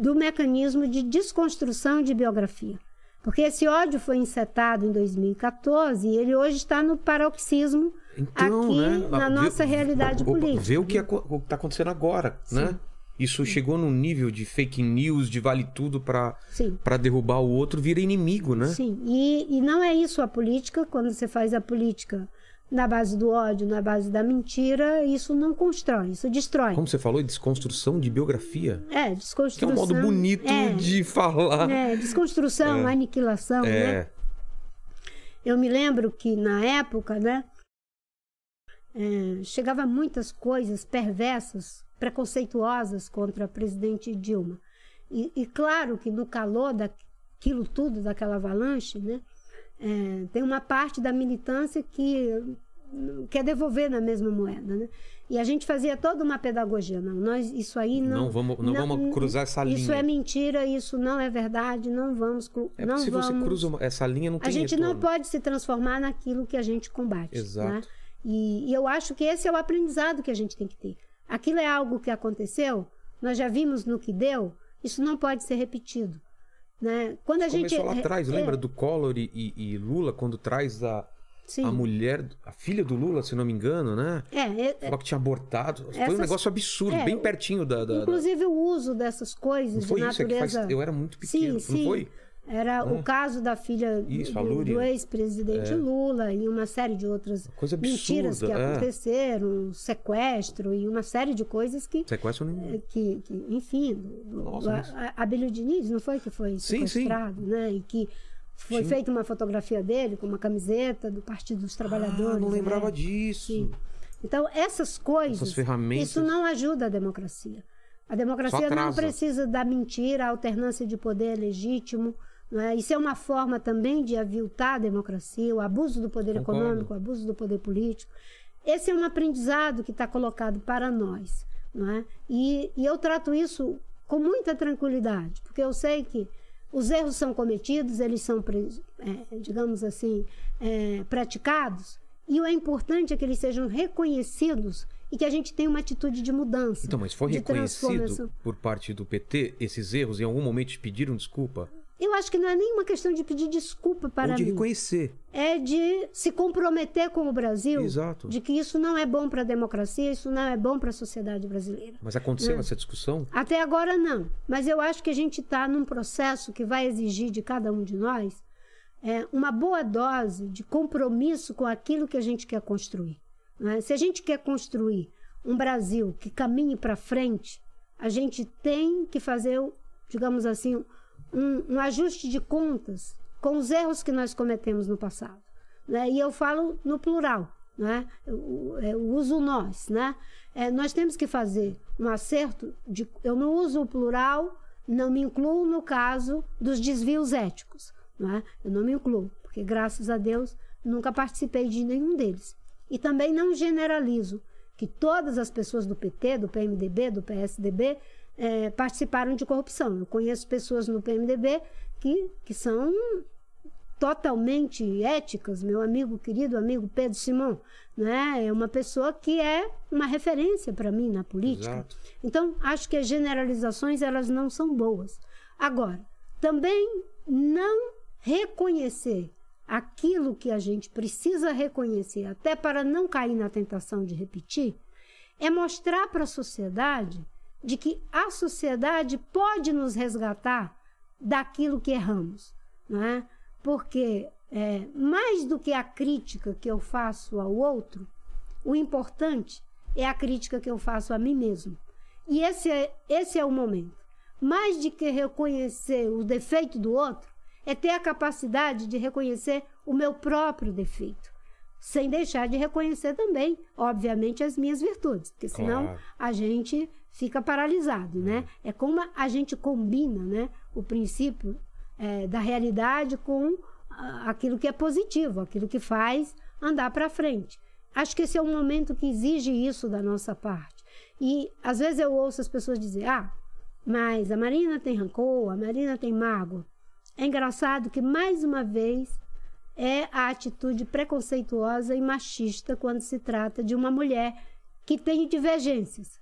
do mecanismo de desconstrução de biografia. Porque esse ódio foi insetado em 2014 e ele hoje está no paroxismo Então, aqui né? na Vê- nossa realidade política. Vê o que está acontecendo agora, né? Isso chegou num nível de fake news, de vale tudo Sim. pra derrubar o outro, vira inimigo, né? Sim, e, e não é isso a política, quando você faz a política na base do ódio, na base da mentira, isso não constrói, isso destrói. Como você falou, desconstrução de biografia. É, Que é desconstrução. um modo bonito é, de falar. É, desconstrução, É. aniquilação, né? É. Eu me lembro que na época, né, é, chegava muitas coisas perversas, preconceituosas contra a presidente Dilma. E, e claro que no calor daquilo tudo, daquela avalanche, né, é, tem uma parte da militância que quer devolver na mesma moeda, né? E a gente fazia toda uma pedagogia, não, nós isso aí não Não vamos- não vamos cruzar essa Isso linha. é mentira, isso não é verdade, não vamos É não se você vamos cruza uma- essa linha, não tem a gente retorno. não pode se transformar naquilo que a gente combate. Exato. né? E, e eu acho que esse é o aprendizado que a gente tem que ter. Aquilo é algo que aconteceu, nós já vimos no que deu, isso não pode ser repetido. Né? Quando a gente. Começou lá atrás, é, lembra do Collor e, e- Lula, quando traz a, Sim. a mulher, a filha do Lula, se não me engano, né? É, é, é, Falou que tinha abortado. Foi um Essas- negócio absurdo, é, bem pertinho da. da- da- inclusive o uso dessas coisas Não foi de isso, é que faz. Eu era muito pequeno, Sim, não sim. foi? Era É. o caso da filha Isso, do, do ex-presidente É. Lula e uma série de outras Coisa mentiras que absurda, é. aconteceram, sequestro e uma série de coisas que Sequestro é, nenhum. que, que, enfim, Nossa, a- a- Abílio Diniz, não foi que foi Sim, sim. sequestrado, né? E que Foi Tinha- feita uma fotografia dele com uma camiseta do Partido dos Trabalhadores. Ah, não lembrava né? disso. Sim. Então, essas coisas, Essas ferramentas. isso não ajuda a democracia. A democracia não precisa da mentira, a alternância de poder é legítimo. Não é? Isso é uma forma também de aviltar a democracia, o abuso do poder Concordo. econômico, o abuso do poder político. Esse é um aprendizado que está colocado para nós. Não é? e, e eu trato isso com muita tranquilidade, porque eu sei que os erros são cometidos, eles são, é, digamos assim, é, praticados, e o importante é que eles sejam reconhecidos e que a gente tenha uma atitude de mudança. Então, mas foi reconhecido por parte do PT esses erros? Em algum momento pediram desculpa? Eu acho que não é nenhuma questão de pedir desculpa para Ou de mim. reconhecer. É de se comprometer com o Brasil Exato. de que isso não é bom para a democracia, isso não é bom para a sociedade brasileira. Mas aconteceu Não. essa discussão? Até agora não, mas eu acho que a gente está num processo que vai exigir de cada um de nós é, uma boa dose de compromisso com aquilo que a gente quer construir. não é? Se a gente quer construir um Brasil que caminhe para frente, a gente tem que fazer, digamos assim, um, um ajuste de contas com os erros que nós cometemos no passado. né? E eu falo no plural, né? eu, eu uso nós. Né? É, nós temos que fazer um acerto de. Eu não uso o plural, não me incluo no caso dos desvios éticos. Né? Eu não me incluo, porque graças a Deus nunca participei de nenhum deles. E também não generalizo que todas as pessoas do PT, do PMDB, do PSDB eh, participaram de corrupção. Eu conheço pessoas no PMDB que, que são totalmente éticas. Meu amigo querido, amigo Pedro Simão, né? é uma pessoa que é uma referência para mim na política. Exato. Então, acho que as generalizações elas não são boas. Agora, também não reconhecer aquilo que a gente precisa reconhecer, até para não cair na tentação de repetir, é mostrar para a sociedade de que a sociedade pode nos resgatar daquilo que erramos, não é? Porque é, mais do que a crítica que eu faço ao outro, o importante é a crítica que eu faço a mim mesmo. E esse é, esse é o momento. Mais de que reconhecer o defeito do outro, é ter a capacidade de reconhecer o meu próprio defeito. Sem deixar de reconhecer também, obviamente, as minhas virtudes. Porque senão Claro. a gente fica paralisado, né? É como a gente combina né, o princípio eh, da realidade com aquilo que é positivo, aquilo que faz andar para frente. Acho que esse é um momento que exige isso da nossa parte. E às vezes eu ouço as pessoas dizer: ah, mas a Marina tem rancor, a Marina tem mágoa. É engraçado que, mais uma vez, é a atitude preconceituosa e machista quando se trata de uma mulher que tem divergências.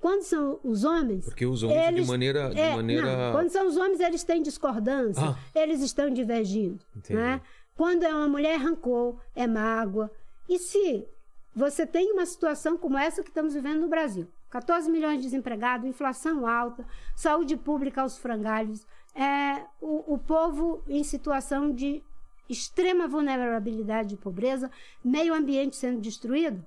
Quando são os homens. Porque isso de eles- maneira. De é, maneira... não, quando são os homens, eles têm discordância, Ah. eles estão divergindo. Entendi. Né? Quando é uma mulher, é rancor, é mágoa. E se você tem uma situação como essa que estamos vivendo no Brasil? 14 milhões de desempregados, inflação alta, saúde pública aos frangalhos, é, o, o povo em situação de extrema vulnerabilidade e pobreza, meio ambiente sendo destruído.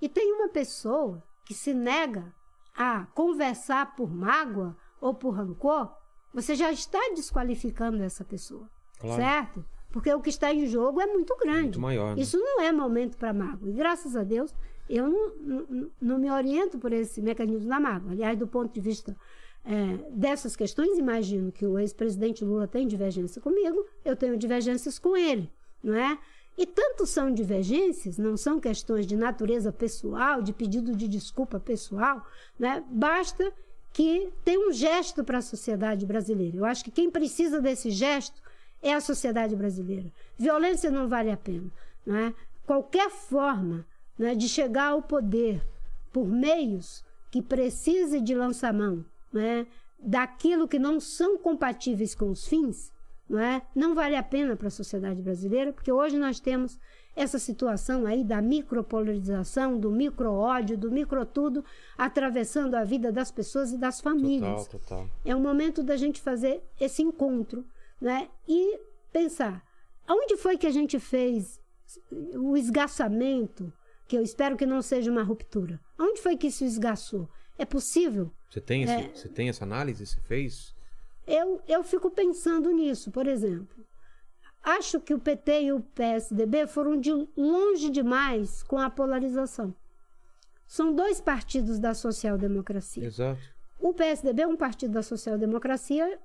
E tem uma pessoa que se nega a conversar por mágoa ou por rancor, você já está desqualificando essa pessoa. Claro. Certo? Porque o que está em jogo é muito grande. Muito maior, né? Isso não é momento para mágoa. E graças a Deus, eu não, não, não me oriento por esse mecanismo da mágoa. Aliás, do ponto de vista é, dessas questões, imagino que o ex-presidente Lula tem divergência comigo, eu tenho divergências com ele, não é? E tanto são divergências, não são questões de natureza pessoal, de pedido de desculpa pessoal, né? Basta que tenha um gesto para a sociedade brasileira. Eu acho que quem precisa desse gesto é a sociedade brasileira. Violência não vale a pena. Não é? Qualquer forma né, de chegar ao poder por meios que precise de lançamão né, daquilo que não são compatíveis com os fins, não, é? não vale a pena para a sociedade brasileira, porque hoje nós temos essa situação aí da micropolarização, do micro-ódio, do micro-tudo, atravessando a vida das pessoas e das famílias. Total, total. É o momento da gente fazer esse encontro né? e pensar aonde foi que a gente fez o esgaçamento, que eu espero que não seja uma ruptura. Aonde foi que isso esgaçou? É possível? Você tem, esse- É. você tem essa análise? Você fez? Eu, eu fico pensando nisso, por exemplo. acho que o PT e o PSDB foram de longe demais com a polarização. São dois partidos da social-democracia. Exato. O PSDB é um partido da social-democracia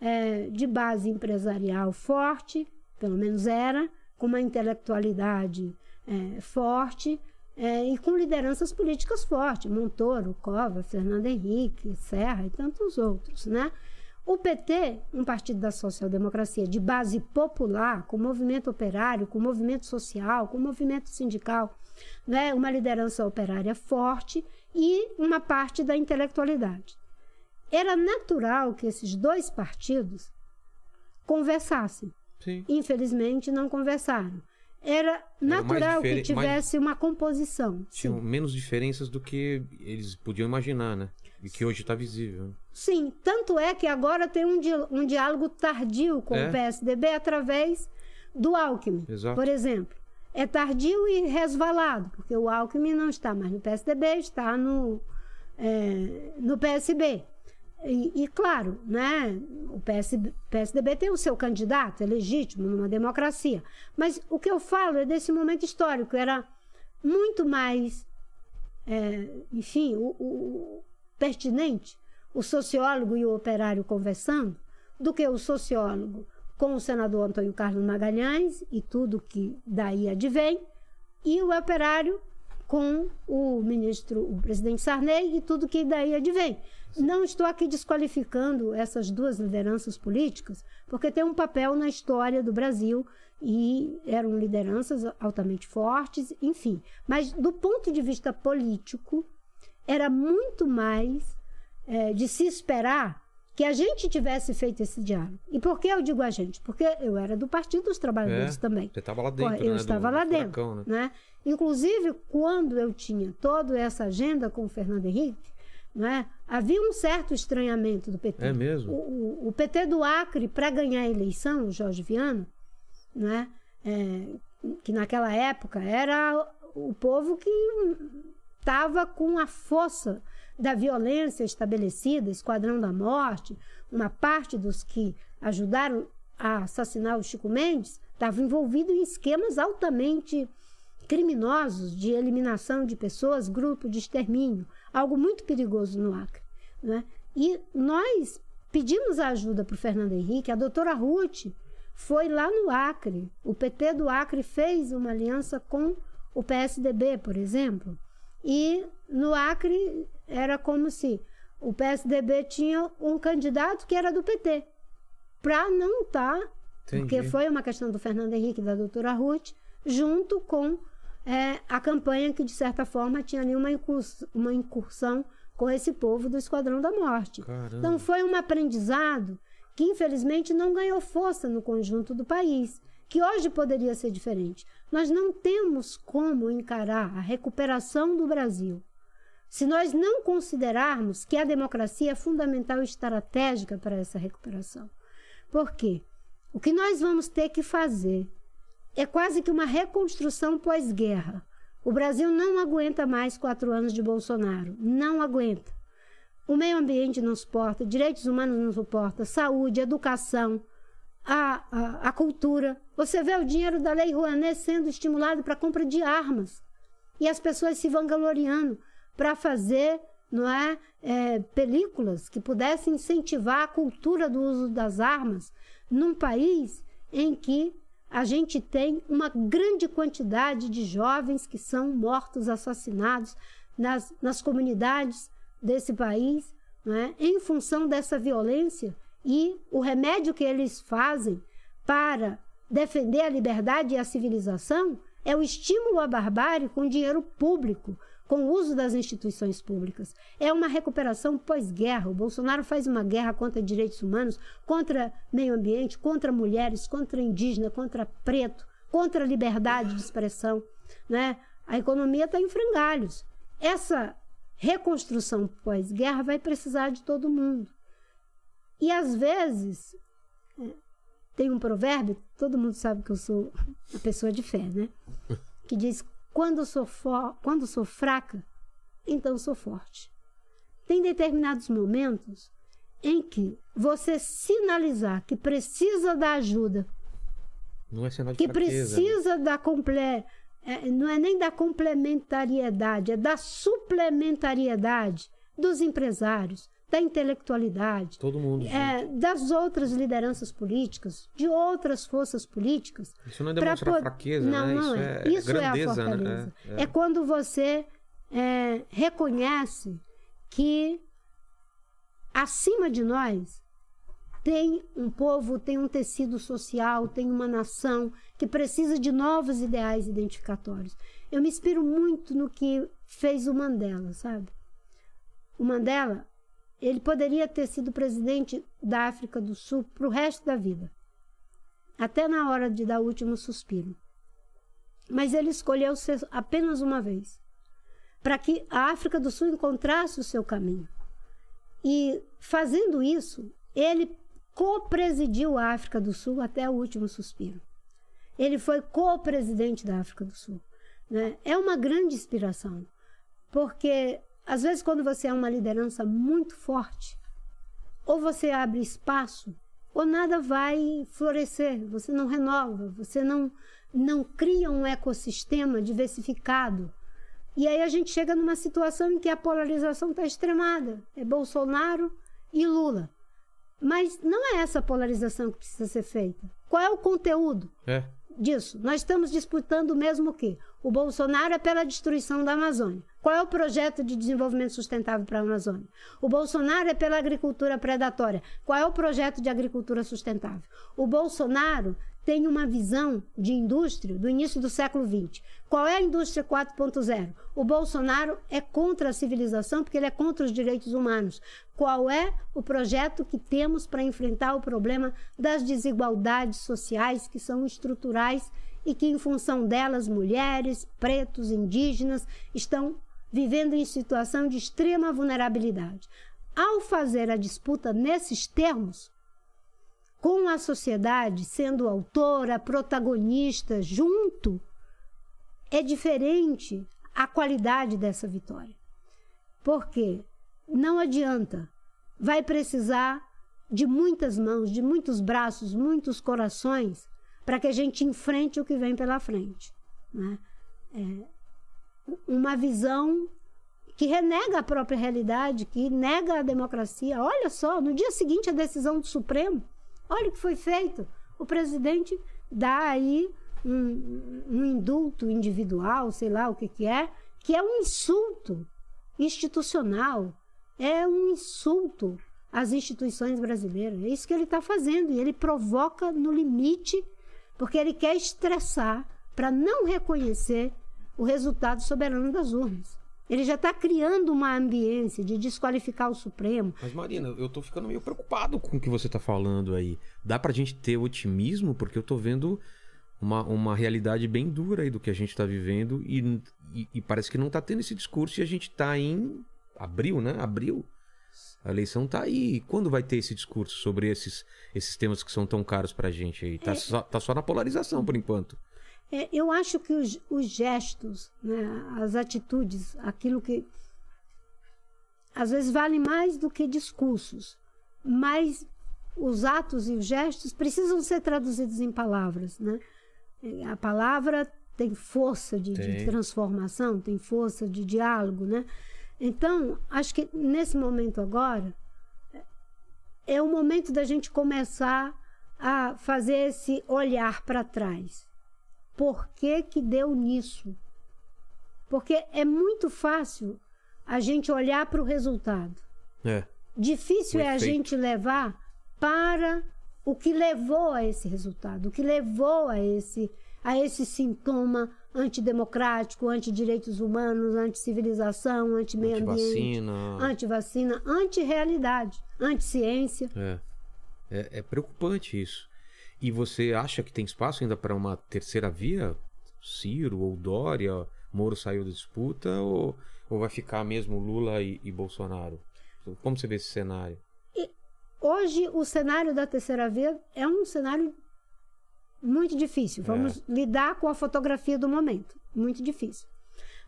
é, de base empresarial forte, pelo menos era, com uma intelectualidade é, forte é, e com lideranças políticas fortes, Montoro, Cova, Fernando Henrique, Serra e tantos outros, né? O PT, um partido da social-democracia de base popular, com movimento operário, com movimento social, com movimento sindical, né? uma liderança operária forte e uma parte da intelectualidade. Era natural que esses dois partidos conversassem. Sim. Infelizmente, não conversaram. Era natural difere- que tivesse uma composição. Tinham menos diferenças do que eles podiam imaginar, né? E que hoje tá visível. Sim, tanto é que agora tem um, di- um diálogo tardio com É? o PSDB através do Alckmin, Exato. por exemplo. É tardio e resvalado, porque o Alckmin não está mais no PSDB, está no, é, no PSB. E, e, claro, né, o PSB, PSDB tem o seu candidato, é legítimo numa democracia. Mas o que eu falo é desse momento histórico, era muito mais, é, enfim, o- o, pertinente o sociólogo e o operário conversando do que o sociólogo com o senador Antônio Carlos Magalhães e tudo que daí advém, e o operário com o ministro, o presidente Sarney e tudo que daí advém. Não estou aqui desqualificando essas duas lideranças políticas, porque tem um papel na história do Brasil e eram lideranças altamente fortes, enfim. Mas do ponto de vista político, era muito mais eh, de se esperar que a gente tivesse feito esse diálogo. E por que eu digo a gente? Porque eu era do Partido dos Trabalhadores É, também. Você tava lá dentro, eu né? estava do, lá do dentro. furacão, né? Né? Inclusive, quando eu tinha toda essa agenda com o Fernando Henrique, né, havia um certo estranhamento do PT. É mesmo? O, o- o PT do Acre, para ganhar a eleição, o Jorge Viana, né, é, que naquela época era o povo que estava com a força da violência estabelecida, Esquadrão da Morte, uma parte dos que ajudaram a assassinar o Chico Mendes estava envolvido em esquemas altamente criminosos de eliminação de pessoas, grupo de extermínio, algo muito perigoso no Acre. Né? E nós pedimos a ajuda para o Fernando Henrique, a doutora Ruth foi lá no Acre, o PT do Acre fez uma aliança com o PSDB, por exemplo, e no Acre era como se o PSDB tinha um candidato que era do PT, para não estar, porque Entendi. foi uma questão do Fernando Henrique e da doutora Ruth, junto com é, a campanha que, de certa forma, tinha ali uma incurs- uma incursão com esse povo do Esquadrão da Morte. Caramba. Então, foi um aprendizado que, infelizmente, não ganhou força no conjunto do país, que hoje poderia ser diferente. Nós não temos como encarar a recuperação do Brasil se nós não considerarmos que a democracia é fundamental e estratégica para essa recuperação. Por quê? O que nós vamos ter que fazer é quase que uma reconstrução pós-guerra. O Brasil não aguenta mais quatro anos de Bolsonaro. Não aguenta. O meio ambiente não suporta, direitos humanos não suporta, saúde, educação, a, a, a cultura. Você vê o dinheiro da Lei Rouanet sendo estimulado para compra de armas. E as pessoas se vangloriando para fazer não é, é, películas que pudessem incentivar a cultura do uso das armas num país em que a gente tem uma grande quantidade de jovens que são mortos, assassinados nas, nas comunidades desse país, não é? em função dessa violência e o remédio que eles fazem para defender a liberdade e a civilização é o estímulo à barbárie com dinheiro público, com o uso das instituições públicas. É uma recuperação pós-guerra. O Bolsonaro faz uma guerra contra direitos humanos, contra meio ambiente, contra mulheres, contra indígena, contra preto, contra liberdade de expressão. Né? A economia está em frangalhos. Essa reconstrução pós-guerra vai precisar de todo mundo. E às vezes é, tem um provérbio, todo mundo sabe que eu sou uma pessoa de fé, né? Que diz: quando sou, fo- quando sou fraca, então sou forte. Tem determinados momentos em que você sinalizar que precisa da ajuda Não é sinal de que fraqueza, né? precisa da comple... é, não é nem da complementariedade, é da suplementariedade dos empresários, da intelectualidade, Todo mundo. é, das outras lideranças políticas, de outras forças políticas. Isso não é pra demonstrar po- fraqueza, não, né? Não Isso é. é, Isso é a grandeza, fortaleza. né? É, quando você é, reconhece que acima de nós tem um povo, tem um tecido social, tem uma nação que precisa de novos ideais identificatórios. Eu me inspiro muito no que fez o Mandela, sabe? O Mandela, ele poderia ter sido presidente da África do Sul para o resto da vida, até na hora de dar o último suspiro. Mas ele escolheu ser apenas uma vez, para que a África do Sul encontrasse o seu caminho. E fazendo isso, ele co-presidiu a África do Sul até o último suspiro. Ele foi co-presidente da África do Sul. Né? É uma grande inspiração, porque às vezes quando você é uma liderança muito forte, ou você abre espaço, ou nada vai florescer, você não renova, você não, não cria um ecossistema diversificado. E aí a gente chega numa situação em que a polarização está extremada. É Bolsonaro e Lula. Mas não é essa polarização que precisa ser feita. Qual é o conteúdo É. disso? Nós estamos disputando o mesmo que o Bolsonaro é pela destruição da Amazônia. Qual é o projeto de desenvolvimento sustentável para a Amazônia? O Bolsonaro é pela agricultura predatória. Qual é o projeto de agricultura sustentável? O Bolsonaro tem uma visão de indústria do início do século XX. Qual é a indústria 4.0? O Bolsonaro é contra a civilização porque ele é contra os direitos humanos. Qual é o projeto que temos para enfrentar o problema das desigualdades sociais que são estruturais e que, em função delas, mulheres, pretos, indígenas estão vivendo em situação de extrema vulnerabilidade? Ao fazer a disputa nesses termos, com a sociedade sendo autora, protagonista, junto, é diferente a qualidade dessa vitória. Porque não adianta, vai precisar de muitas mãos, de muitos braços, muitos corações para que a gente enfrente o que vem pela frente. Né? É uma visão que renega a própria realidade, que nega a democracia. Olha só, no dia seguinte a decisão do Supremo, olha o que foi feito. O presidente dá aí um, um indulto individual, sei lá o que, que é, que é um insulto institucional, é um insulto às instituições brasileiras. É isso que ele está fazendo. E ele provoca no limite, porque ele quer estressar para não reconhecer o resultado soberano das urnas. Ele já está criando uma ambiência de desqualificar o Supremo. Mas, Marina, eu tô ficando meio preocupado com o que você tá falando aí. Dá pra gente ter otimismo? Porque eu tô vendo uma, uma realidade bem dura aí do que a gente tá vivendo e, e, e parece que não tá tendo esse discurso e a gente tá em abril, né? Abril. A eleição tá aí. E Quando vai ter esse discurso sobre esses, esses temas que são tão caros pra gente aí? Tá, só, tá só na polarização por enquanto. É, eu acho que os, os gestos, né, as atitudes, aquilo que às vezes vale mais do que discursos, mas os atos e os gestos precisam ser traduzidos em palavras, né? A palavra tem força de, de Tem. transformação, tem força de diálogo, né? Então, acho que nesse momento agora é o momento da gente começar a fazer esse olhar para trás. Por que que deu nisso? Porque é muito fácil a gente olhar para o resultado. É. Difícil é a gente levar para o que levou a esse resultado, o que levou a esse, a esse sintoma antidemocrático, antidireitos humanos, anticivilização, anti-meio ambiente, Antivacina. anti-realidade, anti-ciência. É. é. É preocupante isso. E você acha que tem espaço ainda para uma terceira via? Ciro ou Dória? Moro saiu da disputa? Ou, ou vai ficar mesmo Lula e, e Bolsonaro? Como você vê esse cenário? Hoje, o cenário da terceira via é um cenário muito difícil. Vamos lidar com a fotografia do momento. Muito difícil.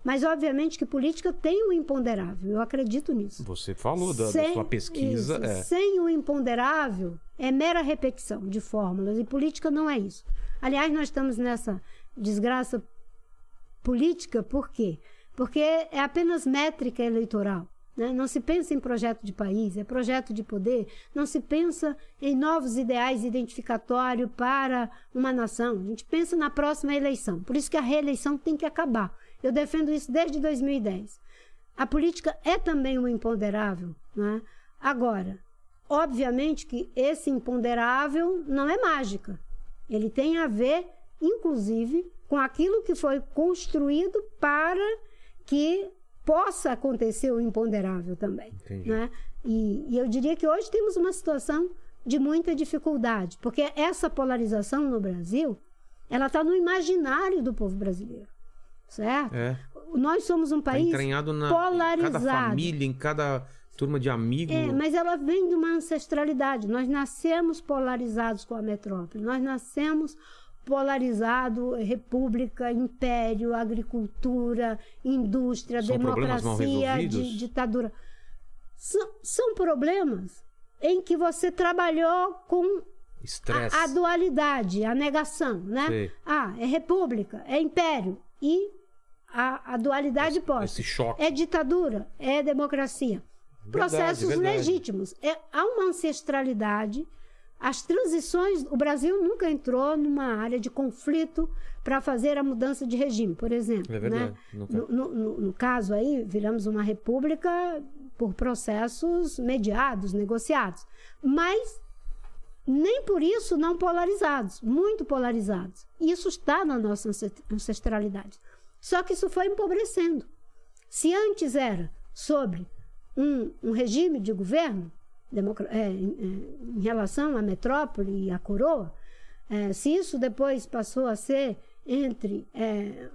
Mas, obviamente, que política tem o imponderável. Eu acredito nisso. Você falou da, da Sem- sua pesquisa. isso, é. Sem o imponderável, é mera repetição de fórmulas. E política não é isso. Aliás, nós estamos nessa desgraça política, por quê? Porque é apenas métrica eleitoral. Né? Não se pensa em projeto de país, é projeto de poder. Não se pensa em novos ideais identificatórios para uma nação. A gente pensa na próxima eleição. Por isso que a reeleição tem que acabar. Eu defendo isso desde 2010. A política é também um imponderável. Né? Agora, obviamente que esse imponderável não é mágica. Ele tem a ver, inclusive, com aquilo que foi construído para que possa acontecer o imponderável também. Entendi. Né? E, e eu diria que hoje temos uma situação de muita dificuldade, porque essa polarização no Brasil, ela está no imaginário do povo brasileiro, certo? É. Nós somos um Tá país entranhado na em polarizado. cada família, em cada turma de amigos. É, mas ela vem de uma ancestralidade. Nós nascemos polarizados com a metrópole. Nós nascemos polarizado república, império, agricultura, indústria, São democracia, di- ditadura. São, são problemas em que você trabalhou com a, a dualidade, a negação, né? Sei. Ah, é república, é império e a, a dualidade posta. Esse choque. É ditadura, é democracia. Verdade, Processos verdade. legítimos. É, há uma ancestralidade. As transições, o Brasil nunca entrou numa área de conflito para fazer a mudança de regime, por exemplo. É verdade, né? No, no- no- caso aí, viramos uma república por processos mediados, negociados. Mas nem por isso não polarizados, muito polarizados. Isso está na nossa ance- ancestralidade. Só que isso foi empobrecendo. Se antes era sobre um, um regime de governo é, em, é, em relação à metrópole e à coroa, é, se isso depois passou a ser entre, é,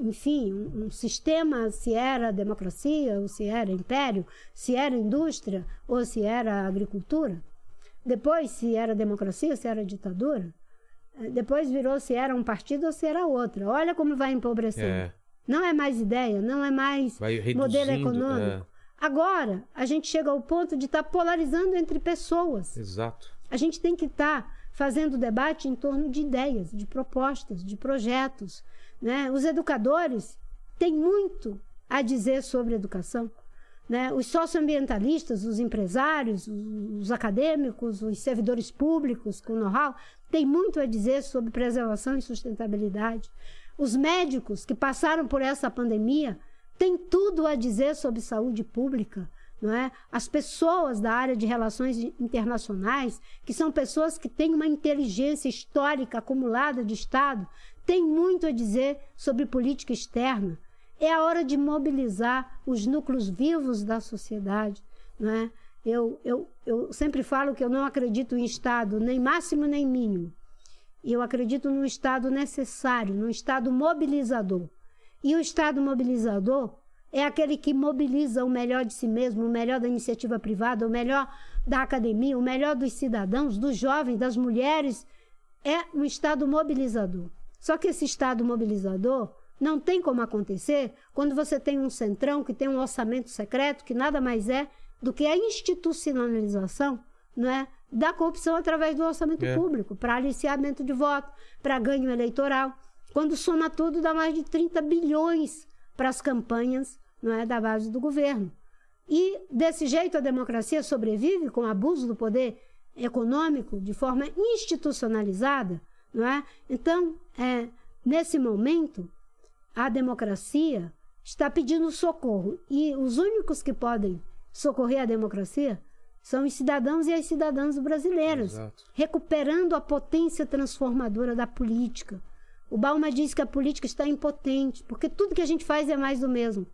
enfim, um, um sistema, se era democracia ou se era império, se era indústria ou se era agricultura, depois se era democracia, se era ditadura, eh, depois virou se era um partido ou se era outra. Olha como vai empobrecendo. É. Não é mais ideia, não é mais modelo econômico. Agora, a gente chega ao ponto de estar polarizando entre pessoas. Exato. A gente tem que estar fazendo debate em torno de ideias, de propostas, de projetos. Né? Os educadores têm muito a dizer sobre educação. Né? Os socioambientalistas, os empresários, os os acadêmicos, os servidores públicos com know-how, têm muito a dizer sobre preservação e sustentabilidade. Os médicos que passaram por essa pandemia têm tudo a dizer sobre saúde pública. Não é? As pessoas da área de relações internacionais, que são pessoas que têm uma inteligência histórica acumulada de Estado, têm muito a dizer sobre política externa. É a hora de mobilizar os núcleos vivos da sociedade. Não é? eu, eu, eu sempre falo que eu não acredito em Estado nem máximo nem mínimo. Eu acredito num Estado necessário, num Estado mobilizador. E o Estado mobilizador é aquele que mobiliza o melhor de si mesmo, o melhor da iniciativa privada, o melhor da academia, o melhor dos cidadãos, dos jovens, das mulheres. É um Estado mobilizador. Só que esse Estado mobilizador não tem como acontecer quando você tem um centrão que tem um orçamento secreto, que nada mais é do que a institucionalização não é, da corrupção através do orçamento É. público, para aliciamento de voto, para ganho eleitoral. Quando soma tudo, dá mais de 30 bilhões para as campanhas não é, da base do governo. E desse jeito a democracia sobrevive com o abuso do poder econômico de forma institucionalizada, não é? Então, é, nesse momento, a democracia está pedindo socorro e os únicos que podem socorrer a democracia são os cidadãos e as cidadãs brasileiras, Exato. recuperando a potência transformadora da política. O Balma diz que a política está impotente, porque tudo que a gente faz é mais do mesmo.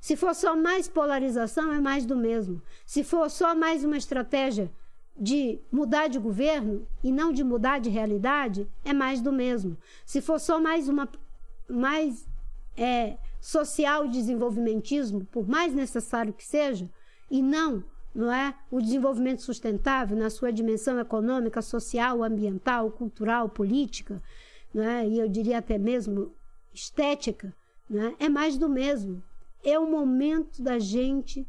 Se for só mais polarização, é mais do mesmo. Se for só mais uma estratégia de mudar de governo e não de mudar de realidade, é mais do mesmo. Se for só mais uma mais é, social desenvolvimentismo, por mais necessário que seja, e não, não é, o desenvolvimento sustentável na sua dimensão econômica, social, ambiental, cultural, política, não é? E eu diria até mesmo estética, né? É mais do mesmo. É o momento da gente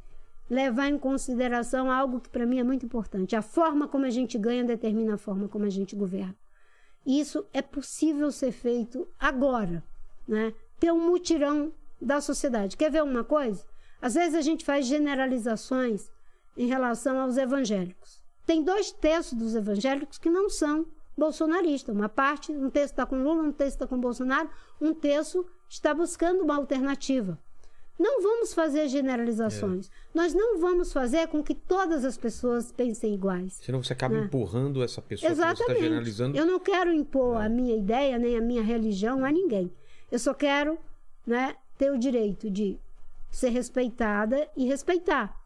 levar em consideração algo que para mim é muito importante. A forma como a gente ganha determina a forma como a gente governa. Isso é possível ser feito agora, né? Ter um mutirão da sociedade. Quer ver uma coisa? Às vezes a gente faz generalizações em relação aos evangélicos. Tem dois terços dos evangélicos que não são bolsonaristas. Uma parte, um terço está com Lula, um terço está com Bolsonaro, um terço está buscando uma alternativa. Não vamos fazer generalizações. É. Nós não vamos fazer com que todas as pessoas pensem iguais. Senão você acaba né? empurrando essa pessoa Exatamente. que você está generalizando. Eu não quero impor é. a minha ideia nem a minha religião a ninguém. Eu só quero né, ter o direito de ser respeitada e respeitar.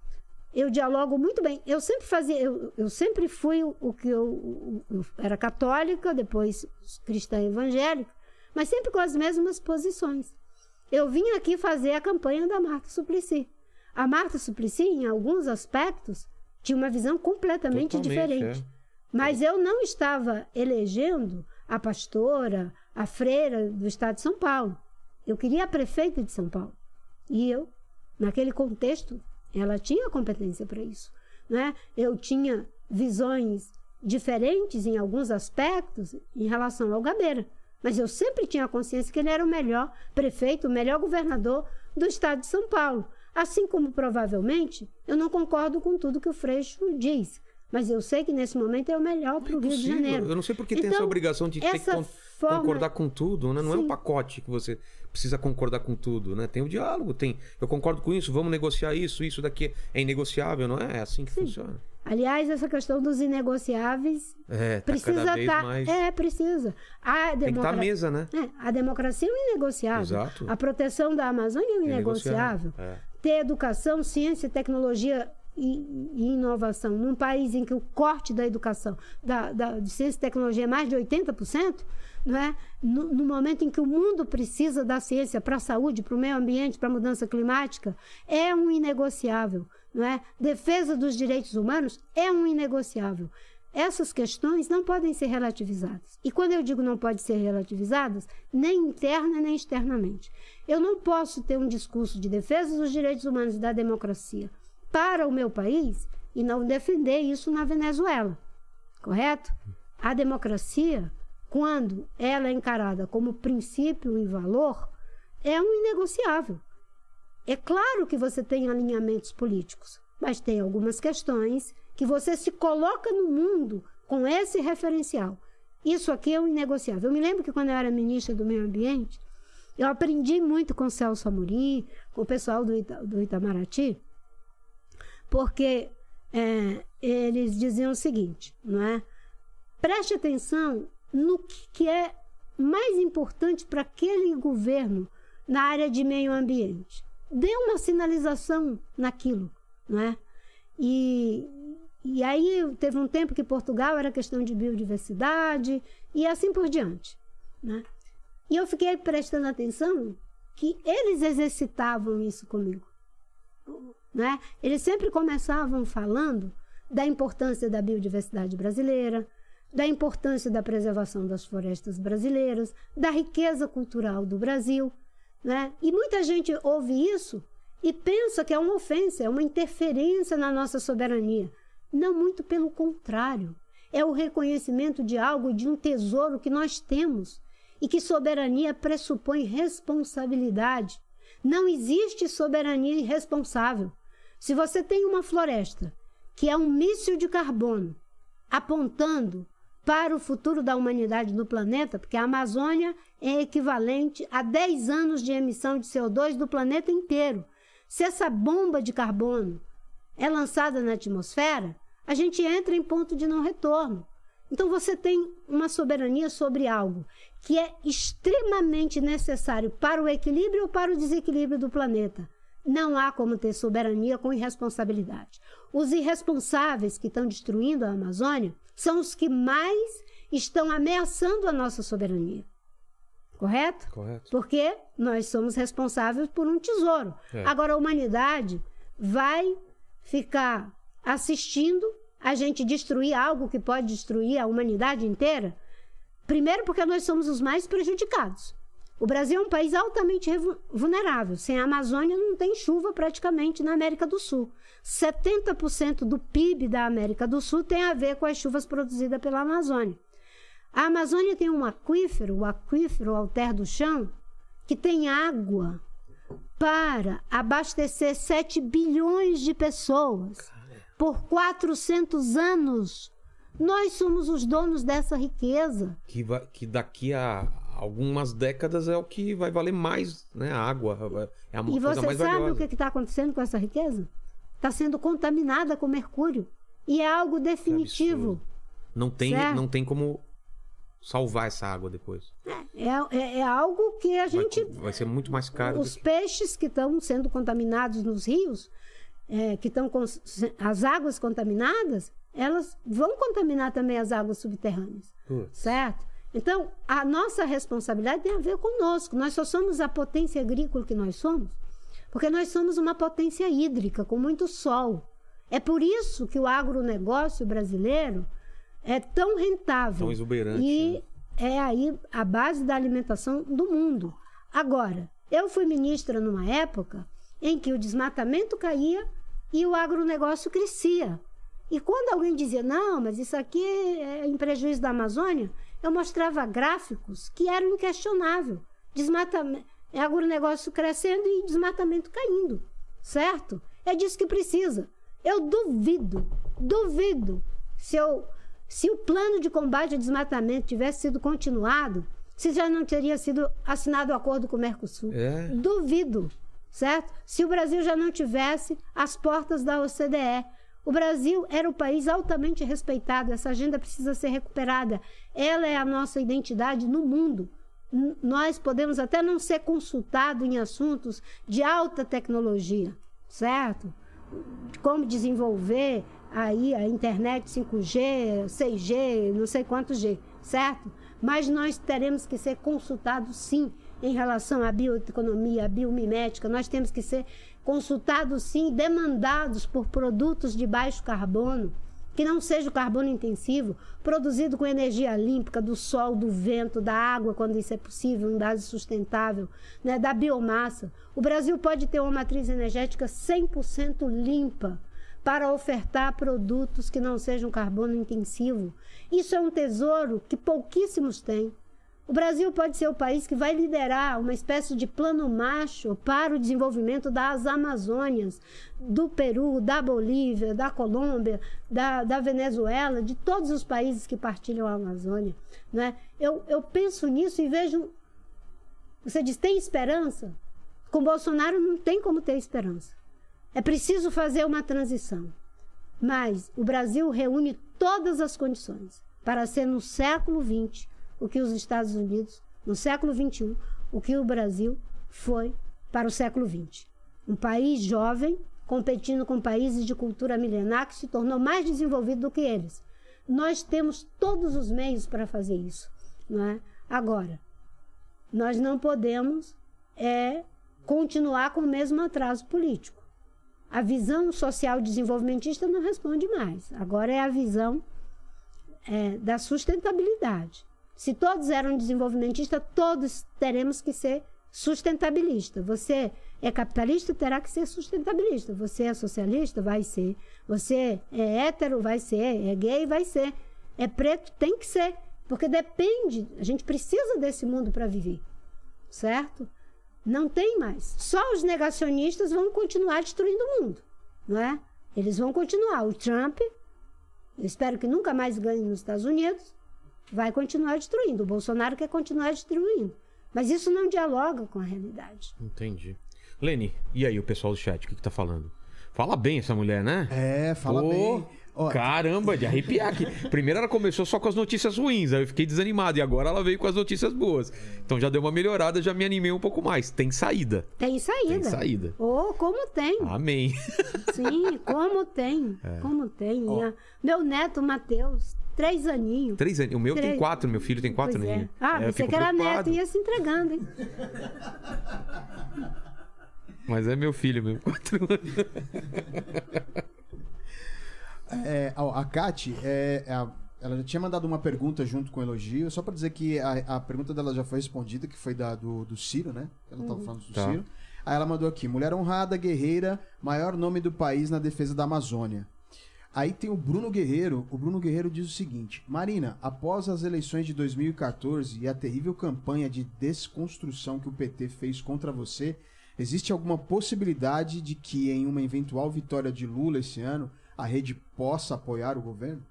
Eu dialogo muito bem. Eu sempre fazia, eu, eu sempre fui o, o que eu, eu, era católica, depois cristã evangélica, mas sempre com as mesmas posições. Eu vim aqui fazer a campanha da Marta Suplicy. A Marta Suplicy, em alguns aspectos, tinha uma visão completamente Totalmente, diferente. É. Mas eu não estava elegendo a pastora, a freira do estado de São Paulo. Eu queria a prefeita de São Paulo. E eu, naquele contexto, ela tinha competência para isso. Né? Eu tinha visões diferentes em alguns aspectos em relação ao Gabeira. Mas eu sempre tinha consciência que ele era o melhor prefeito, o melhor governador do estado de São Paulo. Assim como provavelmente eu não concordo com tudo que o Freixo diz. Mas eu sei que nesse momento é o melhor para o Rio de Janeiro. Eu não sei porque então, tem essa então, obrigação de ter que forma... concordar com tudo, né? Não Sim. é um pacote que você precisa concordar com tudo, né? Tem o diálogo, tem. Eu concordo com isso, vamos negociar isso, isso daqui é inegociável, não é? É assim que Sim. funciona. Aliás, essa questão dos inegociáveis é, tá precisa estar. Tá, mais... É, precisa. A democra... Tem que estar tá à mesa, né? É, a democracia é um inegociável. Exato. A proteção da Amazônia é um inegociável. É. Ter educação, ciência, tecnologia e, e, inovação num país em que o corte da educação, da, da, de ciência e tecnologia é mais de 80%, não é? No, no, momento em que o mundo precisa da ciência para a saúde, para o meio ambiente, para a mudança climática, é um inegociável. Não é? Defesa dos direitos humanos é um inegociável. Essas questões não podem ser relativizadas. E quando eu digo não pode ser relativizadas, nem interna nem externamente. Eu não posso ter um discurso de defesa dos direitos humanos e da democracia para o meu país e não defender isso na Venezuela. Correto? A democracia quando ela é encarada como princípio e valor, é um inegociável. É claro que você tem alinhamentos políticos, mas tem algumas questões que você se coloca no mundo com esse referencial. Isso aqui é um inegociável. Eu me lembro que quando eu era ministra do Meio Ambiente, eu aprendi muito com Celso Amorim, com o pessoal do, Ita, do Itamaraty, porque é, eles diziam o seguinte, não é? Preste atenção no que é mais importante para aquele governo na área de meio ambiente. Dê uma sinalização naquilo, não é? E, e aí teve um tempo que Portugal era questão de biodiversidade e assim por diante, né? E eu fiquei prestando atenção que eles exercitavam isso comigo, né? Eles sempre começavam falando da importância da biodiversidade brasileira, da importância da preservação das florestas brasileiras, da riqueza cultural do Brasil. Né? E muita gente ouve isso e pensa que é uma ofensa, é uma interferência na nossa soberania. Não, muito pelo contrário. É o reconhecimento de algo, de um tesouro que nós temos e que soberania pressupõe responsabilidade. Não existe soberania irresponsável. Se você tem uma floresta que é um míssil de carbono apontando para o futuro da humanidade no planeta, porque a Amazônia é equivalente a 10 anos de emissão de CO2 do planeta inteiro. Se essa bomba de carbono é lançada na atmosfera, a gente entra em ponto de não retorno. Então você tem uma soberania sobre algo que é extremamente necessário para o equilíbrio ou para o desequilíbrio do planeta. Não há como ter soberania com irresponsabilidade. Os irresponsáveis que estão destruindo a Amazônia são os que mais estão ameaçando a nossa soberania. Correto? Correto. Porque nós somos responsáveis por um tesouro. É. Agora, a humanidade vai ficar assistindo a gente destruir algo que pode destruir a humanidade inteira? Primeiro, porque nós somos os mais prejudicados. O Brasil é um país altamente vulnerável. Sem a Amazônia não tem chuva praticamente na América do Sul. 70% do PIB da América do Sul tem a ver com as chuvas produzidas pela Amazônia. A Amazônia tem um aquífero, o aquífero Alter do Chão, que tem água para abastecer 7 bilhões de pessoas por 400 anos. Nós somos os donos dessa riqueza. Que, vai- que daqui a algumas décadas é o que vai valer mais, né? A água. É a E você sabe valiosa. o que está acontecendo com essa riqueza? Está sendo contaminada com mercúrio. E é algo definitivo. absurdo. Não tem, Certo. não tem como salvar essa água depois. É, é, é algo que a Vai, gente. vai ser muito mais caro. Os que... peixes que estão sendo contaminados nos rios, é, que estão com as águas contaminadas, elas vão contaminar também as águas subterrâneas. Putz. Certo? Então, a nossa responsabilidade tem a ver conosco. Nós só somos a potência agrícola que nós somos, porque nós somos uma potência hídrica, com muito sol. É por isso que o agronegócio brasileiro é tão rentável. Tão exuberante, E né? é aí a base da alimentação do mundo. Agora, eu fui ministra numa época em que o desmatamento caía e o agronegócio crescia. E quando alguém dizia, não, mas isso aqui é em prejuízo da Amazônia, eu mostrava gráficos que eram inquestionáveis. Desmatamento, é agronegócio crescendo e desmatamento caindo, certo? É disso que precisa. Eu duvido, duvido, se, eu, se o plano de combate ao desmatamento tivesse sido continuado, se já não teria sido assinado o acordo com o Mercosul. É. Duvido, certo? Se o Brasil já não tivesse as portas da OCDE. O Brasil era o país altamente respeitado, essa agenda precisa ser recuperada. Ela é a nossa identidade no mundo. Nós podemos até não ser consultados em assuntos de alta tecnologia, certo? Como desenvolver aí a internet 5G, 6G, não sei quanto G, certo? Mas nós teremos que ser consultados sim em relação à bioeconomia, à biomimética, nós temos que ser consultados sim, demandados por produtos de baixo carbono, que não seja o carbono intensivo, produzido com energia límpica do sol, do vento, da água, quando isso é possível, um base sustentável, né, da biomassa. O Brasil pode ter uma matriz energética 100% limpa para ofertar produtos que não sejam carbono intensivo. Isso é um tesouro que pouquíssimos têm. O Brasil pode ser o país que vai liderar uma espécie de plano macho para o desenvolvimento das Amazônias, do Peru, da Bolívia, da Colômbia, da, da Venezuela, de todos os países que partilham a Amazônia. Né? Eu, eu penso nisso e vejo. Você diz, tem esperança? Com Bolsonaro não tem como ter esperança. É preciso fazer uma transição. Mas o Brasil reúne todas as condições para ser no século XX o que os Estados Unidos, no século XXI, o que o Brasil foi para o século XX. Um país jovem competindo com países de cultura milenar que se tornou mais desenvolvido do que eles. Nós temos todos os meios para fazer isso. Não é? Agora, nós não podemos é, continuar com o mesmo atraso político. A visão social desenvolvimentista não responde mais. Agora é a visão é, da sustentabilidade. Se todos eram desenvolvimentistas, todos teremos que ser sustentabilistas. Você é capitalista, terá que ser sustentabilista. Você é socialista, vai ser. Você é hétero, vai ser. É gay, vai ser. É preto, tem que ser. Porque depende, a gente precisa desse mundo para viver. Certo? Não tem mais. Só os negacionistas vão continuar destruindo o mundo. Não é? Eles vão continuar. O Trump, eu espero que nunca mais ganhe nos Estados Unidos, vai continuar destruindo. O Bolsonaro quer continuar destruindo. Mas isso não dialoga com a realidade. Entendi. Lene, e aí o pessoal do chat, o que, que tá falando? Fala bem essa mulher, né? É, fala Pô, bem. Ó, Caramba, de arrepiar aqui. Primeiro ela começou só com as notícias ruins, aí eu fiquei desanimado. E agora ela veio com as notícias boas. Então já deu uma melhorada, já me animei um pouco mais. Tem saída. Tem saída. Tem saída. Oh, como tem. Amém. Sim, como tem. É. Como tem. Minha- Meu neto, Matheus, três aninhos. Três anos. O meu tem Três. quatro, meu filho tem quatro Pois é. aninhos. Ah, É, você que era preocupado. neto, ia se entregando, hein? Mas é meu filho mesmo, quatro anos. É, ó, a Kate, é, é a- ela já tinha mandado uma pergunta junto com o elogio, só pra dizer que a, a pergunta dela já foi respondida, que foi da, do, do Ciro, né? Ela tava falando do Tá. Ciro. Aí ela mandou aqui: mulher honrada, guerreira, maior nome do país na defesa da Amazônia. Aí tem o Bruno Guerreiro. O Bruno Guerreiro diz o seguinte: Marina, após as eleições de 2014 e a terrível campanha de desconstrução que o PT fez contra você, existe alguma possibilidade de que, em uma eventual vitória de Lula esse ano, a rede possa apoiar o governo?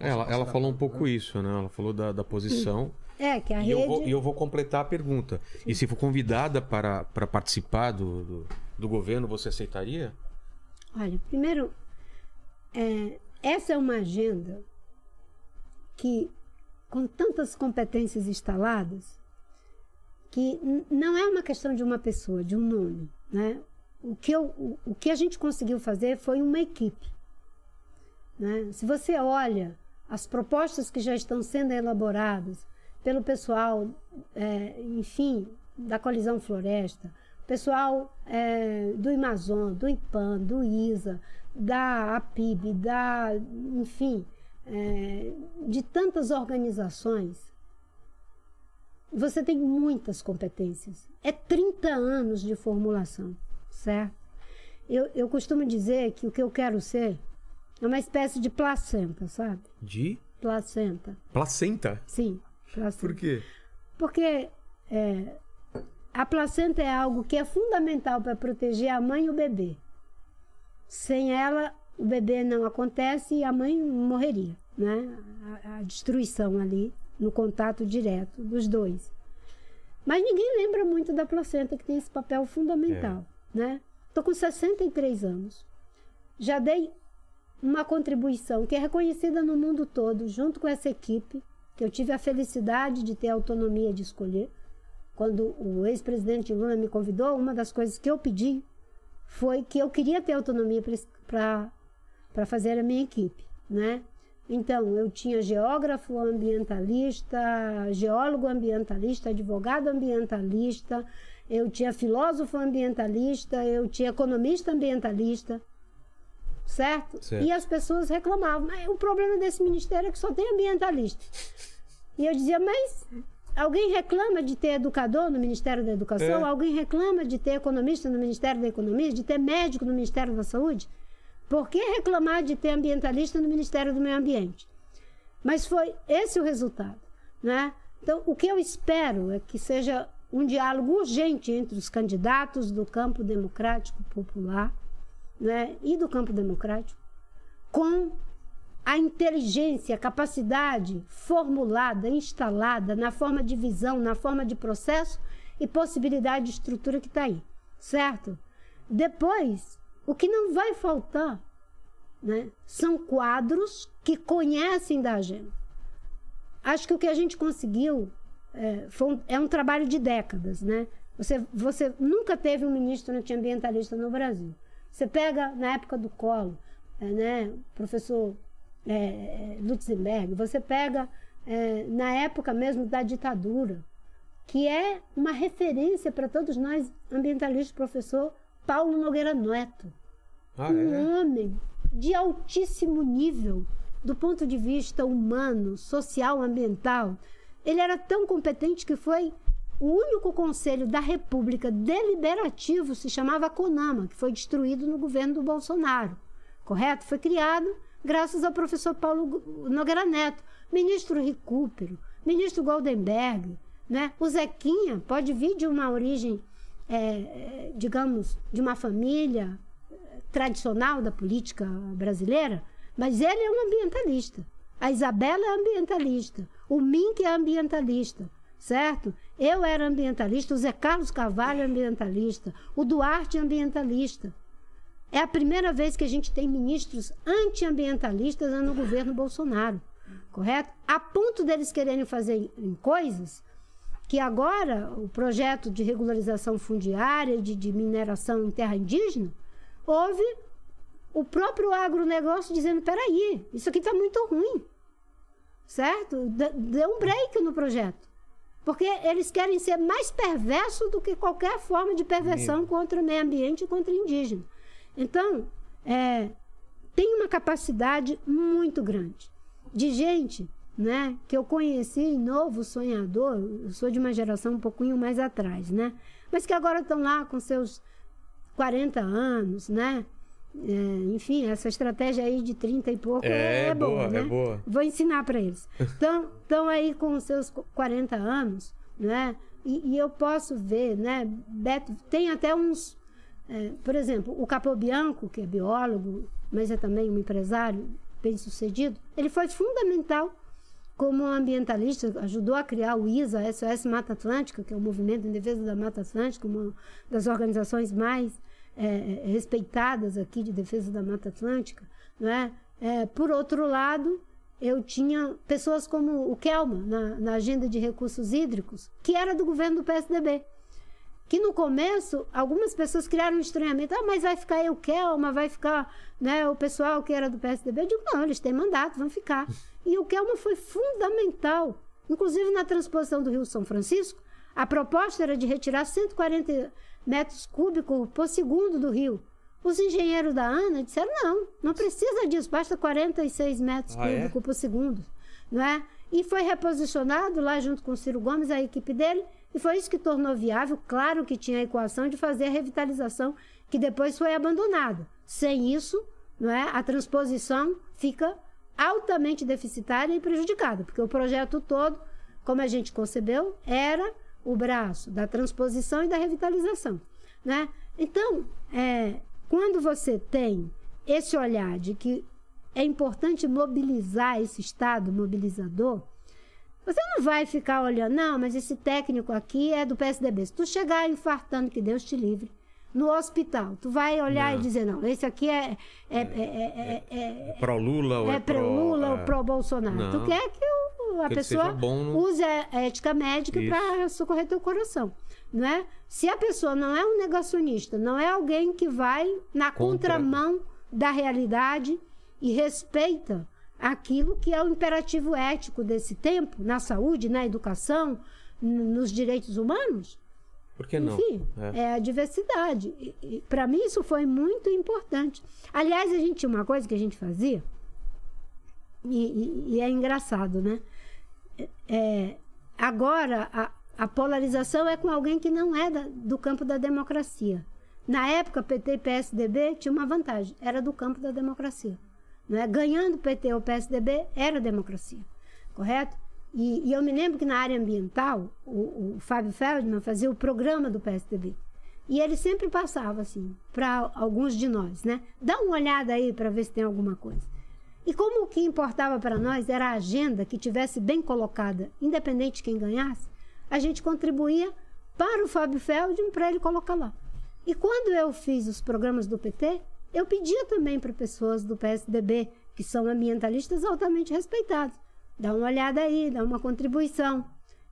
Ela, ela falou um pouco governo? isso, né? Ela falou da, da posição. É, que a E rede. eu, vou, e eu vou completar a pergunta. E se for convidada para, para participar do, do, do governo, você aceitaria? Olha, primeiro, é, essa é uma agenda que, com tantas competências instaladas, que não é uma questão de uma pessoa, de um nome. Né? O, que eu, o, o que a gente conseguiu fazer foi uma equipe. né? Se você olha as propostas que já estão sendo elaboradas pelo pessoal, é, enfim, da Colisão Floresta, pessoal é, do Amazon, do IPAN, do ISA, da APIB, da, enfim, é, de tantas organizações, você tem muitas competências. É 30 anos de formulação, certo? Eu, eu costumo dizer que o que eu quero ser é uma espécie de placenta, sabe? De Placenta. placenta. Sim, placenta. Por quê? Porque é, a placenta é algo que é fundamental para proteger a mãe e o bebê. Sem ela, o bebê não acontece e a mãe morreria, né? A, a destruição ali, no contato direto dos dois. Mas ninguém lembra muito da placenta, que tem esse papel fundamental, né? Estou com 63 anos. Já dei uma contribuição que é reconhecida no mundo todo, junto com essa equipe, que eu tive a felicidade de ter autonomia de escolher. Quando o ex-presidente Lula me convidou, uma das coisas que eu pedi foi que eu queria ter autonomia para fazer a minha equipe, né? Então, eu tinha geógrafo ambientalista, geólogo ambientalista, advogado ambientalista, eu tinha filósofo ambientalista, eu tinha economista ambientalista, certo? Certo. E as pessoas reclamavam, mas o problema desse ministério é que só tem ambientalista. E eu dizia, mas alguém reclama de ter educador no Ministério da Educação? É. Alguém reclama de ter economista no Ministério da Economia? De ter médico no Ministério da Saúde? Por que reclamar de ter ambientalista no Ministério do Meio Ambiente? Mas foi esse o resultado, né? Então, o que eu espero é que seja um diálogo urgente entre os candidatos do campo democrático popular, né, e do campo democrático, com a inteligência, a capacidade formulada, instalada na forma de visão, na forma de processo e possibilidade de estrutura que está aí, certo? Depois, o que não vai faltar né, são quadros que conhecem da agenda. Acho que o que a gente conseguiu é, foi um, é um trabalho de décadas, né? Você, você nunca teve um ministro antiambientalista no Brasil. Você pega na época do Collor, é, né, professor é, Lutzenberg, você pega é, na época mesmo da ditadura, que é uma referência para todos nós ambientalistas, professor Paulo Nogueira Neto Ah, um é? homem de altíssimo nível do ponto de vista humano, social, ambiental. Ele era tão competente que foi o único conselho da República deliberativo se chamava CONAMA, que foi destruído no governo do Bolsonaro. Correto? Foi criado graças ao professor Paulo Nogueira Neto, ministro Recupero, ministro Goldenberg, né? O Zequinha pode vir de uma origem, é, é, digamos, de uma família tradicional da política brasileira, mas ele é um ambientalista. A Isabela é ambientalista. O Mink é ambientalista, certo? Eu era ambientalista, o Zé Carlos Carvalho é ambientalista, o Duarte é ambientalista. É a primeira vez que a gente tem ministros antiambientalistas no governo Bolsonaro, correto? A ponto deles quererem fazer coisas que agora o projeto de regularização fundiária, de, de mineração em terra indígena, houve o próprio agronegócio dizendo: peraí, isso aqui está muito ruim. Certo? Deu um break no projeto. Porque eles querem ser mais perversos do que qualquer forma de perversão contra o meio ambiente e contra o indígena. Então, é, tem uma capacidade muito grande. de gente né, que eu conheci novo sonhador, eu sou de uma geração um pouquinho mais atrás, né? Mas que agora estão lá com seus 40 anos, né? É, enfim, essa estratégia aí de 30 e pouco é, É, boa, boa, né? é boa. Vou ensinar para eles. Então, estão aí com seus 40 anos, né? E, e eu posso ver, né? Beto, tem até uns. É, por exemplo, o Capobianco, que é biólogo, mas é também um empresário bem sucedido, ele foi fundamental como ambientalista, ajudou a criar o ISA, SOS Mata Atlântica, que é o Movimento em Defesa da Mata Atlântica, uma das organizações mais é, é, respeitadas aqui de defesa da Mata Atlântica. Não é? É, por outro lado, eu tinha pessoas como o Kelma, na, na agenda de recursos hídricos, que era do governo do PSDB. Que no começo, algumas pessoas criaram um estranhamento. Ah, mas vai ficar aí o Kelma, vai ficar né, o pessoal que era do PSDB. Eu digo, não, eles têm mandato, vão ficar. E o Kelma foi fundamental. Inclusive na transposição do Rio São Francisco, a proposta era de retirar 140 metros cúbicos por segundo do rio. Os engenheiros da ANA disseram, não, não precisa disso, basta 46 metros Ah, é? cúbicos por segundo. Não é? E foi reposicionado lá junto com o Ciro Gomes, a equipe dele, e foi isso que tornou viável. Claro que tinha a equação de fazer a revitalização, que depois foi abandonada. Sem isso, não é? a transposição fica altamente deficitária e prejudicada, porque o projeto todo, como a gente concebeu, era o braço da transposição e da revitalização. Né? Então, é, quando você tem esse olhar de que é importante mobilizar esse Estado mobilizador, você não vai ficar olhando, não, mas esse técnico aqui é do PSDB. Se tu chegar infartando, que Deus te livre, no hospital, tu vai olhar Não. e dizer, não, esse aqui é, é, é, é, é, é, Pro Lula ou é é pro pró-Lula ou é, pró-Bolsonaro. Não. Tu quer que o- a Que pessoa no- use a ética médica para socorrer teu coração. Não é? Se a pessoa não é um negacionista, não é alguém que vai na Contra- contramão da realidade e respeita aquilo que é o imperativo ético desse tempo, na saúde, na educação, nos direitos humanos, Por que não? enfim, É. é, a diversidade. Para mim, isso foi muito importante. Aliás, a gente tinha uma coisa que a gente fazia, e, e- e é engraçado, né? É, agora, a, a polarização é com alguém que não é da- do campo da democracia. Na época, PT e PSDB tinha uma vantagem, era do campo da democracia. Não é? Ganhando PT ou PSDB, era democracia, correto? E, e eu me lembro que na área ambiental, o, o Fábio Feldman fazia o programa do PSDB. E ele sempre passava assim, para alguns de nós, né? Dá uma olhada aí para ver se tem alguma coisa. E como o que importava para nós era a agenda que tivesse bem colocada, independente de quem ganhasse, a gente contribuía para o Fábio Feldman para ele colocar lá. E quando eu fiz os programas do PT, eu pedia também para pessoas do PSDB, que são ambientalistas altamente respeitados, dá uma olhada aí, dá uma contribuição.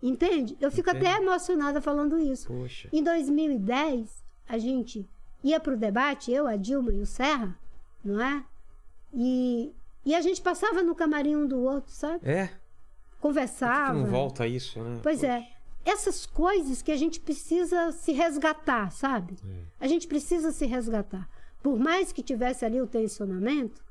Entende? Eu fico Entendo. até emocionada falando isso. Poxa. Em 2010, a gente ia para o debate, eu, a Dilma e o Serra, não é? E, e a gente passava no camarim um do outro, sabe? É? Conversava. não volta isso, né? Pois é. Essas coisas que a gente precisa se resgatar, sabe? A gente precisa se resgatar. Por mais que tivesse ali o tensionamento,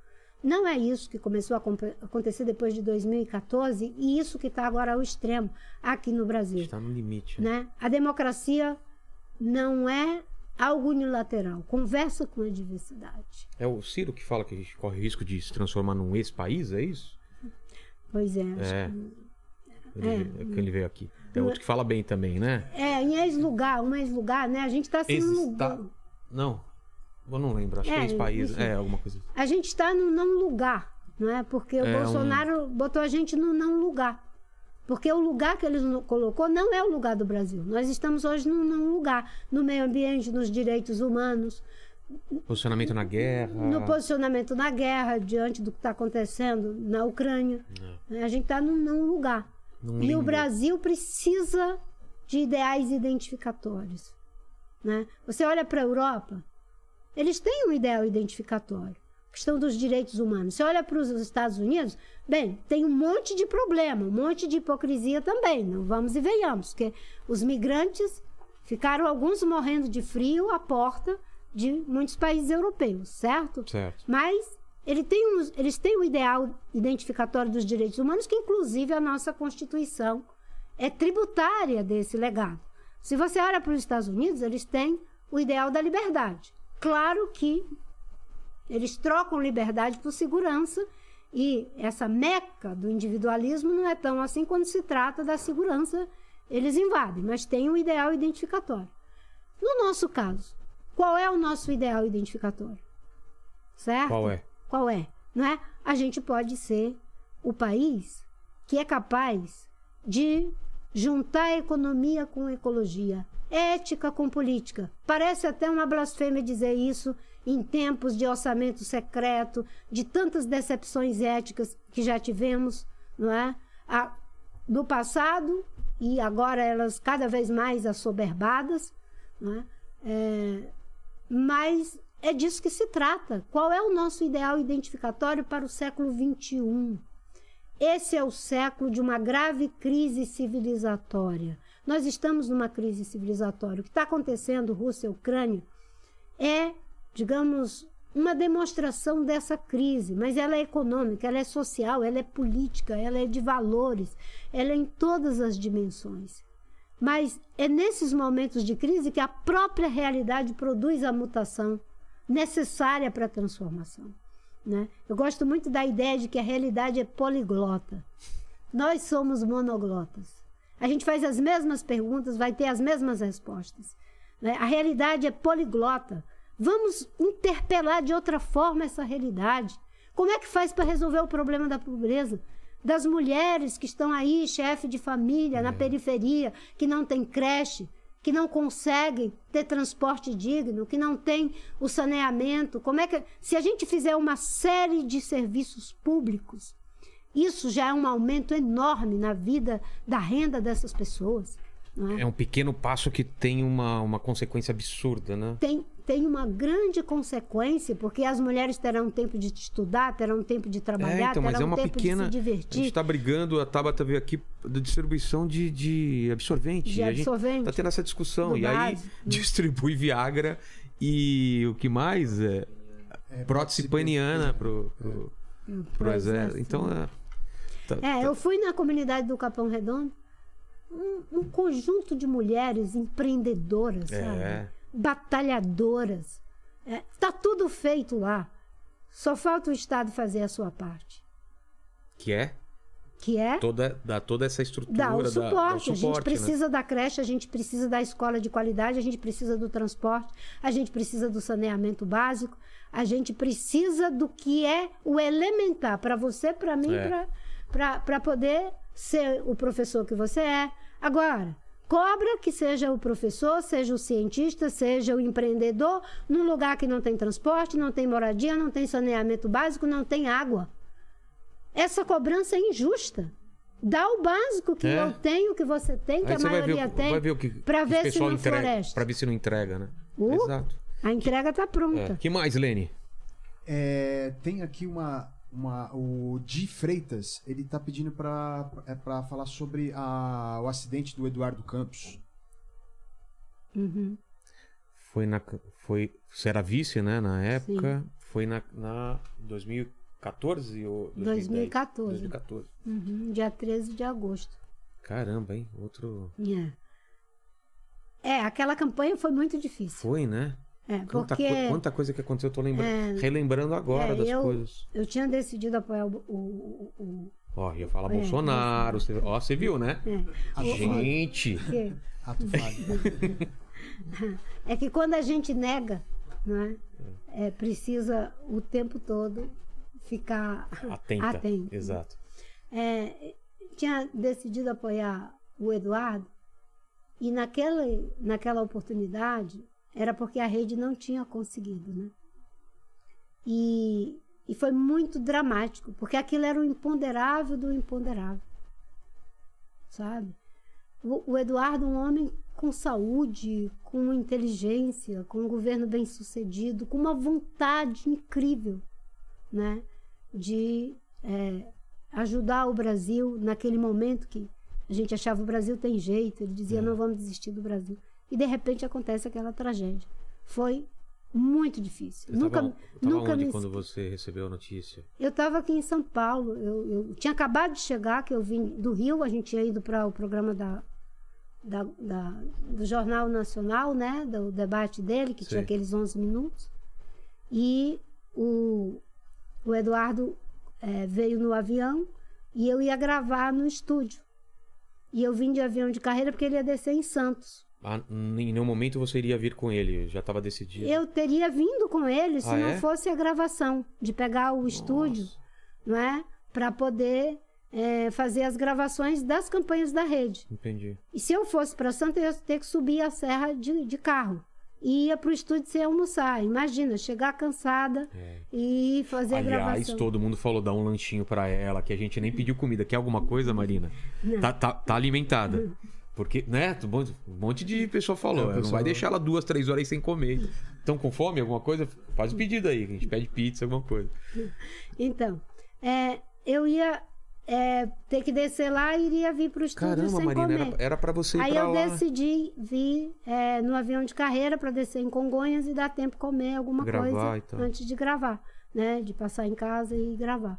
não é isso que começou a acontecer depois de 2014 e isso que está agora ao extremo aqui no Brasil Está no limite. Né? né? A democracia não é algo unilateral. Conversa com a diversidade. É o Ciro que fala que a gente corre risco de se transformar num ex-país, é isso? Pois é. acho É. que- Ele, é. que ele veio aqui. Tem outro que fala bem também, né? É, em ex-lugar, um ex-lugar, né? A gente está assim num Ex-esta- lugar. Não. Eu não lembro. Acho que É, é enfim. É, alguma coisa. A gente está num não lugar, não é? Porque o É, um- Bolsonaro botou a gente no não lugar. Porque o lugar que ele no- colocou não é o lugar do Brasil. Nós estamos hoje num não lugar. No meio ambiente, nos direitos humanos, Posicionamento na guerra. no posicionamento na guerra, diante do que está acontecendo na Ucrânia. A gente está num não lugar. Num E o. Brasil precisa de ideais identificatórios. Né? Você olha para a Europa, eles têm um ideal identificatório, questão dos direitos humanos. Você olha para os Estados Unidos, bem, tem um monte de problema, um monte de hipocrisia também, não vamos e venhamos, porque os migrantes ficaram alguns morrendo de frio à porta de muitos países europeus, certo? Certo. Mas ele tem um, eles têm o ideal identificatório dos direitos humanos, que inclusive a nossa Constituição é tributária desse legado. Se você olha para os Estados Unidos, eles têm o ideal da liberdade. Claro que eles trocam liberdade por segurança e essa meca do individualismo não é tão assim quando se trata da segurança, eles invadem, mas tem um ideal identificatório. No nosso caso, qual é o nosso ideal identificatório? Certo? Qual é? Qual é? Não é? A gente pode ser o país que é capaz de juntar a economia com a ecologia, ética com política. Parece até uma blasfêmia dizer isso em tempos de orçamento secreto, de tantas decepções éticas que já tivemos, não é? A, do passado e agora elas cada vez mais assoberbadas, não é? É, mas é disso que se trata. Qual é o nosso ideal identificatório para o século XXI? Esse é o século de uma grave crise civilizatória. Nós estamos numa crise civilizatória. O que está acontecendo, Rússia e Ucrânia, é, digamos, uma demonstração dessa crise, mas ela é econômica, ela é social, ela é política, ela é de valores, ela é em todas as dimensões. Mas é nesses momentos de crise que a própria realidade produz a mutação necessária para a transformação. Né? Eu gosto muito da ideia de que a realidade é poliglota. Nós somos monoglotas. A gente faz as mesmas perguntas, vai ter as mesmas respostas. Né? A realidade é poliglota. Vamos interpelar de outra forma essa realidade. Como é que faz para resolver o problema da pobreza? Das mulheres que estão aí, chefe de família, na periferia, que não tem creche, que não conseguem ter transporte digno, que não tem o saneamento. Como é que se a gente fizer uma série de serviços públicos, isso já é um aumento enorme na vida da renda dessas pessoas. Não é? É um pequeno passo que tem uma, uma consequência absurda, né? tem, tem uma grande consequência, porque as mulheres terão tempo de estudar, terão tempo de trabalhar, É, então, mas terão é uma tempo pequena. de se A divertir. gente tá brigando, a Tabata veio aqui da distribuição de, de absorvente. De a absorvente. tá tendo essa discussão. E aí básico. distribui Viagra e o que mais? É, prótese peniana pro, pro, pro pro exército. exército. Então é. Tá- É, tá- eu fui na comunidade do Capão Redondo, um, um conjunto de mulheres empreendedoras, É. sabe? Batalhadoras. É, tá tudo feito lá. Só falta o Estado fazer a sua parte. Que é Que é toda, dá toda essa estrutura. dar o suporte. do a gente suporte, né? precisa da creche, a gente precisa da escola de qualidade, a gente precisa do transporte, a gente precisa do saneamento básico, a gente precisa do que é o elementar para você, para mim, É. para poder ser o professor que você é. Agora, cobra que seja o professor, seja o cientista, seja o empreendedor, num lugar que não tem transporte, não tem moradia, não tem saneamento básico, não tem água. Essa cobrança é injusta. Dá o básico que É. eu tenho, que você tem, que Aí a vai ver, maioria tem, vai ver o que, para que o ver se não entrega, floresta. Pra ver se não entrega, né? Uh, Exato. A entrega está É. pronta. que mais, Lene? É, tem aqui uma, uma. O Di Freitas, ele tá pedindo pra, é, pra falar sobre a, o acidente do Eduardo Campos. Uhum. Foi na. Foi. Você era vice, né? Na época. Foi na, na 2014 ou 2010? 2014. 2014. Uhum. Dia 13 de agosto. Caramba, hein? Outro. É. É, aquela campanha foi muito difícil. Foi, né? É, Quanta, porque quanta coisa que aconteceu, eu tô lembrando. É. relembrando agora É, das eu- coisas. eu tinha decidido apoiar o. o, o, Ó, ia falar É, Bolsonaro. Você, ó, você viu, né? é. Gente! Ato é que quando a gente nega, não é? É, precisa o tempo todo ficar Atenta. atento. Exato. é, tinha decidido apoiar o Eduardo e naquela, naquela oportunidade era porque a rede não tinha conseguido, né? E, e foi muito dramático, porque aquilo era o imponderável do imponderável, sabe? O, o Eduardo, um homem com saúde, com inteligência, com um governo bem sucedido, com uma vontade incrível, né? De é, ajudar o Brasil naquele momento que a gente achava o Brasil tem jeito, ele dizia não vamos desistir do Brasil. E de repente acontece aquela tragédia. Foi Muito difícil. Você nunca tava, tava nunca onde me... quando você recebeu a notícia? Eu estava aqui em São Paulo. Eu, eu tinha acabado de chegar, que eu vim do Rio. A gente tinha ido para o programa da, da, da- do Jornal Nacional, né? Do debate dele, que tinha Sei. aqueles 11 minutos. E o, o Eduardo eh, veio no avião e eu ia gravar no estúdio. E eu vim de avião de carreira porque ele ia descer em Santos. Ah, em nenhum momento você iria vir com ele, já estava decidido. Eu teria vindo com ele se Ah, não é? fosse a gravação, de pegar o estúdio, Nossa. não é? Para poder eh, fazer as gravações das campanhas da rede. Entendi. E se eu fosse para Santa, eu ia ter que subir a serra de, de carro. E ia para o estúdio sem almoçar. Imagina, chegar cansada É. e fazer a Aliás, gravação. todo mundo falou dar um lanchinho pra ela, que a gente nem pediu comida. Quer alguma coisa, Marina? Tá, tá, tá alimentada. Porque, né? Um monte- de pessoa falou. É, Não vai deixar ela duas, três horas aí sem comer. Estão com fome? Alguma coisa? Faz o pedido aí. A gente pede pizza, alguma coisa. Então, é, eu ia é, ter que descer lá e iria vir para o estúdio Caramba, sem Marina, comer. era, era pra você ir Aí pra eu lá. decidi vir é, no avião de carreira para descer em Congonhas e dar tempo de comer alguma Gravar coisa e tal. antes de gravar, né? De passar em casa e gravar.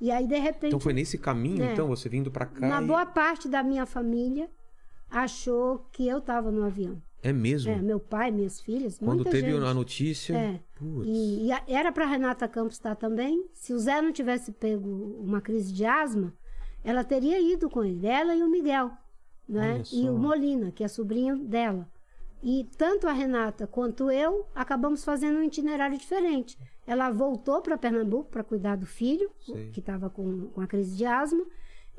E aí, de repente, Então foi nesse caminho, É. então, você vindo pra cá. uma e- boa parte da minha família achou que eu estava no avião. É mesmo? É, meu pai, minhas filhas, Quando teve gente. a notícia. É. E, e a- era para Renata Campos estar também. Se o Zé não tivesse pego uma crise de asma, ela teria ido com ele, ela e o Miguel, né? E o Molina, que é sobrinho dela. E tanto a Renata quanto eu acabamos fazendo um itinerário diferente. Ela voltou para Pernambuco para cuidar do filho, Sei. que estava com, com a crise de asma.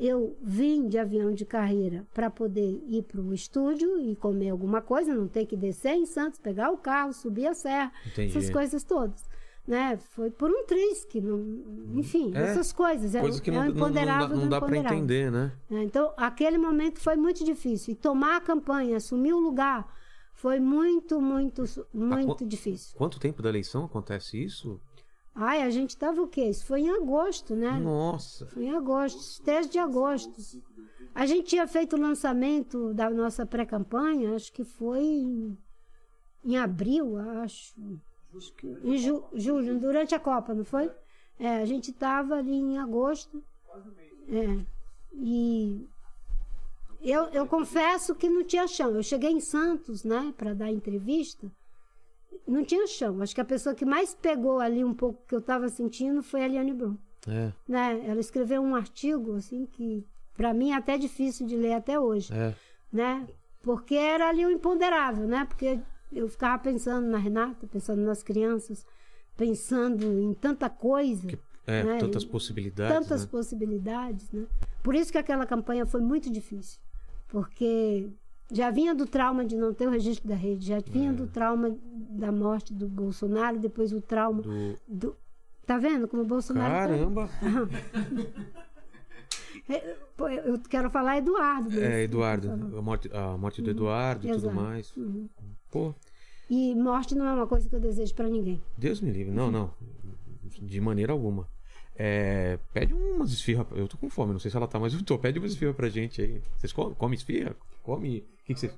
Eu vim de avião de carreira para poder ir para o estúdio e comer alguma coisa, não ter que descer em Santos, pegar o carro, subir a serra, Entendi. essas coisas todas. Né? Foi por um triz que não. Enfim, É, essas coisas. É, Coisa que é não, o não- não dá, imponderável dá imponderável. entender, né? né? Então, aquele momento foi muito difícil. E tomar a campanha, assumir o lugar, foi muito, muito, muito qu- difícil. Quanto tempo da eleição acontece isso? Ai, a gente tava o quê? Isso foi em agosto, né? Nossa. Foi em agosto, 3 de agosto. A gente tinha feito o lançamento da nossa pré-campanha, acho que foi em, em abril, acho. Acho que em ju- julho, durante a Copa, não foi? É, a gente estava ali em agosto. É. E eu, eu confesso que não tinha chão. Eu cheguei em Santos, né, para dar entrevista. Não tinha chão. Acho que a pessoa que mais pegou ali um pouco que eu estava sentindo foi a Eliane Brum É, né? Ela escreveu um artigo assim que para mim é até difícil de ler até hoje, é. né? Porque era ali o imponderável, né? Porque eu ficava pensando na Renata, pensando nas crianças, pensando em tanta coisa, É, né? tantas E possibilidades. tantas né? possibilidades, né? Por isso que aquela campanha foi muito difícil, porque já vinha do trauma de não ter o registro da rede, já vinha É. do trauma da morte do Bolsonaro, depois o trauma Do... do Tá vendo como o Bolsonaro tá- Caramba! Pô, Eu quero falar Eduardo. É, Eduardo. A morte, a morte do Eduardo e tudo mais. Uhum. Pô, E morte não é uma coisa que eu desejo pra ninguém. Deus me livre. Não, não. De maneira alguma. É, pede umas esfirra. Eu tô com fome, não sei se ela tá, mas eu tô. Pede umas esfirra pra gente aí. Vocês comem, come esfirra? Come. O que, que vocês.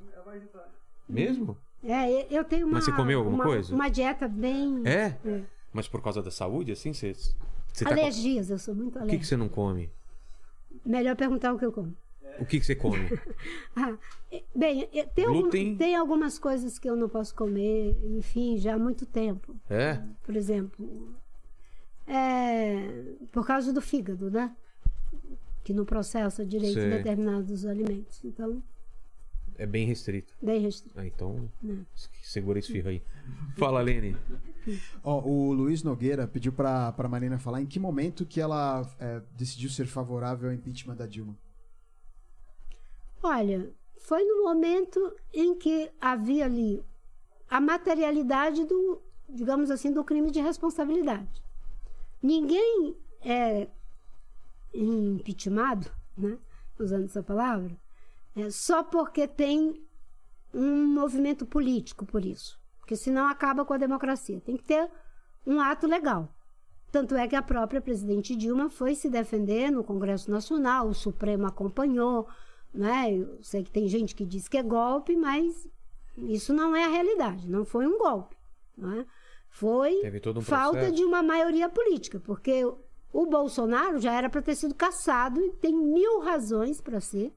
Mesmo? É, eu- tenho uma. Mas você comeu alguma uma, coisa? Uma dieta bem. É? É. Mas por causa da saúde, assim? Você, você tá Alergias, eu sou muito O que, alérgica. que você não come? Melhor perguntar o que eu como. O que, que você come? Ah, é, bem, é, tem, algum- tem algumas coisas que eu não posso comer, enfim, já há muito tempo. É? Por exemplo, é, por causa do fígado, né? Que não processa direito Sei. determinados alimentos. Então, É bem restrito. bem restrito. Ah, então. Né. Segura a esfirra aí. Fala, Lene. Ó, o Luiz Nogueira pediu pra, pra Marina falar em que momento que ela é, decidiu ser favorável ao impeachment da Dilma. Olha, foi no momento em que havia ali a materialidade do, digamos assim, do crime de responsabilidade. Ninguém é impeachmentado, né, usando essa palavra, é, só porque tem um movimento político por isso. Porque senão acaba com a democracia. Tem que ter um ato legal. Tanto é que a própria presidente Dilma foi se defender no Congresso Nacional, o Supremo acompanhou, né? Eu sei que tem gente que diz que é golpe, mas isso não é a realidade, não foi um golpe, não é? Foi um falta de uma maioria política, porque o Bolsonaro já era para ter sido cassado e tem mil razões para ser,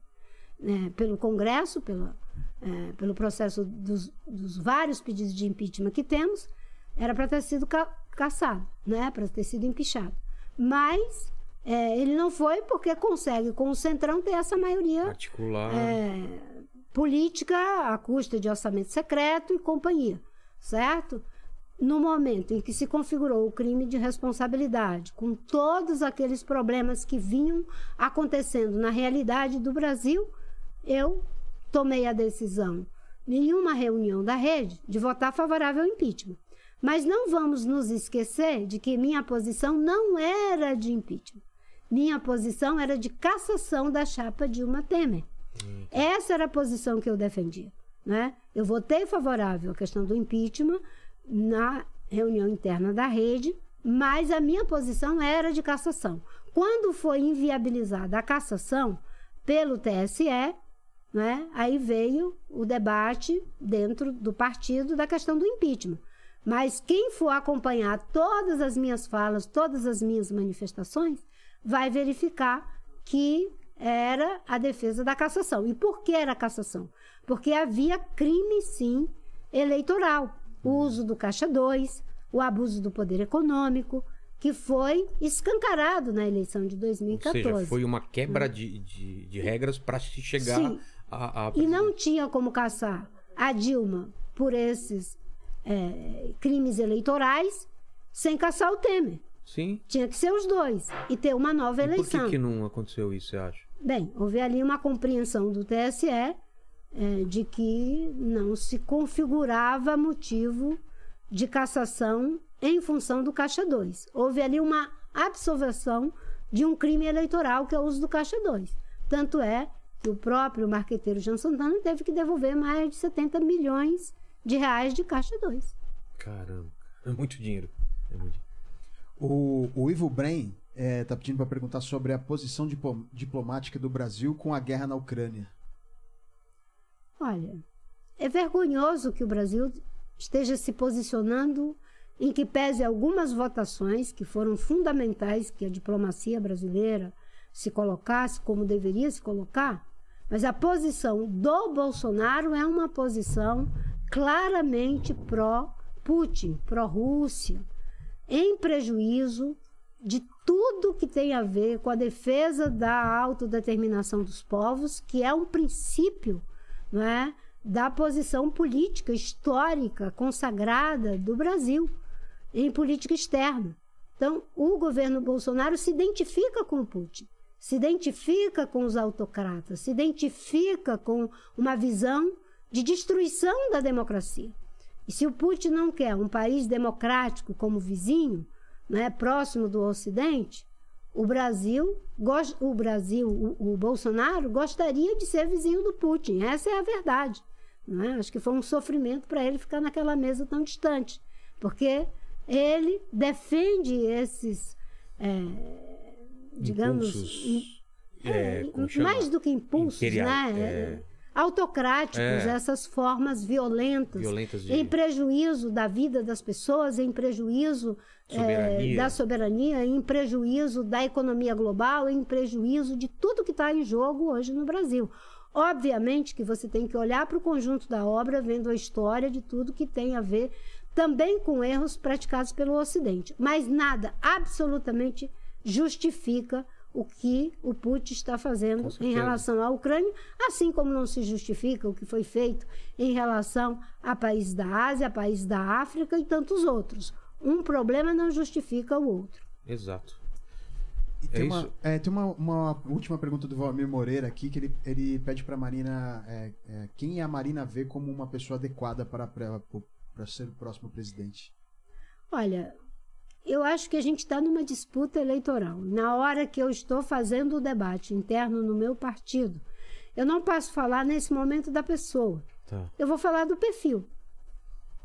né, pelo Congresso, pela, é, pelo processo dos, dos vários pedidos de impeachment que temos, era para ter sido ca cassado, né, para ter sido empichado. Mas é, ele não foi porque consegue, com o Centrão, ter essa maioria Particular. é, política à custa de orçamento secreto e companhia, certo? No momento em que se configurou o crime de responsabilidade, com todos aqueles problemas que vinham acontecendo na realidade do Brasil, eu tomei a decisão, em uma reunião da rede, de votar favorável ao impeachment. Mas não vamos nos esquecer de que minha posição não era de impeachment. Minha posição era de cassação da chapa Dilma Temer. Essa era a posição que eu defendia. Né? Eu votei favorável à questão do impeachment na reunião interna da rede, mas a minha posição era de cassação. Quando foi inviabilizada a cassação pelo TSE, né, aí veio o debate dentro do partido da questão do impeachment. Mas quem for acompanhar todas as minhas falas, todas as minhas manifestações, vai verificar que era a defesa da cassação. E por que era a cassação? Porque havia crime, sim, eleitoral. O uso do Caixa 2, o abuso do poder econômico, que foi escancarado na eleição de Ou 2014. seja, foi uma quebra de, de, de regras para se chegar Sim. a, a E não tinha como caçar a Dilma por esses é, crimes eleitorais sem caçar o Temer. Sim. Tinha que ser os dois e ter uma nova E por eleição. que, que não aconteceu isso, você acha? Bem, houve ali uma compreensão do TSE é, de que não se configurava motivo de cassação em função do Caixa 2. Houve ali uma absolveção de um crime eleitoral que é o uso do Caixa 2. Tanto é que o próprio marqueteiro Jean Santana teve que devolver mais de 70 milhões de reais de Caixa 2. Caramba. É muito dinheiro. É muito dinheiro. O, o Ivo Bren está pedindo para perguntar sobre a posição dipo- diplomática do Brasil com a guerra na Ucrânia. Olha, é vergonhoso que o Brasil esteja se posicionando em que pese algumas votações que foram fundamentais que a diplomacia brasileira se colocasse como deveria se colocar, mas a posição do Bolsonaro é uma posição claramente pró-Putin, pró-Rússia, em prejuízo de tudo que tem a ver com a defesa da autodeterminação dos povos, que é um princípio não é, da posição política histórica consagrada do Brasil em política externa. Então, o governo Bolsonaro se identifica com o Putin, se identifica com os autocratas, se identifica com uma visão de destruição da democracia. E se o Putin não quer um país democrático como vizinho, né, próximo do Ocidente, o Brasil, o Brasil, o, o Bolsonaro gostaria de ser vizinho do Putin. Essa é a verdade. Não é? Acho que foi um sofrimento para ele ficar naquela mesa tão distante, porque ele defende esses, é, digamos, Impulsos, im- é, chama? mais do que impulsos, né? É. Autocráticos, É. essas formas violentas, Violentas de- em prejuízo da vida das pessoas, em prejuízo eh, Soberania. da soberania, em prejuízo da economia global, em prejuízo de tudo que está em jogo hoje no Brasil. Obviamente que você tem que olhar para o conjunto da obra, vendo a história de tudo que tem a ver também com erros praticados pelo Ocidente. Mas nada absolutamente justifica o que o Putin está fazendo em relação à Ucrânia, assim como não se justifica o que foi feito em relação a países da Ásia, a países da África e tantos outros. Um problema não justifica o outro. Exato. E É tem uma, isso? é, tem uma, uma última pergunta do Valmir Moreira aqui, que ele, ele pede para a Marina é, é, quem a Marina vê como uma pessoa adequada para, para, para ser o próximo presidente. Olha, eu acho que a gente está numa disputa eleitoral. Na hora que eu estou fazendo o debate interno no meu partido, eu não posso falar nesse momento da pessoa. Tá. Eu vou falar do perfil.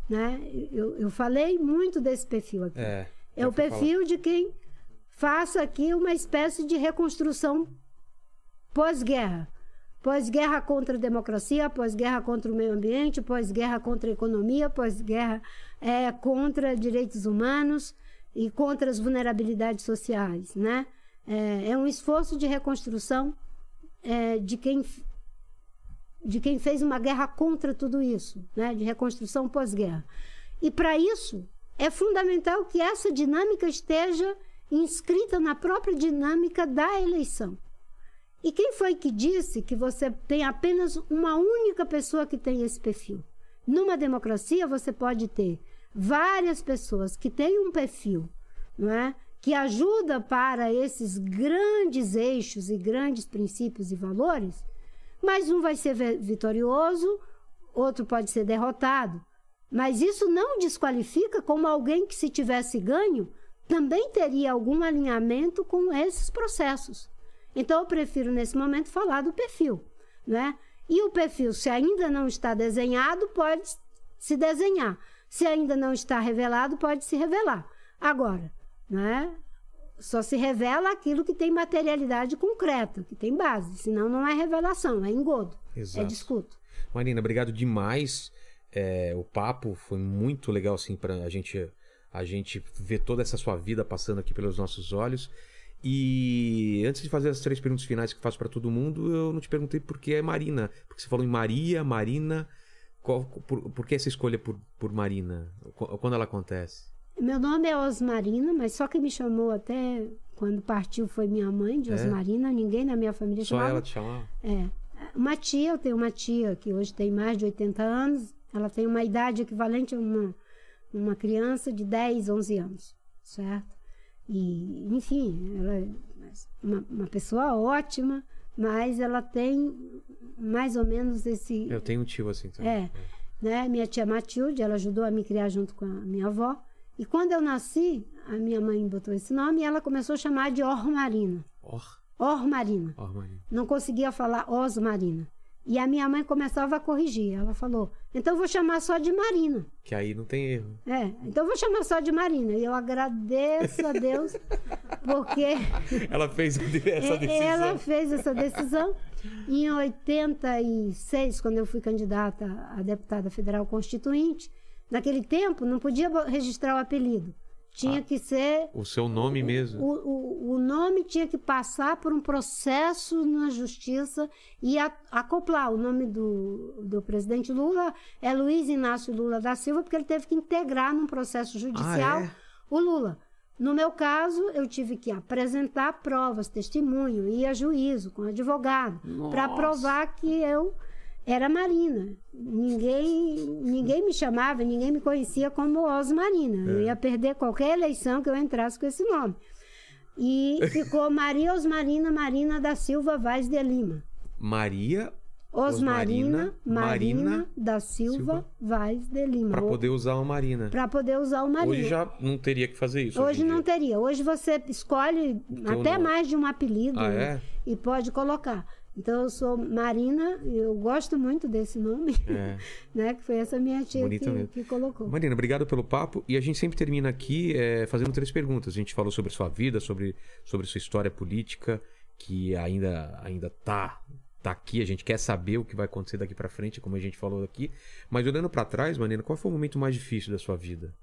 Né? Eu, eu falei muito desse perfil aqui. É. É já o perfil de quem faça aqui uma espécie de reconstrução pós-guerra. Pós-guerra contra a democracia, pós-guerra contra o meio ambiente, pós-guerra contra a economia, pós-guerra é, contra direitos humanos e contra as vulnerabilidades sociais, né? É, é um esforço de reconstrução é, de quem de quem fez uma guerra contra tudo isso, né? De reconstrução pós-guerra. E para isso é fundamental que essa dinâmica esteja inscrita na própria dinâmica da eleição. E quem foi que disse que você tem apenas uma única pessoa que tem esse perfil? Numa democracia, você pode ter várias pessoas que têm um perfil, não é? que ajuda para esses grandes eixos e grandes princípios e valores, mas um vai ser vitorioso, outro pode ser derrotado. Mas isso não desqualifica como alguém que, se tivesse ganho, também teria algum alinhamento com esses processos. Então, eu prefiro, nesse momento, falar do perfil. Né? E o perfil, se ainda não está desenhado, pode se desenhar. Se ainda não está revelado, pode se revelar. Agora, né? Só se revela aquilo que tem materialidade concreta, que tem base. Senão não é revelação, é engodo. Exato. É discuto. Marina, obrigado demais. É, o papo foi muito legal, assim, pra a gente, a gente ver toda essa sua vida passando aqui pelos nossos olhos. E antes de fazer as três perguntas finais que faço para todo mundo, eu não te perguntei por que é Marina. Porque você falou em Maria, Marina. Qual, por, por que essa escolha por, por Marina? Quando ela acontece? Meu nome é Osmarina, mas só quem me chamou até quando partiu foi minha mãe, de É? Osmarina. Ninguém na minha família Só chamava. ela te chamava? É. Uma tia, eu tenho uma tia que hoje tem mais de 80 anos. Ela tem uma idade equivalente a uma, uma criança de 10, 11 anos, certo? E, enfim, ela é uma, uma pessoa ótima, mas ela tem mais ou menos esse, Eu tenho um tio assim também. é, né? Minha tia Matilde, ela ajudou a me criar junto com a minha avó. E quando eu nasci, a minha mãe botou esse nome e ela começou a chamar de Ormarina. Or, Ormarina. or Marina. Não conseguia falar Osmarina. E a minha mãe começava a corrigir. Ela falou: então vou chamar só de Marina. Que aí não tem erro. É, então vou chamar só de Marina. E eu agradeço a Deus, porque Ela fez essa decisão. Ela fez essa decisão. Em 86, quando eu fui candidata a deputada federal constituinte, naquele tempo não podia registrar o apelido. Tinha Ah. que ser. O seu nome mesmo. O, o, o nome tinha que passar por um processo na justiça e a- acoplar. O nome do, do presidente Lula é Luiz Inácio Lula da Silva, porque ele teve que integrar num processo judicial Ah, é? o Lula. No meu caso, eu tive que apresentar provas, testemunho, ir a juízo com advogado, para provar que eu era Marina. Ninguém, ninguém me chamava, ninguém me conhecia como Osmarina. Eu É. ia perder qualquer eleição que eu entrasse com esse nome. E ficou Maria Osmarina Marina da Silva Vaz de Lima. Maria, Osmarina Marina, Marina da Silva, Silva. Vaz de Lima. pra poder usar uma Marina. Para poder usar o Marina. Hoje já não teria que fazer isso. Hoje em não dia. teria. Hoje você escolhe até mais de um apelido Ah, né? é? e pode colocar. Então eu sou Marina, eu gosto muito desse nome, É. né? Que foi essa minha tia que, que colocou. Marina, obrigado pelo papo. E a gente sempre termina aqui é, fazendo três perguntas. A gente falou sobre sua vida, sobre, sobre sua história política, que ainda, ainda tá, tá aqui. A gente quer saber o que vai acontecer daqui pra frente, como a gente falou aqui. Mas olhando pra trás, Marina, qual foi o momento mais difícil da sua vida?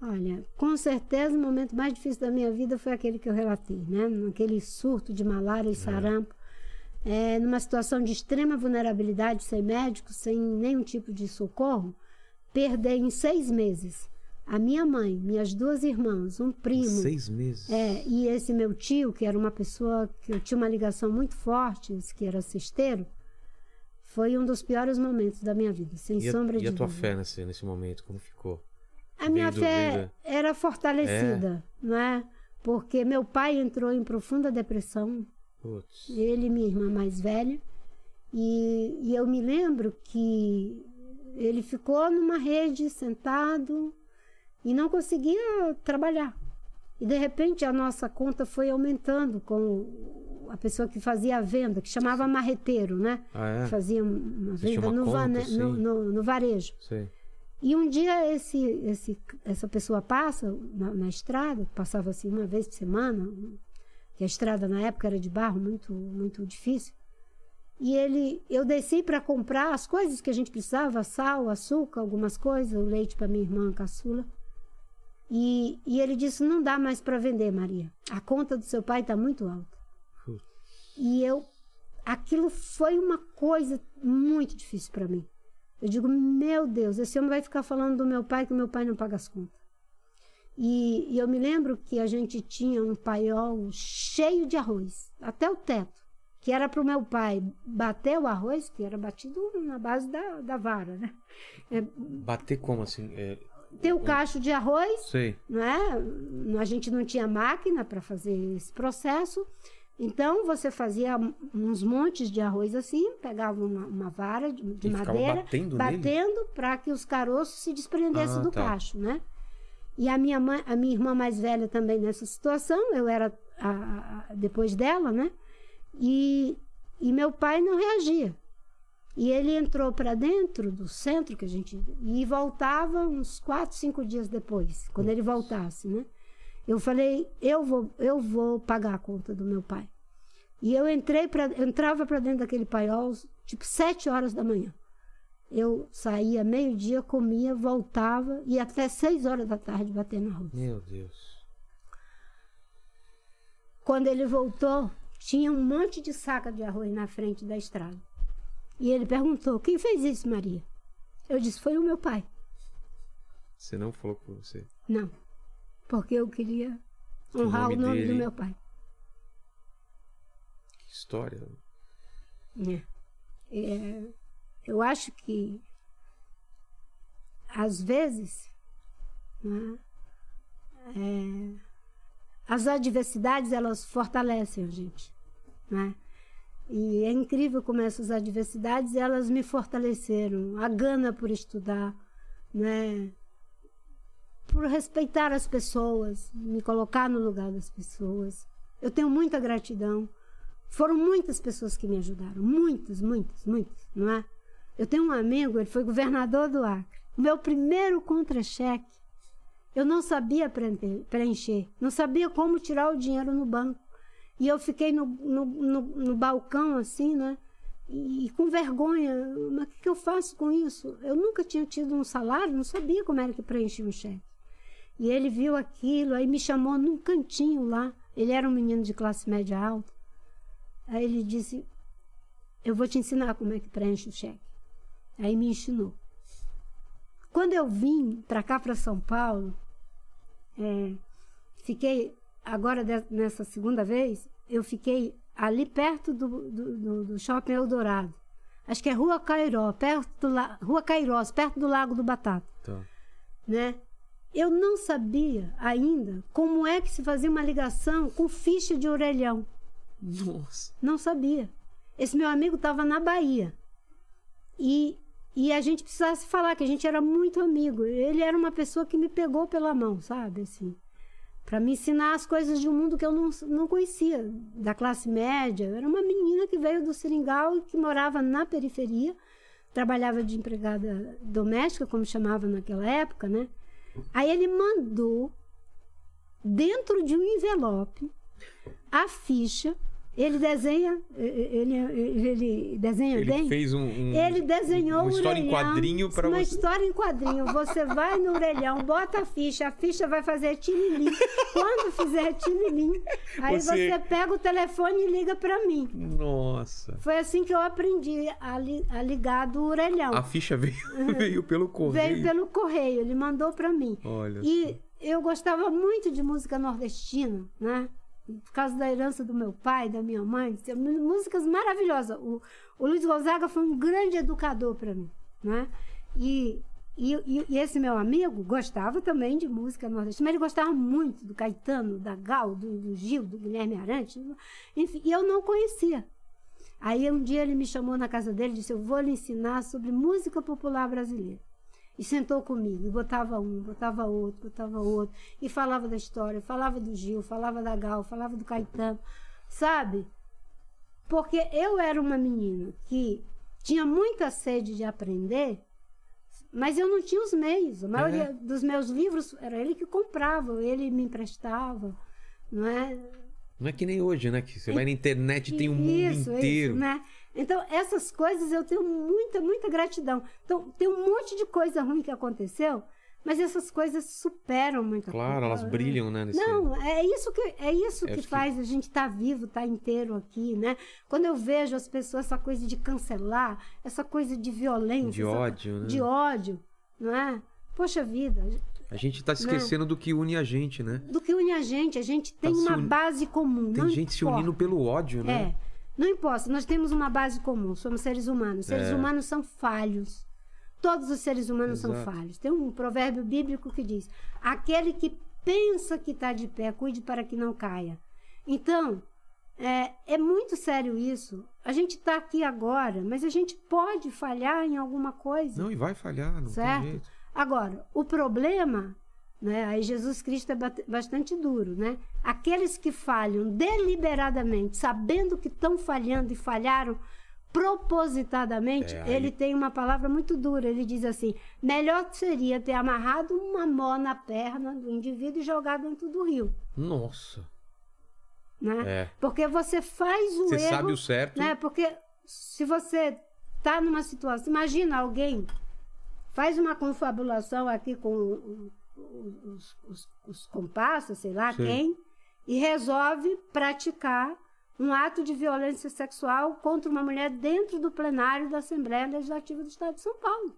Olha, com certeza o momento mais difícil da minha vida foi aquele que eu relatei, né? Naquele surto de malária e sarampo, é, numa situação de extrema vulnerabilidade, sem médico, sem nenhum tipo de socorro, perder em seis meses a minha mãe, minhas duas irmãs, um primo, Seis meses. É, e esse meu tio, que era uma pessoa que eu tinha uma ligação muito forte, esse que era cesteiro, foi um dos piores momentos da minha vida, sem E a, sombra e de a tua dúvida. fé nesse, nesse momento, como ficou? A minha Vendo- fé era fortalecida, não é? Porque meu pai entrou em profunda depressão, Putz. ele e minha irmã mais velha, e, e eu me lembro que ele ficou numa rede sentado e não conseguia trabalhar. E de repente a nossa conta foi aumentando com a pessoa que fazia a venda, que chamava marreteiro, né? Ah, é? Fazia uma venda uma no, conta, assim? no, no- no varejo. Sei. E um dia esse, esse, essa pessoa passa na, na estrada, passava assim uma vez por semana, que a estrada na época era de barro, muito, muito difícil. E ele, eu desci para comprar as coisas que a gente precisava, sal, açúcar, algumas coisas, o leite para minha irmã caçula. E, e ele disse: Não dá mais para vender, Maria. A conta do seu pai está muito alta. E eu, aquilo foi uma coisa muito difícil para mim. Eu digo: Meu Deus, esse homem vai ficar falando do meu pai que o meu pai não paga as contas. E, e eu me lembro que a gente tinha um paiol cheio de arroz, até o teto, que era para o meu pai bater o arroz, que era batido na base da, da vara, né? É, Bater como assim? É, ter o cacho de arroz, sei. não é? A gente não tinha máquina para fazer esse processo. Então você fazia uns montes de arroz assim, pegava uma, uma vara de, de madeira, batendo batendo para que os caroços se desprendessem Ah, do tá. cacho, né? E a minha mãe, a minha irmã mais velha também nessa situação, eu era a- a- depois dela, né? E, e meu pai não reagia. E ele entrou para dentro do centro que a gente e voltava uns quatro, cinco dias depois, quando ele voltasse, né? Eu falei, eu vou, eu vou pagar a conta do meu pai. E eu entrei para, entrava para dentro daquele paiol, tipo sete horas da manhã. Eu saía meio-dia, comia, voltava e até seis horas da tarde batendo arroz. Meu Deus. Quando ele voltou, tinha um monte de saca de arroz na frente da estrada. E ele perguntou: Quem fez isso, Maria? Eu disse: Foi o meu pai. Você não falou por você. Não, porque eu queria Que o honrar nome o nome dele- do meu pai. Que história. É. É, eu acho que, às vezes, né, é, as adversidades elas fortalecem a gente. Né? E é incrível como essas adversidades elas me fortaleceram. A gana por estudar, né? por respeitar as pessoas, me colocar no lugar das pessoas. Eu tenho muita gratidão. Foram muitas pessoas que me ajudaram, muitas, muitas, muitas, não é? Eu tenho um amigo, ele foi governador do Acre. O meu primeiro contra-cheque, eu não sabia preencher- não sabia como tirar o dinheiro no banco. E eu fiquei no, no, no, no balcão assim, né? E, com vergonha, mas o que, que eu faço com isso? Eu nunca tinha tido um salário, não sabia como era que preenchia um cheque. E ele viu aquilo, aí me chamou num cantinho lá. Ele era um menino de classe média alta. Aí ele disse: Eu vou te ensinar como é que preenche o cheque. Aí me ensinou. Quando eu vim para cá, para São Paulo, é, fiquei, agora nessa segunda vez, eu fiquei ali perto do, do, do- do Shopping Eldorado. Acho que é Rua Cairó, perto do, Rua Cairós, perto do Lago do Batata Tá. né? Eu não sabia ainda como é que se fazia uma ligação com ficha de orelhão. Nossa. Não sabia. Esse meu amigo estava na Bahia. E, e a gente precisava se falar, que a gente era muito amigo. Ele era uma pessoa que me pegou pela mão, sabe? Assim, para me ensinar as coisas de um mundo que eu não, não conhecia, da classe média. Eu era uma menina que veio do Seringal e que morava na periferia, trabalhava de empregada doméstica, como chamava naquela época, né? Aí ele mandou dentro de um envelope a ficha. Ele desenha, ele, ele, ele desenha Ele bem. fez um. um- Ele desenhou uma história em orelhão, quadrinho pra Uma você. história em quadrinho. Você vai no orelhão, bota a ficha, a ficha vai fazer tililim. Quando fizer tililim, aí Você- você... pega o telefone e liga para mim. Nossa. Foi assim que eu aprendi a, li- a ligar do orelhão. A ficha veio, veio pelo correio. Veio pelo correio, ele mandou para mim. Olha E eu gostava muito de música nordestina, né? Por causa da herança do meu pai, da minha mãe, músicas maravilhosas. O, o Luiz Gonzaga foi um grande educador para mim, né? E, e, e- esse meu amigo gostava também de música nordestina, mas ele gostava muito do Caetano, da Gal, do, do Gil, do Guilherme Arante, enfim, e eu não conhecia. Aí um dia ele me chamou na casa dele e disse: Eu vou lhe ensinar sobre música popular brasileira. E sentou comigo, e botava um, botava outro, botava outro, e falava da história, falava do Gil, falava da Gal, falava do Caetano, sabe? Porque eu era uma menina que tinha muita sede de aprender, mas eu não tinha os meios. A maioria dos meus livros era ele que comprava, ele me emprestava, não é? Não é que nem hoje, né? Que você vai na internet e tem um mundo Isso, inteiro. Isso, né? Então, essas coisas eu tenho muita, muita gratidão. Então, tem um monte de coisa ruim que aconteceu, mas essas coisas superam muita Claro, elas brilham, né? nesse- Não, é isso que, é isso É que que- faz a gente estar vivo, estar inteiro aqui, né? Quando eu vejo as pessoas, essa coisa de cancelar, essa coisa de violência. De essa- ódio, né? De ódio, não é? Poxa vida, A gente tá esquecendo do que une a gente, né? do que une a gente, a gente tem Tá se uma base comum. Tem gente se importa. unindo pelo ódio, né? É. Não importa, nós temos uma base comum, somos seres humanos. Seres É. humanos são falhos. Todos os seres humanos são Exato. falhos. Tem um provérbio bíblico que diz: aquele que pensa que está de pé, cuide para que não caia. Então, é, é muito sério isso. A gente está aqui agora, mas a gente pode falhar em alguma coisa. Não, e vai falhar, não Certo? Agora, o problema, né, aí Jesus Cristo é bastante duro, né? Aqueles que falham deliberadamente, sabendo que estão falhando e falharam propositadamente, É, aí- ele tem uma palavra muito dura. Ele diz assim: melhor seria ter amarrado uma mó na perna do indivíduo e jogado dentro do rio. Nossa. Né? É. Porque você faz o Você erro. sabe o certo. Né? Porque se você tá numa situação, imagina alguém faz uma confabulação aqui com os, os, os comparsas, sei lá Sim. quem, e resolve praticar um ato de violência sexual contra uma mulher dentro do plenário da Assembleia Legislativa do Estado de São Paulo.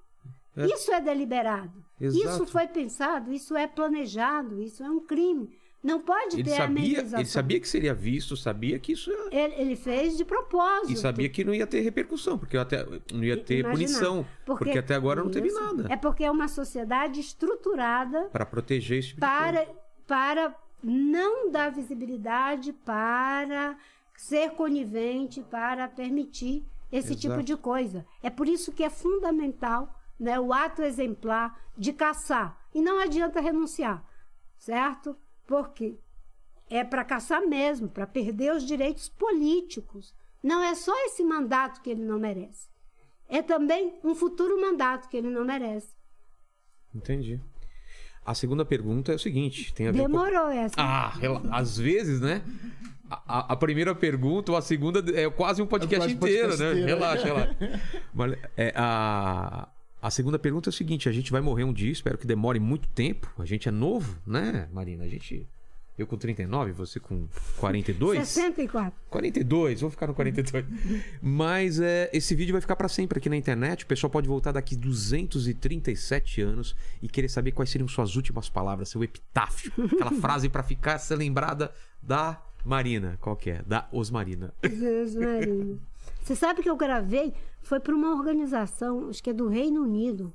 É. Isso é deliberado. Exato. Isso foi pensado, isso é planejado, isso é um crime. Não pode Ele ter sabia, amenização. ele sabia que seria visto, sabia que isso ia... Ele, ele fez de propósito. E sabia que não ia ter repercussão, porque até não ia ter Imaginar. punição. Porque, até agora não teve Isso. nada. É porque é uma sociedade estruturada Para proteger esse tipo para, para não dar visibilidade, para ser conivente, para permitir esse Exato. tipo de coisa. É por isso que é fundamental né, o ato exemplar de caçar. E não adianta renunciar, certo? Porque é para caçar mesmo, para perder os direitos políticos. Não é só esse mandato que ele não merece. É também um futuro mandato que ele não merece. Entendi. A segunda pergunta é o seguinte: tem a ver com... Demorou essa. Ah, rela- às vezes, né? A, a- primeira pergunta ou a segunda é quase um podcast quase inteiro, podcast né? inteiro. Relaxa, relaxa. Mas, é, a, a segunda pergunta é o seguinte: a gente vai morrer um dia, espero que demore muito tempo. A gente é novo, né, Marina? A gente. Eu com 39, você com 42. 64. 42, vou ficar no 42. Mas é, esse vídeo vai ficar pra sempre aqui na internet. O pessoal pode voltar daqui 237 anos e querer saber quais seriam suas últimas palavras, seu epitáfio. Aquela frase pra ficar ser lembrada da Marina. Qual que é? Da Osmarina. Deus Maria. Você sabe que eu gravei? Foi para uma organização, acho que é do Reino Unido.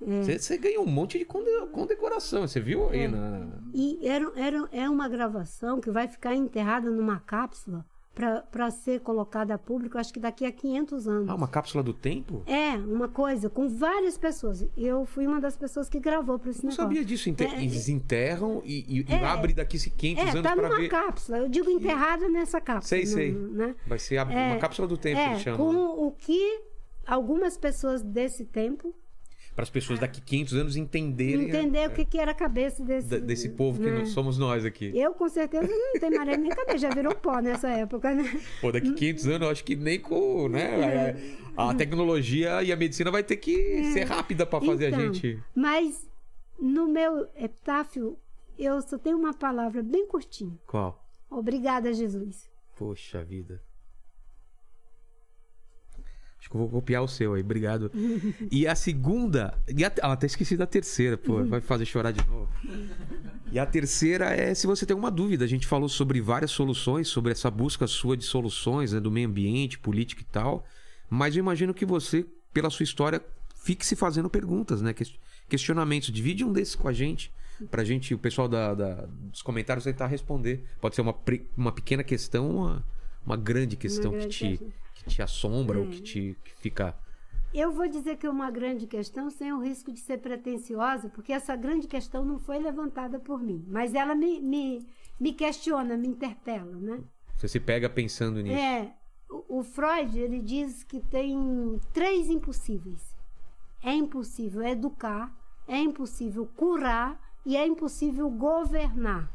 Você você ganhou um monte de conde- condecoração. Você viu aí na. E era, era, é uma gravação que vai ficar enterrada numa cápsula para ser colocada a público, acho que daqui a 500 anos. Ah, uma cápsula do tempo? É, uma coisa, com várias pessoas. Eu fui uma das pessoas que gravou para esse Não negócio. sabia disso. Ente- É, Eles enterram e, e, e É. abre daqui 500 É, anos tá numa ver. cápsula. Eu digo enterrada nessa cápsula. Sei, sei. Né? Vai ser a- É, uma cápsula do tempo, é, eles chamam. com né? o que algumas pessoas desse tempo Para as pessoas daqui 500 anos entenderem. entender o que, que era a cabeça desse, da- desse povo que né? não somos nós aqui. Eu, com certeza, não tem maré nem cabeça. Já virou pó nessa época, né? Pô, daqui 500 anos eu acho que nem com, né? A tecnologia e a medicina vai ter que ser rápida para fazer a Então, gente. Mas no meu epitáfio, eu só tenho uma palavra bem curtinha. Qual? Obrigada, Jesus. Poxa vida. Acho que eu vou copiar o seu aí, obrigado. E a segunda. E a, ah, até esqueci da terceira, pô, vai fazer chorar de novo. E a terceira é se você tem alguma dúvida. A gente falou sobre várias soluções, sobre essa busca sua de soluções, né, do meio ambiente, política e tal. Mas eu imagino que você, pela sua história, fique se fazendo perguntas, né? ques- Questionamentos. Divide um desses com a gente. Pra gente, o pessoal da, da- dos comentários tentar responder. Pode ser uma, uma pequena questão, uma, uma grande questão grande que, te, questão. Te assombra ou que te que fica. Eu vou dizer que é uma grande questão sem o risco de ser pretensiosa, porque essa grande questão não foi levantada por mim. Mas ela me, me, me questiona, me interpela, né? Você se pega pensando nisso. É, o, o Freud ele diz que tem três impossíveis. É impossível educar, é impossível curar e é impossível governar.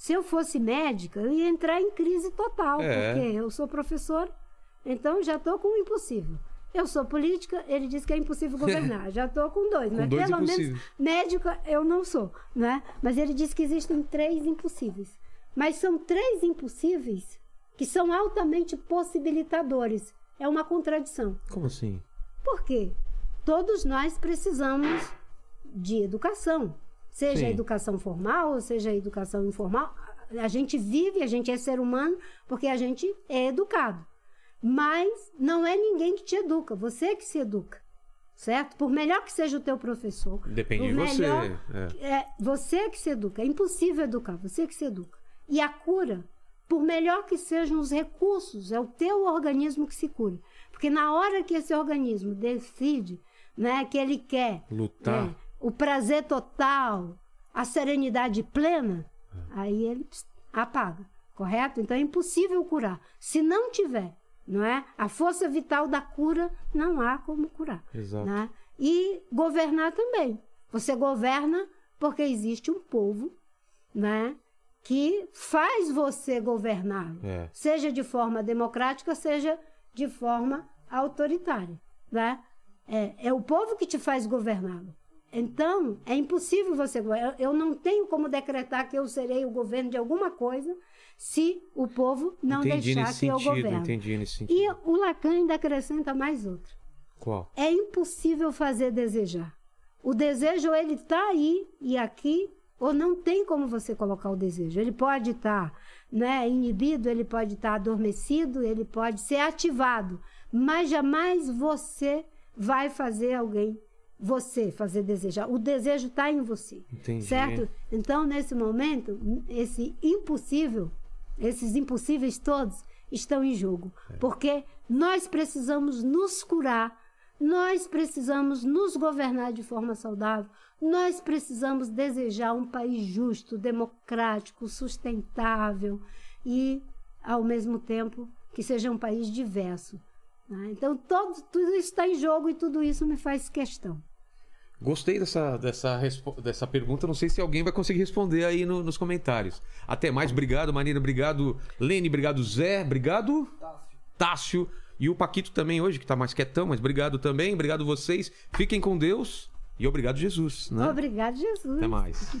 Se eu fosse médica, eu ia entrar em crise total, É. porque eu sou professora, Então já estou com o impossível. Eu sou política, ele diz que é impossível governar. Já estou com dois, mas dois pelo menos médica eu não sou, né? Mas ele diz que existem três impossíveis. Mas são três impossíveis que são altamente possibilitadores. É uma contradição. Como assim? Por quê? Todos nós precisamos de educação. Seja Sim. a educação formal, ou seja a educação informal. A gente vive, a gente é ser humano porque a gente é educado. Mas não é ninguém que te educa, você que se educa. Certo? Por melhor que seja o teu professor. Depende de você. é. é, você que se educa. É impossível educar, você que se educa. E a cura, por melhor que sejam os recursos, é o teu organismo que se cura. Porque na hora que esse organismo decide né, que ele quer Lutar. né, o prazer total, a serenidade plena, aí ele apaga, correto? Então é impossível curar. Se não tiver não é? a força vital da cura, não há como curar. Exato. né? E governar também. Você governa porque existe um povo né, que faz você governar, É. seja de forma democrática, seja de forma autoritária. Né? É, é o povo que te faz governá-lo. Então, é impossível você. Eu, eu não tenho como decretar que eu serei o governo de alguma coisa se o povo não entendi deixar que eu sentido, governe. entendi nesse sentido. E o Lacan ainda acrescenta mais outra. Qual? É impossível fazer desejar. O desejo, ele está aí e aqui, ou não tem como você colocar o desejo. Ele pode estar né, inibido, ele pode estar adormecido, ele pode ser ativado, mas jamais você vai fazer alguém, você fazer desejar. O desejo está em você. Entendi. Certo? Então, nesse momento, esse impossível, esses impossíveis todos estão em jogo. Porque nós precisamos nos curar, nós precisamos nos governar de forma saudável, nós precisamos desejar um país justo, democrático, sustentável e, ao mesmo tempo, que seja um país diverso. né? Então, todo, tudo isso está em jogo e tudo isso me faz questão. Gostei dessa, dessa, dessa pergunta. Não sei se alguém vai conseguir responder aí no- nos comentários. Até mais. Obrigado, Marina. Obrigado, Lene. Obrigado, Zé. Obrigado, Tássio. E o Paquito também hoje, que tá mais quietão, mas obrigado também. Obrigado vocês. Fiquem com Deus. E obrigado, Jesus. Né? Obrigado, Jesus. Até mais.